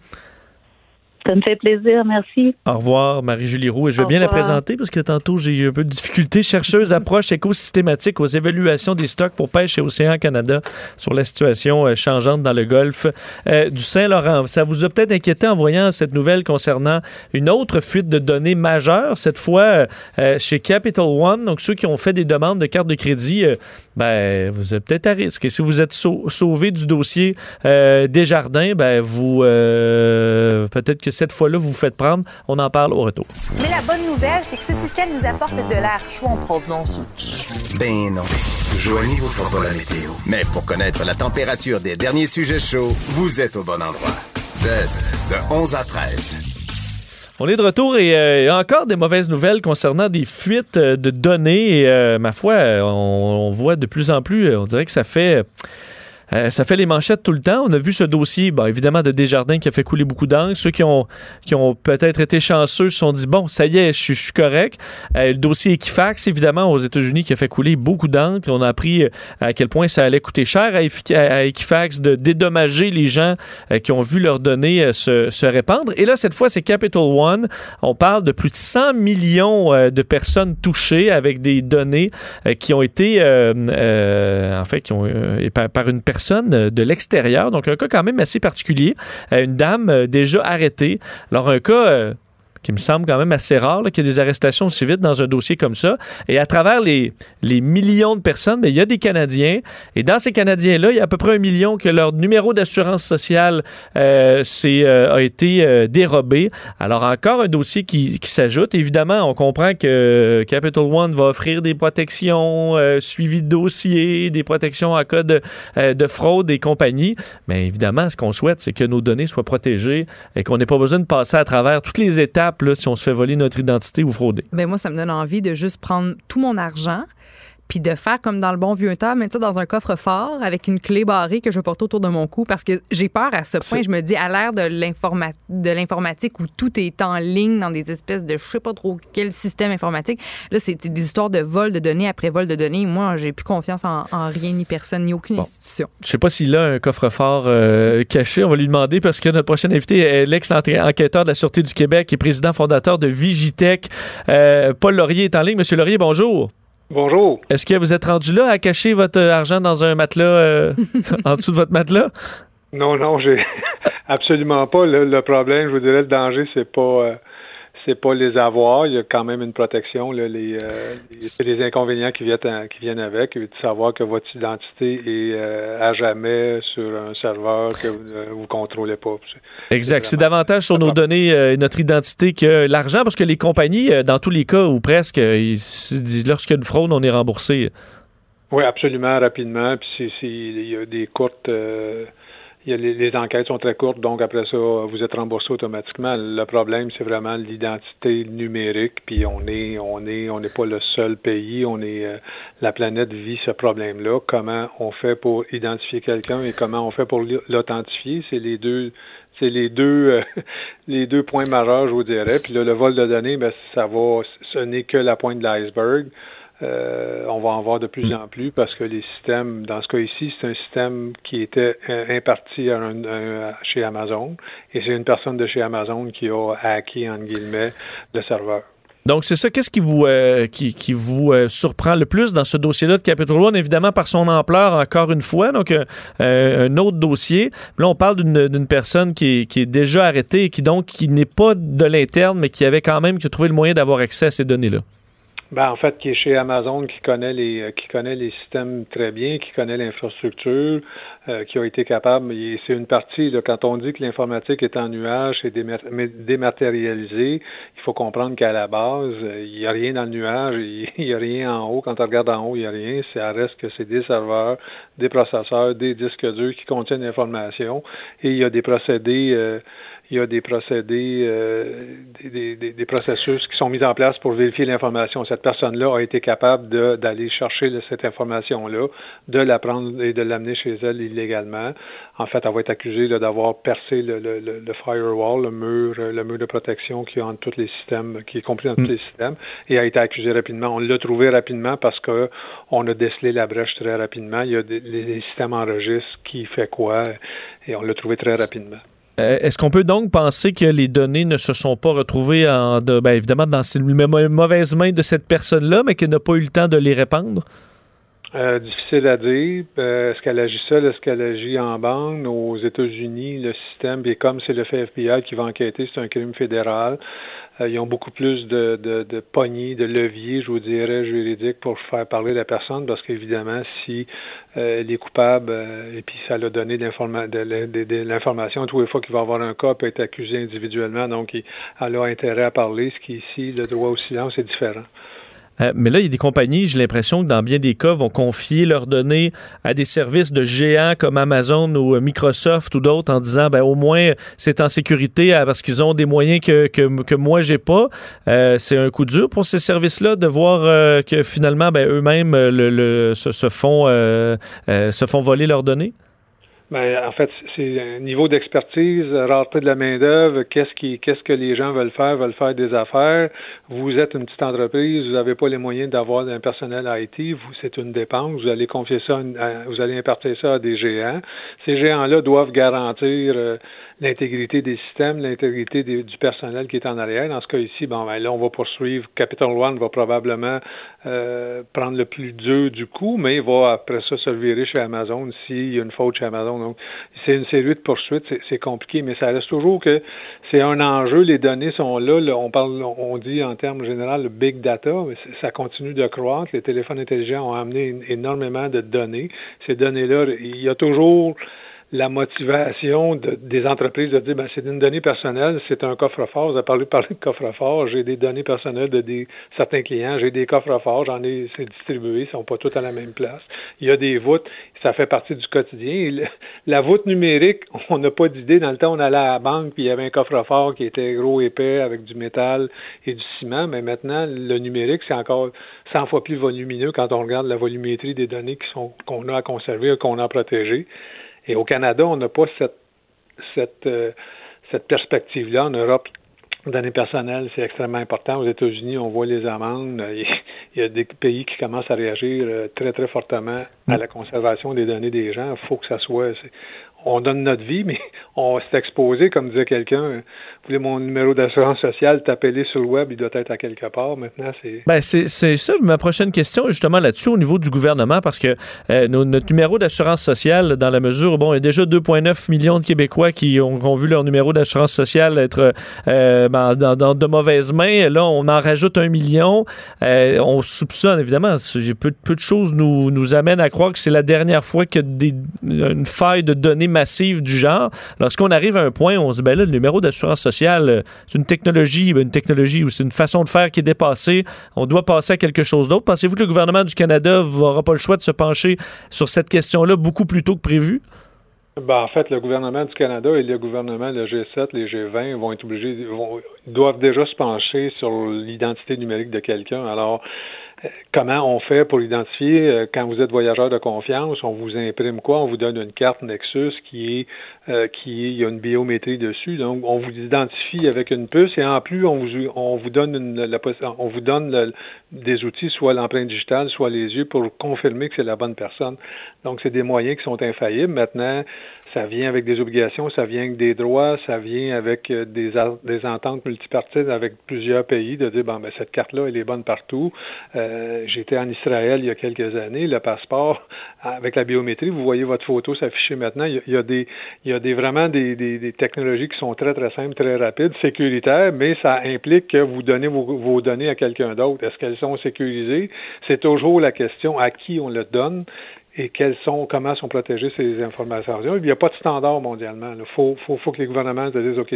Ça me fait plaisir, merci. Au revoir, Marie-Julie Roux. Et je vais Au bien la présenter parce que tantôt, j'ai eu un peu de difficulté. Chercheuse approche écosystématique aux évaluations des stocks pour pêche et océan Canada sur la situation euh, changeante dans le golfe euh, du Saint-Laurent. Ça vous a peut-être inquiété en voyant cette nouvelle concernant une autre fuite de données majeure, cette fois euh, chez Capital One. Donc, ceux qui ont fait des demandes de carte de crédit, ben, vous êtes peut-être à risque. Et si vous êtes sau- sauvé du dossier Desjardins, ben, vous, peut-être que cette fois-là, vous vous faites prendre. On en parle au retour. Mais la bonne nouvelle, c'est que ce système nous apporte de l'air chaud en provenance. Ben non. Joanie vous fera pas la météo. Mais pour connaître la température des derniers sujets chauds, vous êtes au bon endroit. DES, de 11 à 13. On est de retour et euh, il y a encore des mauvaises nouvelles concernant des fuites euh, de données. Et, euh, ma foi, on, on voit de plus en plus, on dirait que ça fait. euh, ça fait les manchettes tout le temps. On a vu ce dossier, bon, évidemment, de Desjardins qui a fait couler beaucoup d'encre. Ceux qui ont, qui ont peut-être été chanceux se sont dit, bon, ça y est, je, suis- correct. Euh, le dossier Equifax, évidemment, aux États-Unis, qui a fait couler beaucoup d'encre. On a appris euh, à quel point ça allait coûter cher à, Equifax de dédommager les gens euh, qui ont vu leurs données euh, se, se répandre. Et là, cette fois, c'est Capital One. On parle de plus de 100 millions euh, de personnes touchées avec des données euh, qui ont été, euh, euh, en fait, qui ont, euh, par une personne euh, de l'extérieur. Donc, un cas quand même assez particulier. Euh, une dame euh, déjà arrêtée. Alors, un cas... qui me semble quand même assez rare, qu'il y ait des arrestations aussi vite dans un dossier comme ça. Et à travers les, les millions de personnes, mais il y a des Canadiens. Et dans ces Canadiens-là, il y a à peu près un million que leur numéro d'assurance sociale euh, euh, a été euh, dérobé. Alors, encore un dossier qui, qui s'ajoute. Évidemment, on comprend que Capital One va offrir des protections, suivi de dossiers, des protections en cas de, de fraude et compagnie. Mais évidemment, ce qu'on souhaite, c'est que nos données soient protégées et qu'on n'ait pas besoin de passer à travers toutes les étapes si on se fait voler notre identité ou frauder. Ben moi, ça me donne envie de juste prendre tout mon argent puis de faire comme dans le bon vieux temps, mettre ça dans un coffre-fort avec une clé barrée que je porte autour de mon cou parce que j'ai peur à ce point. Je me dis, à l'ère de l'informa- de l'informatique où tout est en ligne dans des espèces de je sais pas trop quel système informatique, là, c'est des histoires de vol de données après vol de données. Moi, j'ai plus confiance en, en rien ni personne ni aucune institution. Je sais pas s'il a un coffre-fort euh, caché. On va lui demander parce que notre prochain invité est l'ex-enquêteur de la Sûreté du Québec et président fondateur de Vigitech. Euh, Paul Laurier est en ligne. Monsieur Laurier, bonjour. Bonjour. Est-ce que vous êtes rendu là à cacher votre argent dans un matelas, euh, en dessous de votre matelas? Non, non, j'ai absolument pas. Le, le problème, je vous dirais, le danger, c'est pas euh, c'est pas les avoirs. Il y a quand même une protection. Là, les, euh, les- c'est les inconvénients qui viennent à- qui viennent avec, de savoir que votre identité est euh, à jamais sur un serveur que vous ne vous contrôlez pas. Exact. C'est davantage sur nos données euh, et notre identité que l'argent, parce que les compagnies, euh, dans tous les cas, ou presque, euh, ils se disent, lorsqu'il y a une fraude, on est remboursé. Oui, absolument, rapidement. Puis il y a des courtes. Les, les enquêtes sont très courtes, donc après ça, vous êtes remboursé automatiquement. Le problème, c'est vraiment l'identité numérique. Puis on est, on est, on n'est pas le seul pays. On est, euh, la planète vit ce problème-là. Comment on fait pour identifier quelqu'un et comment on fait pour l'authentifier, c'est les deux. C'est les deux euh, les deux points majeurs, je vous dirais. Puis là, le vol de données, ben, ça va, ce n'est que la pointe de l'iceberg. Euh, on va en voir de plus en plus parce que les systèmes, dans ce cas ici, c'est un système qui était euh, imparti à un- un- chez Amazon et c'est une personne de chez Amazon qui a hacké, entre guillemets, le serveur. Donc, c'est ça. Qu'est-ce qui vous, euh, qui, qui vous euh, surprend le plus dans ce dossier-là de Capital One? Évidemment, par son ampleur, encore une fois. Donc, euh, un autre dossier. Là, on parle d'une d'une personne qui est, qui est déjà arrêtée et qui, donc, qui n'est pas de l'interne, mais qui avait quand même qui a trouvé le moyen d'avoir accès à ces données-là. Ben, en fait, qui est chez Amazon, qui connaît les euh, qui connaît les systèmes très bien, qui connaît l'infrastructure, euh, qui a été capable. C'est une partie. Là, quand on dit que l'informatique est en nuage, c'est dématérialisé. Il faut comprendre qu'à la base, euh, il n'y a rien dans le nuage, il n'y a rien en haut. Quand on regarde en haut, il n'y a rien. Ça reste que c'est des serveurs, des processeurs, des disques durs qui contiennent l'information. Et il y a des procédés. euh, il y a des procédés, euh, des, des, des, processus qui sont mis en place pour vérifier l'information. Cette personne-là a été capable de- d'aller chercher cette information-là, de la prendre et de l'amener chez elle illégalement. En fait, elle va être accusée d'avoir percé le, le, le, le firewall, le mur, euh, le mur de protection qui est entre tous les systèmes, qui est compris dans tous les systèmes, et a été accusée rapidement. On l'a trouvé rapidement parce que on a décelé la brèche très rapidement. Il y a des, les, les systèmes enregistrent qui fait quoi, et on l'a trouvé très rapidement. Euh, Est-ce qu'on peut donc penser que les données ne se sont pas retrouvées en, de- ben, évidemment dans les mauvaises mains de cette personne-là, mais qu'elle n'a pas eu le temps de les répandre? Euh, difficile à dire. Euh, est-ce qu'elle agit seule? Est-ce qu'elle agit en bande? Aux États-Unis, le système, et comme c'est le FBI qui va enquêter, c'est un crime fédéral. Euh, ils ont beaucoup plus de, de, de poignées, de leviers, je vous dirais, juridiques pour faire parler la personne, parce qu'évidemment, si euh, elle est coupable euh, et puis ça l'a donné de de l'information, tous les fois qu'il va avoir un cas, peut être accusé individuellement, donc il- elle a intérêt à parler, ce qui ici, le droit au silence est différent. Euh, mais là, il y a des compagnies, j'ai l'impression que dans bien des cas, vont confier leurs données à des services de géants comme Amazon ou euh, Microsoft ou d'autres en disant, ben, au moins, c'est en sécurité euh, parce qu'ils ont des moyens que, que, que moi, j'ai pas. Euh, c'est un coup dur pour ces services-là de voir que finalement, ben, eux-mêmes le, le- se, se font, se font voler leurs données? Ben, en fait, c'est un niveau d'expertise, rareté de la main-d'œuvre, qu'est-ce qui, qu'est-ce que les gens veulent faire, veulent faire des affaires. Vous êtes une petite entreprise, vous n'avez pas les moyens d'avoir un personnel IT, vous, c'est une dépense, vous allez confier ça, vous allez impartir ça à des géants. Ces géants-là doivent garantir euh, l'intégrité des systèmes, l'intégrité du personnel qui est en arrière. Dans ce cas ici, bon, ben là, on va poursuivre. Capital One va probablement euh, prendre le plus dur du coup, mais il va après ça se virer chez Amazon s'il y a une faute chez Amazon. Donc, c'est une série de poursuites, c'est- compliqué, mais ça reste toujours que c'est un enjeu. Les données sont là. on parle, on dit en termes généraux le big data, mais ça continue de croître. Les téléphones intelligents ont amené énormément de données. Ces données-là, il y a toujours la motivation de- des entreprises de dire ben, c'est une donnée personnelle, c'est un coffre-fort. Vous avez parlé, de coffre-fort. J'ai des données personnelles de des, certains clients, j'ai des coffres-forts, j'en ai, c'est distribué, ils sont pas tous à la même place. Il y a des voûtes, ça fait partie du quotidien. La voûte numérique, on n'a pas d'idée. Dans le temps, on allait à la banque, puis il y avait un coffre-fort qui était gros, épais, avec du métal et du ciment, mais maintenant, le numérique, c'est encore 100 fois plus volumineux quand on regarde la volumétrie des données qu'on a à conserver, qu'on a à protéger. Et au Canada, on n'a pas cette, cette, euh, cette perspective-là. En Europe, données personnelles, c'est extrêmement important. Aux États-Unis, on voit les amendes. Il y- a des pays qui commencent à réagir euh, très, très fortement à la conservation des données des gens. Il faut que ça soit... On donne notre vie, mais on s'est exposé, comme disait quelqu'un. Vous voulez mon numéro d'assurance sociale, tapez-le sur le web, il doit être à quelque part. Maintenant, c'est... Ben, c'est ça ma prochaine question, justement là-dessus, au niveau du gouvernement, parce que euh, notre numéro d'assurance sociale, dans la mesure, bon, il y a déjà 2,9 millions de Québécois qui ont, vu leur numéro d'assurance sociale être euh, ben, dans, de mauvaises mains. Là, on en rajoute un million. Euh, on soupçonne, évidemment, peu, peu de choses nous, nous amènent à croire que c'est la dernière fois a des, une faille de données massives du genre. Lorsqu'on arrive à un point où on se dit, ben là, le numéro d'assurance sociale, euh, c'est une technologie, ben, une technologie ou c'est une façon de faire qui est dépassée. On doit passer à quelque chose d'autre. Pensez-vous que le gouvernement du Canada n'aura pas le choix de se pencher sur cette question-là beaucoup plus tôt que prévu? Ben, en fait, le gouvernement du Canada et le gouvernement, le G7, les G20, vont être obligés, vont, doivent déjà se pencher sur l'identité numérique de quelqu'un. Alors, comment on fait pour identifier euh, quand vous êtes voyageur de confiance, on vous imprime quoi? On vous donne une carte Nexus qui est, euh, qui est, il y a une biométrie dessus. Donc, on vous identifie avec une puce et en plus, on vous, on vous donne une, la, on vous donne le- des outils, soit l'empreinte digitale, soit les yeux pour confirmer que c'est la bonne personne. Donc, c'est des moyens qui sont infaillibles. Maintenant, ça vient avec des obligations, ça vient avec des droits, ça vient avec euh, des, des ententes multipartites avec plusieurs pays de dire, bon, ben, cette carte-là, elle est bonne partout. Euh, J'étais en Israël il y a quelques années, le passeport avec la biométrie, vous voyez votre photo s'afficher maintenant. Il y, a, des, il y a des, vraiment des, des, des technologies qui sont très, très simples, très rapides, sécuritaires, mais ça implique que vous donnez vos, vos données à quelqu'un d'autre. Est-ce qu'elles sont sécurisées? C'est toujours la question à qui on le donne et quelles sont, comment sont protégées ces informations. Il n'y a pas de standard mondialement. Il faut, faut, faut que les gouvernements se disent, OK,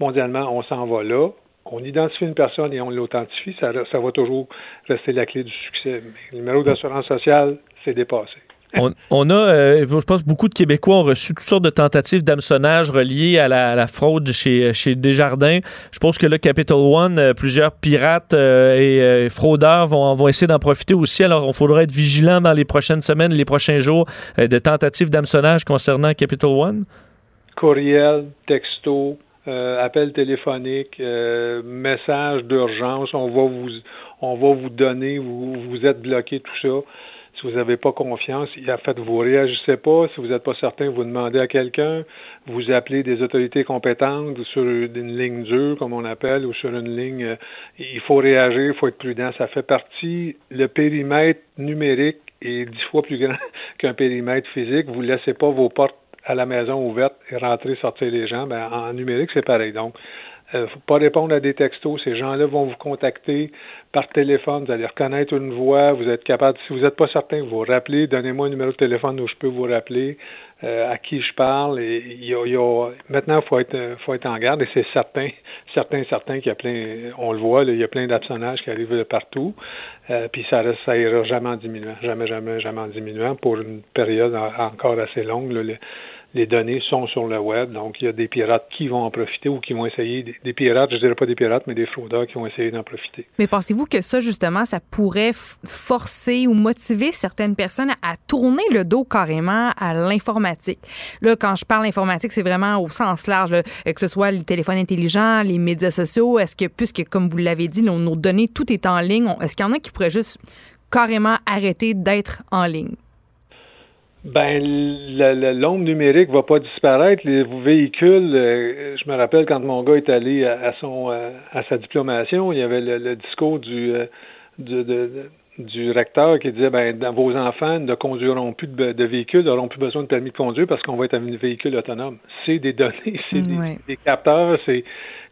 mondialement, on s'en va là. On identifie une personne et on l'authentifie, ça, ça va toujours rester la clé du succès. Mais le numéro d'assurance sociale, c'est dépassé. On, a, euh, je pense, beaucoup de Québécois ont reçu toutes sortes de tentatives d'hameçonnage reliées à la, fraude chez, chez Desjardins. Je pense que là, Capital One, euh, plusieurs pirates euh, et euh, fraudeurs vont, vont essayer d'en profiter aussi. Alors, il faudra être vigilant dans les prochaines semaines, les prochains jours, euh, de tentatives d'hameçonnage concernant Capital One. courriel, texto, euh, appel téléphonique, euh, message d'urgence, on va vous on va vous donner, vous, vous êtes bloqué, tout ça. Si vous n'avez pas confiance, en fait, vous réagissez pas. Si vous n'êtes pas certain, vous demandez à quelqu'un. Vous appelez des autorités compétentes sur une ligne dure, comme on appelle, ou sur une ligne. euh, il faut réagir, il faut être prudent. Ça fait partie. Le périmètre numérique est dix fois plus grand qu'un périmètre physique. Vous ne laissez pas vos portes à la maison ouverte et rentrer, sortir les gens. Ben, en numérique, c'est pareil. Donc, euh, faut pas répondre à des textos. Ces gens-là vont vous contacter par téléphone. Vous allez reconnaître une voix. Vous êtes capable, si vous n'êtes pas certain, vous rappelez. Donnez-moi un numéro de téléphone où je peux vous rappeler euh, à qui je parle. Et y a, y a- maintenant, faut être, faut être en garde. Et c'est certain, certain, certain qu'il y a plein, on le voit, là, il y a plein d'absonnages qui arrivent de partout. Euh, puis ça reste, ça ira jamais en diminuant, jamais, jamais, jamais en diminuant pour une période en- encore assez longue. là. Les données sont sur le web, donc il y a des pirates qui vont en profiter ou qui vont essayer, des, pirates, je dirais pas des pirates, mais des fraudeurs qui vont essayer d'en profiter. Mais pensez-vous que ça, justement, ça pourrait forcer ou motiver certaines personnes à tourner le dos carrément à l'informatique? Là, quand je parle informatique, c'est vraiment au sens large, euh, que ce soit les téléphones intelligents, les médias sociaux. Est-ce que, puisque, comme vous l'avez dit, nos, données, tout est en ligne, est-ce qu'il y en a qui pourraient juste carrément arrêter d'être en ligne? Ben, l'ombre numérique va pas disparaître. Les véhicules, euh, je me rappelle quand mon gars est allé à, à son euh, à sa diplomation, il y avait le, le discours du, euh, du, de- du recteur qui disait ben dans vos enfants ne conduiront plus de, de véhicules, n'auront plus besoin de permis de conduire parce qu'on va être un véhicule autonome. C'est des données, c'est des, capteurs, c'est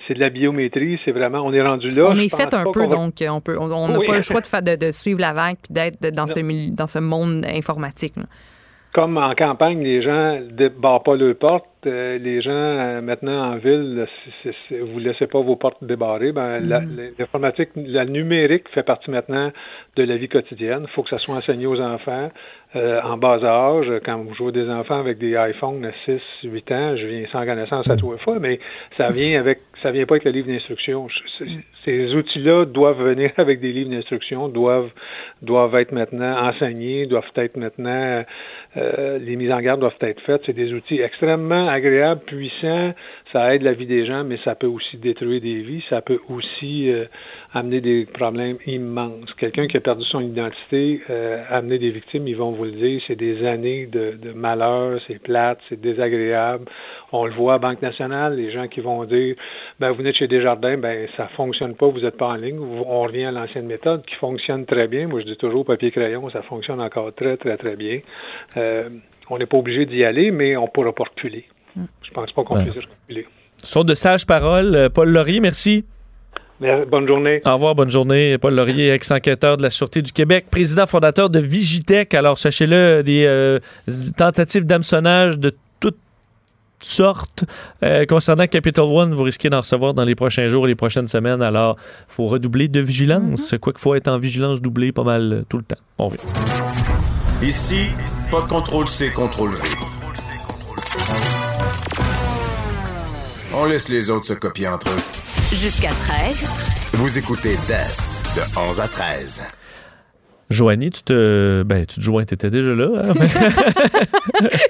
c'est de la biométrie, c'est vraiment on est rendu là. on est fait un peu, va- donc on peut, on n'a Oui. pas le choix de, de, suivre la vague puis d'être dans ce, mili- dans ce monde informatique. là. Comme en campagne, les gens ne barrent pas leurs portes. Euh, les gens, euh, maintenant, en ville, si, si- si vous ne laissez pas vos portes débarrées. Ben, Mhm. la- l'informatique, la numérique fait partie maintenant de la vie quotidienne. Il faut que ça soit enseigné aux enfants euh, en bas âge. Quand vous jouez des enfants avec des iPhones à 6, 8 ans, je viens sans connaissance à trois fois, mais ça vient avec ça vient pas avec le livre d'instruction. C- Ces outils-là doivent venir avec des livres d'instruction, doivent doivent être maintenant enseignés, doivent être maintenant les mises en garde doivent être faites. C'est des outils extrêmement agréables, puissants. Ça aide la vie des gens, mais ça peut aussi détruire des vies. Ça peut aussi euh, amener des problèmes immenses. Quelqu'un qui a perdu son identité, euh, amener des victimes, ils vont vous le dire, c'est des années de, malheur, c'est plate, c'est désagréable. On le voit à Banque nationale, les gens qui vont dire, ben vous venez chez Desjardins, ben ça fonctionne pas, vous n'êtes pas en ligne. On revient à l'ancienne méthode qui fonctionne très bien. Moi, je dis toujours papier crayon, ça fonctionne encore très très très bien. Euh, on n'est pas obligé d'y aller, mais on pourra pas reculer. Je pense pas qu'on Ouais. puisse reculer. Ce sont de sages paroles. Euh, Paul Laurier, merci. Bonne journée. Au revoir, bonne journée. Paul Laurier, ex-enquêteur de la Sûreté du Québec, président fondateur de Vigitech. Alors, sachez-le, des euh, tentatives d'hameçonnage de toutes sortes euh, concernant Capital One. Vous risquez d'en recevoir dans les prochains jours et les prochaines semaines. Alors, il faut redoubler de vigilance. C'est quoi qu'il faut être en vigilance doublée pas mal tout le temps. On verra. Ici, pas de contrôle C, contrôle V. On laisse les autres se copier entre eux. Jusqu'à 13. Vous écoutez DES de 11 à 13. Joanie, tu te, ben, tu te joins, t'étais déjà là. hein?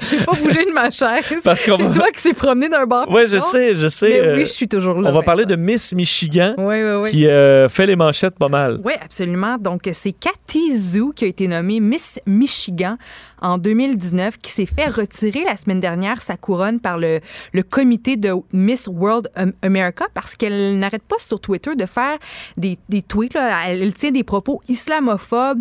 Je n'ai pas bougé de ma chaise. Parce c'est va- toi qui s'est promené d'un bar. Oui, je sais, je sais. Mais euh, oui, je suis toujours là. On va parler de Miss Michigan Oui, oui, oui. qui euh, fait les manchettes pas mal. Oui, absolument. Donc, c'est Cathy Zhu qui a été nommée Miss Michigan en 2019, qui s'est fait retirer la semaine dernière sa couronne par le, le comité de Miss World Am- America parce qu'elle n'arrête pas sur Twitter de faire des, des tweets. là. Elle, elle tient des propos islamophobes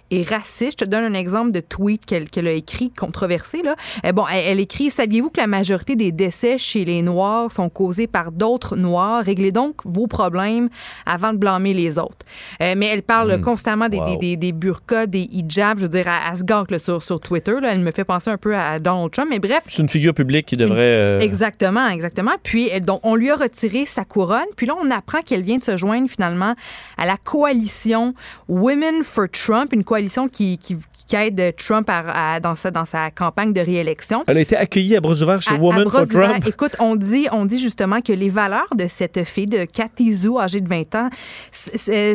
et raciste. Je te donne un exemple de tweet qu'elle a écrit, controversé. Là. Euh, bon, elle, elle écrit Saviez-vous que la majorité des décès chez les Noirs sont causés par d'autres Noirs? Réglez donc vos problèmes avant de blâmer les autres. Euh, mais elle parle Hmm. constamment des, Wow. des, des, des burqas, des hijabs. Je veux dire, elle, elle se gâte sur, sur Twitter. Là. Elle me fait penser un peu à Donald Trump. Mais bref, C'est une figure publique qui devrait. euh, Exactement, exactement. Puis elle- donc on lui a retiré sa couronne. Puis là on apprend qu'elle vient de se joindre finalement à la coalition Women for Trump, une coalition qui, qui, qui aide Trump à- à- dans sa dans sa campagne de réélection. Elle a été accueillie à bras ouverts chez À- Women for. Trump. Écoute, on dit, on dit justement que les valeurs de cette fille, de Cathy Zhu, âgée de 20 ans,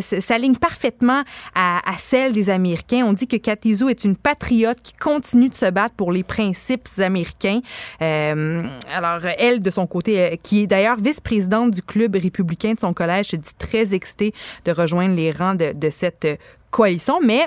s'alignent parfaitement à, à celles des Américains. On dit que Cathy Zhu est une patriote qui continue de se battre pour les principes américains. Euh, alors, elle, de son côté, euh, qui est d'ailleurs vice-présidente du club républicain de son collège, se dit très excitée de rejoindre les rangs de, de cette coalition. Mais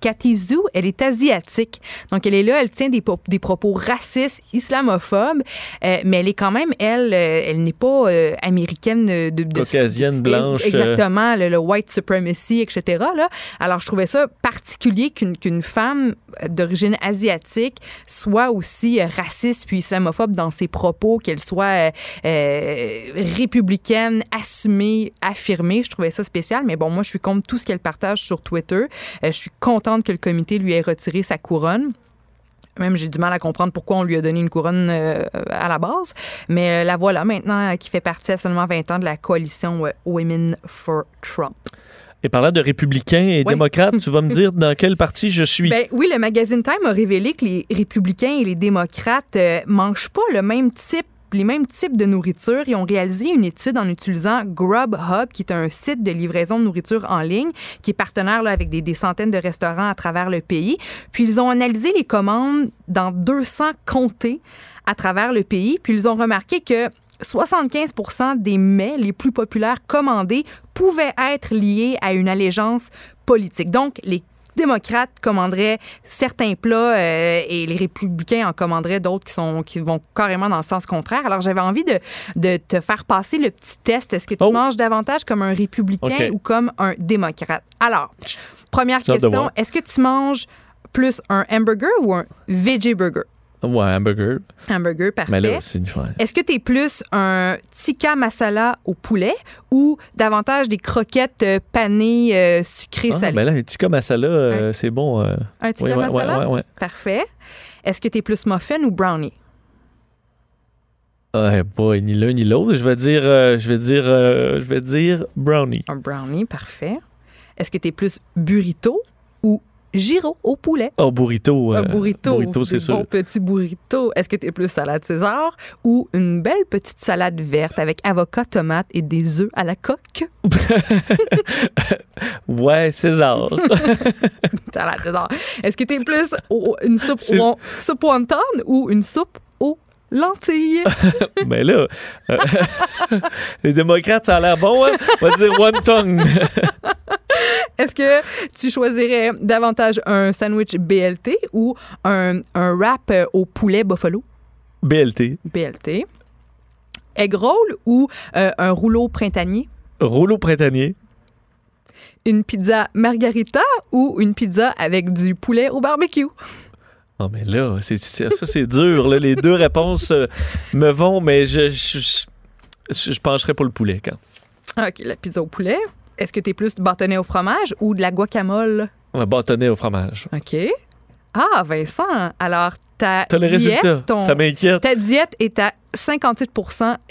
Cathy Zhu, elle est asiatique. Donc, elle est là, elle tient des, po- des propos racistes, islamophobes, euh, mais elle est quand même, elle, euh, elle n'est pas euh, américaine de, de- Caucasienne, blanche. Exactement, le, le white supremacy, etc. Là. Alors, je trouvais ça particulier qu'une femme d'origine asiatique soit aussi raciste puis islamophobe dans ses propos, qu'elle soit euh, républicaine, assumée, affirmée. Je trouvais ça spécial, mais bon, moi, je suis contre tout ce qu'elle partage sur Twitter. Je suis contente que le comité lui ait retiré sa couronne. Même j'ai du mal à comprendre pourquoi on lui a donné une couronne euh, à la base. Mais euh, la voilà maintenant euh, qui fait partie à seulement 20 ans de la coalition Women for Trump. Et parlant de républicains et démocrates, tu vas me dire dans quel parti je suis. Ben, oui, le magazine Time a révélé que les républicains et les démocrates euh, mangent pas le même type les mêmes types de nourriture. Ils ont réalisé une étude en utilisant Grubhub, qui est un site de livraison de nourriture en ligne, qui est partenaire là, avec des, des centaines de restaurants à travers le pays. Puis ils ont analysé les commandes dans 200 comtés à travers le pays. Puis ils ont remarqué que 75% des mets les plus populaires commandés pouvaient être liés à une allégeance politique. Donc, les démocrates commanderaient certains plats euh, et les républicains en commanderaient d'autres qui sont qui vont carrément dans le sens contraire. Alors j'avais envie de, de te faire passer le petit test. Est-ce que tu Oh. manges davantage comme un républicain ou comme un démocrate? Alors, première question, est-ce que tu manges plus un hamburger ou un veggie burger? Ouais, hamburger. Hamburger, parfait. Mais là, une fois. Est-ce que tu es plus un tikka masala au poulet ou davantage des croquettes euh, panées euh, sucrées Ah, salées? ben là, un tikka masala, euh, c'est bon. euh, Un tikka oui, ouais, masala? Ouais, ouais, ouais. Parfait. Est-ce que tu es plus muffin ou brownie? Ouais, boy, ni l'un ni l'autre. Je vais dire, euh, je vais dire, euh, je vais dire brownie. Un brownie, parfait. Est-ce que tu es plus burrito ou gyro au poulet? Oh, burrito. un euh, burrito. Burrito, c'est sûr. bons petits burritos. Est-ce que tu es plus salade César ou une belle petite salade verte avec avocat, tomate et des œufs à la coque? Ouais, César. salade César. Est-ce que tu es plus au- une soupe, au, soupe wonton ou une soupe lentilles? Mais là, euh, les démocrates, ça a l'air bon, hein? On va dire one tongue. Est-ce que tu choisirais davantage un sandwich BLT ou un, un wrap euh, au poulet buffalo? BLT. BLT. Egg roll ou euh, un rouleau printanier? Rouleau printanier. Une pizza margarita ou une pizza avec du poulet au barbecue? Oh, mais là, c'est, ça, c'est dur. là. Les deux réponses euh, me vont, mais je, je, je, je pencherais pour le poulet quand. OK, la pizza au poulet. Est-ce que tu es plus bâtonnet au fromage ou de la guacamole? On va bâtonner au fromage. OK. Ah, Vincent, alors ta le diète, résultat. ton- Ça m'inquiète. ta diète est à 58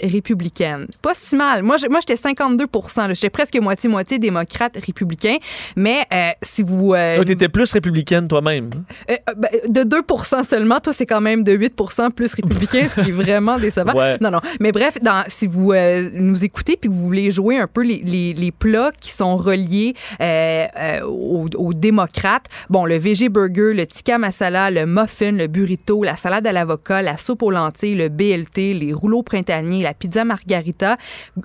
républicaine. Pas si mal. Moi, moi j'étais 52 là. J'étais presque moitié-moitié démocrate républicain. Mais euh, si vous... euh, Oh, t'étais plus républicaine toi-même. euh, euh, ben, de 2 seulement, toi, c'est quand même de 8% plus républicain, ce qui est vraiment décevant. Ouais. Non, non. Mais bref, dans, si vous euh, nous écoutez puis que vous voulez jouer un peu les, les, les plats qui sont reliés aux, aux démocrates, bon, le VG burger, le tikka masala, le muffin, le burrito, la salade à l'avocat, la soupe aux lentilles, le BLT, les rouleaux printaniers, la pizza margarita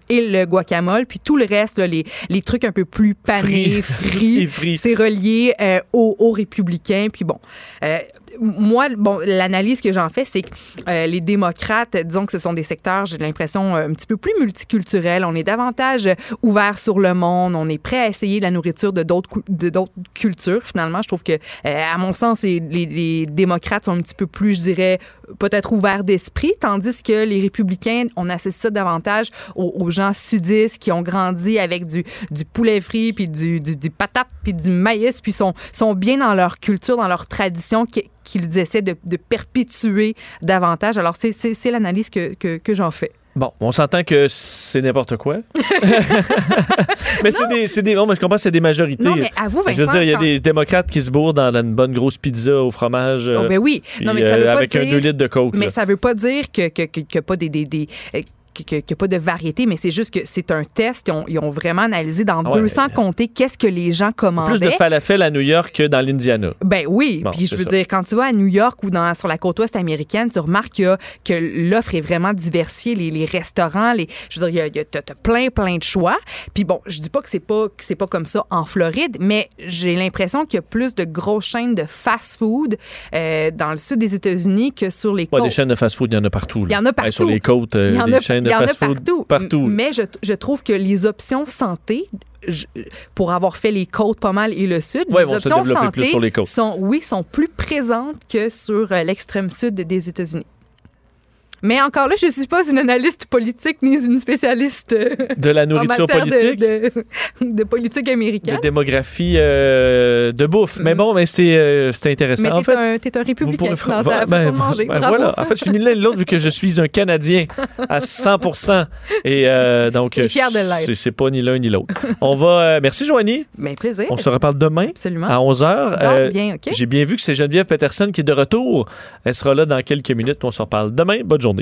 et le guacamole, puis tout le reste, là, les, les trucs un peu plus panés, frits, frit. c'est relié euh, aux, aux républicains. Puis bon, euh, moi, bon, l'analyse que j'en fais, c'est que euh, les démocrates, disons que ce sont des secteurs, j'ai l'impression, euh, un petit peu plus multiculturels. On est davantage ouvert sur le monde. On est prêt à essayer la nourriture de d'autres cou- de d'autres cultures. Finalement, je trouve que, euh, à mon sens, les démocrates sont un petit peu plus, je dirais, peut-être ouverts d'esprit, tandis que les républicains, on associe ça davantage aux, gens sudistes qui ont grandi avec du, poulet frit, puis du, patate, puis du maïs, puis sont, bien dans leur culture, dans leur tradition qui- qu'ils essaient de, perpétuer davantage. Alors, c'est- l'analyse que j'en fais. Bon, on s'entend que c'est n'importe quoi. mais c'est des, c'est des, bon, mais je comprends, c'est des majorités. Non, mais avoue, Je veux Vincent, dire, il y a des démocrates qui se bourrent dans, une bonne grosse pizza au fromage. Oh, euh, ben oui. Non, puis, mais ça veut euh, pas avec un dire- 2 litres de coke. Mais là. ça veut pas dire que que, que, que pas des, des, des euh, qu'il n'y a pas de variété, mais c'est juste que c'est un test. Ils ont, ils ont vraiment analysé dans Ah ouais, 200 comtés qu'est-ce que les gens commandaient. Plus de falafel à New York que dans l'Indiana. Ben oui, Bon, puis je veux ça. dire, quand tu vas à New York ou dans, sur la côte ouest américaine, tu remarques que l'offre est vraiment diversifiée, les, les restaurants, les, je veux dire, il y a- il y a, t'as- t'as plein, plein de choix. Puis bon, je dis pas que c'est pas que pas comme ça en Floride, mais j'ai l'impression qu'il y a plus de grosses chaînes de fast-food euh, dans le sud des États-Unis que sur les Pas côtes. des chaînes de fast-food, il y en a partout. là. Il y en a partout. Ouais, sur les côtes, euh, Il y en des a, chaînes de il y en fast-food partout. partout. Mais je, je trouve que les options santé, je- pour avoir fait les côtes pas mal et le sud, Ouais, les options santé plus sur les côtes. sont, oui, sont plus présentes que sur euh, l'extrême sud des États-Unis. Mais encore là, je suis pas une analyste politique ni une spécialiste euh, De la nourriture politique? de, de politique américaine. de démographie euh, de bouffe. Mais bon, mais c'est euh, c'est intéressant. Mm. Mais en fait, un, t'es un républicain pourrez- dans ta ben, façon de manger. ben, voilà. En fait, je suis ni l'un ni l'autre vu que je suis un Canadien à 100 Et donc, fier de l'être. c'est- pas ni l'un ni l'autre. On va. merci, Joanie. Ben, plaisir. On se reparle demain Absolument. à 11h. Dors bien, OK? J'ai bien vu que c'est Geneviève Peterson qui est de retour. Elle sera là dans quelques minutes. On se reparle demain. Bonne journée.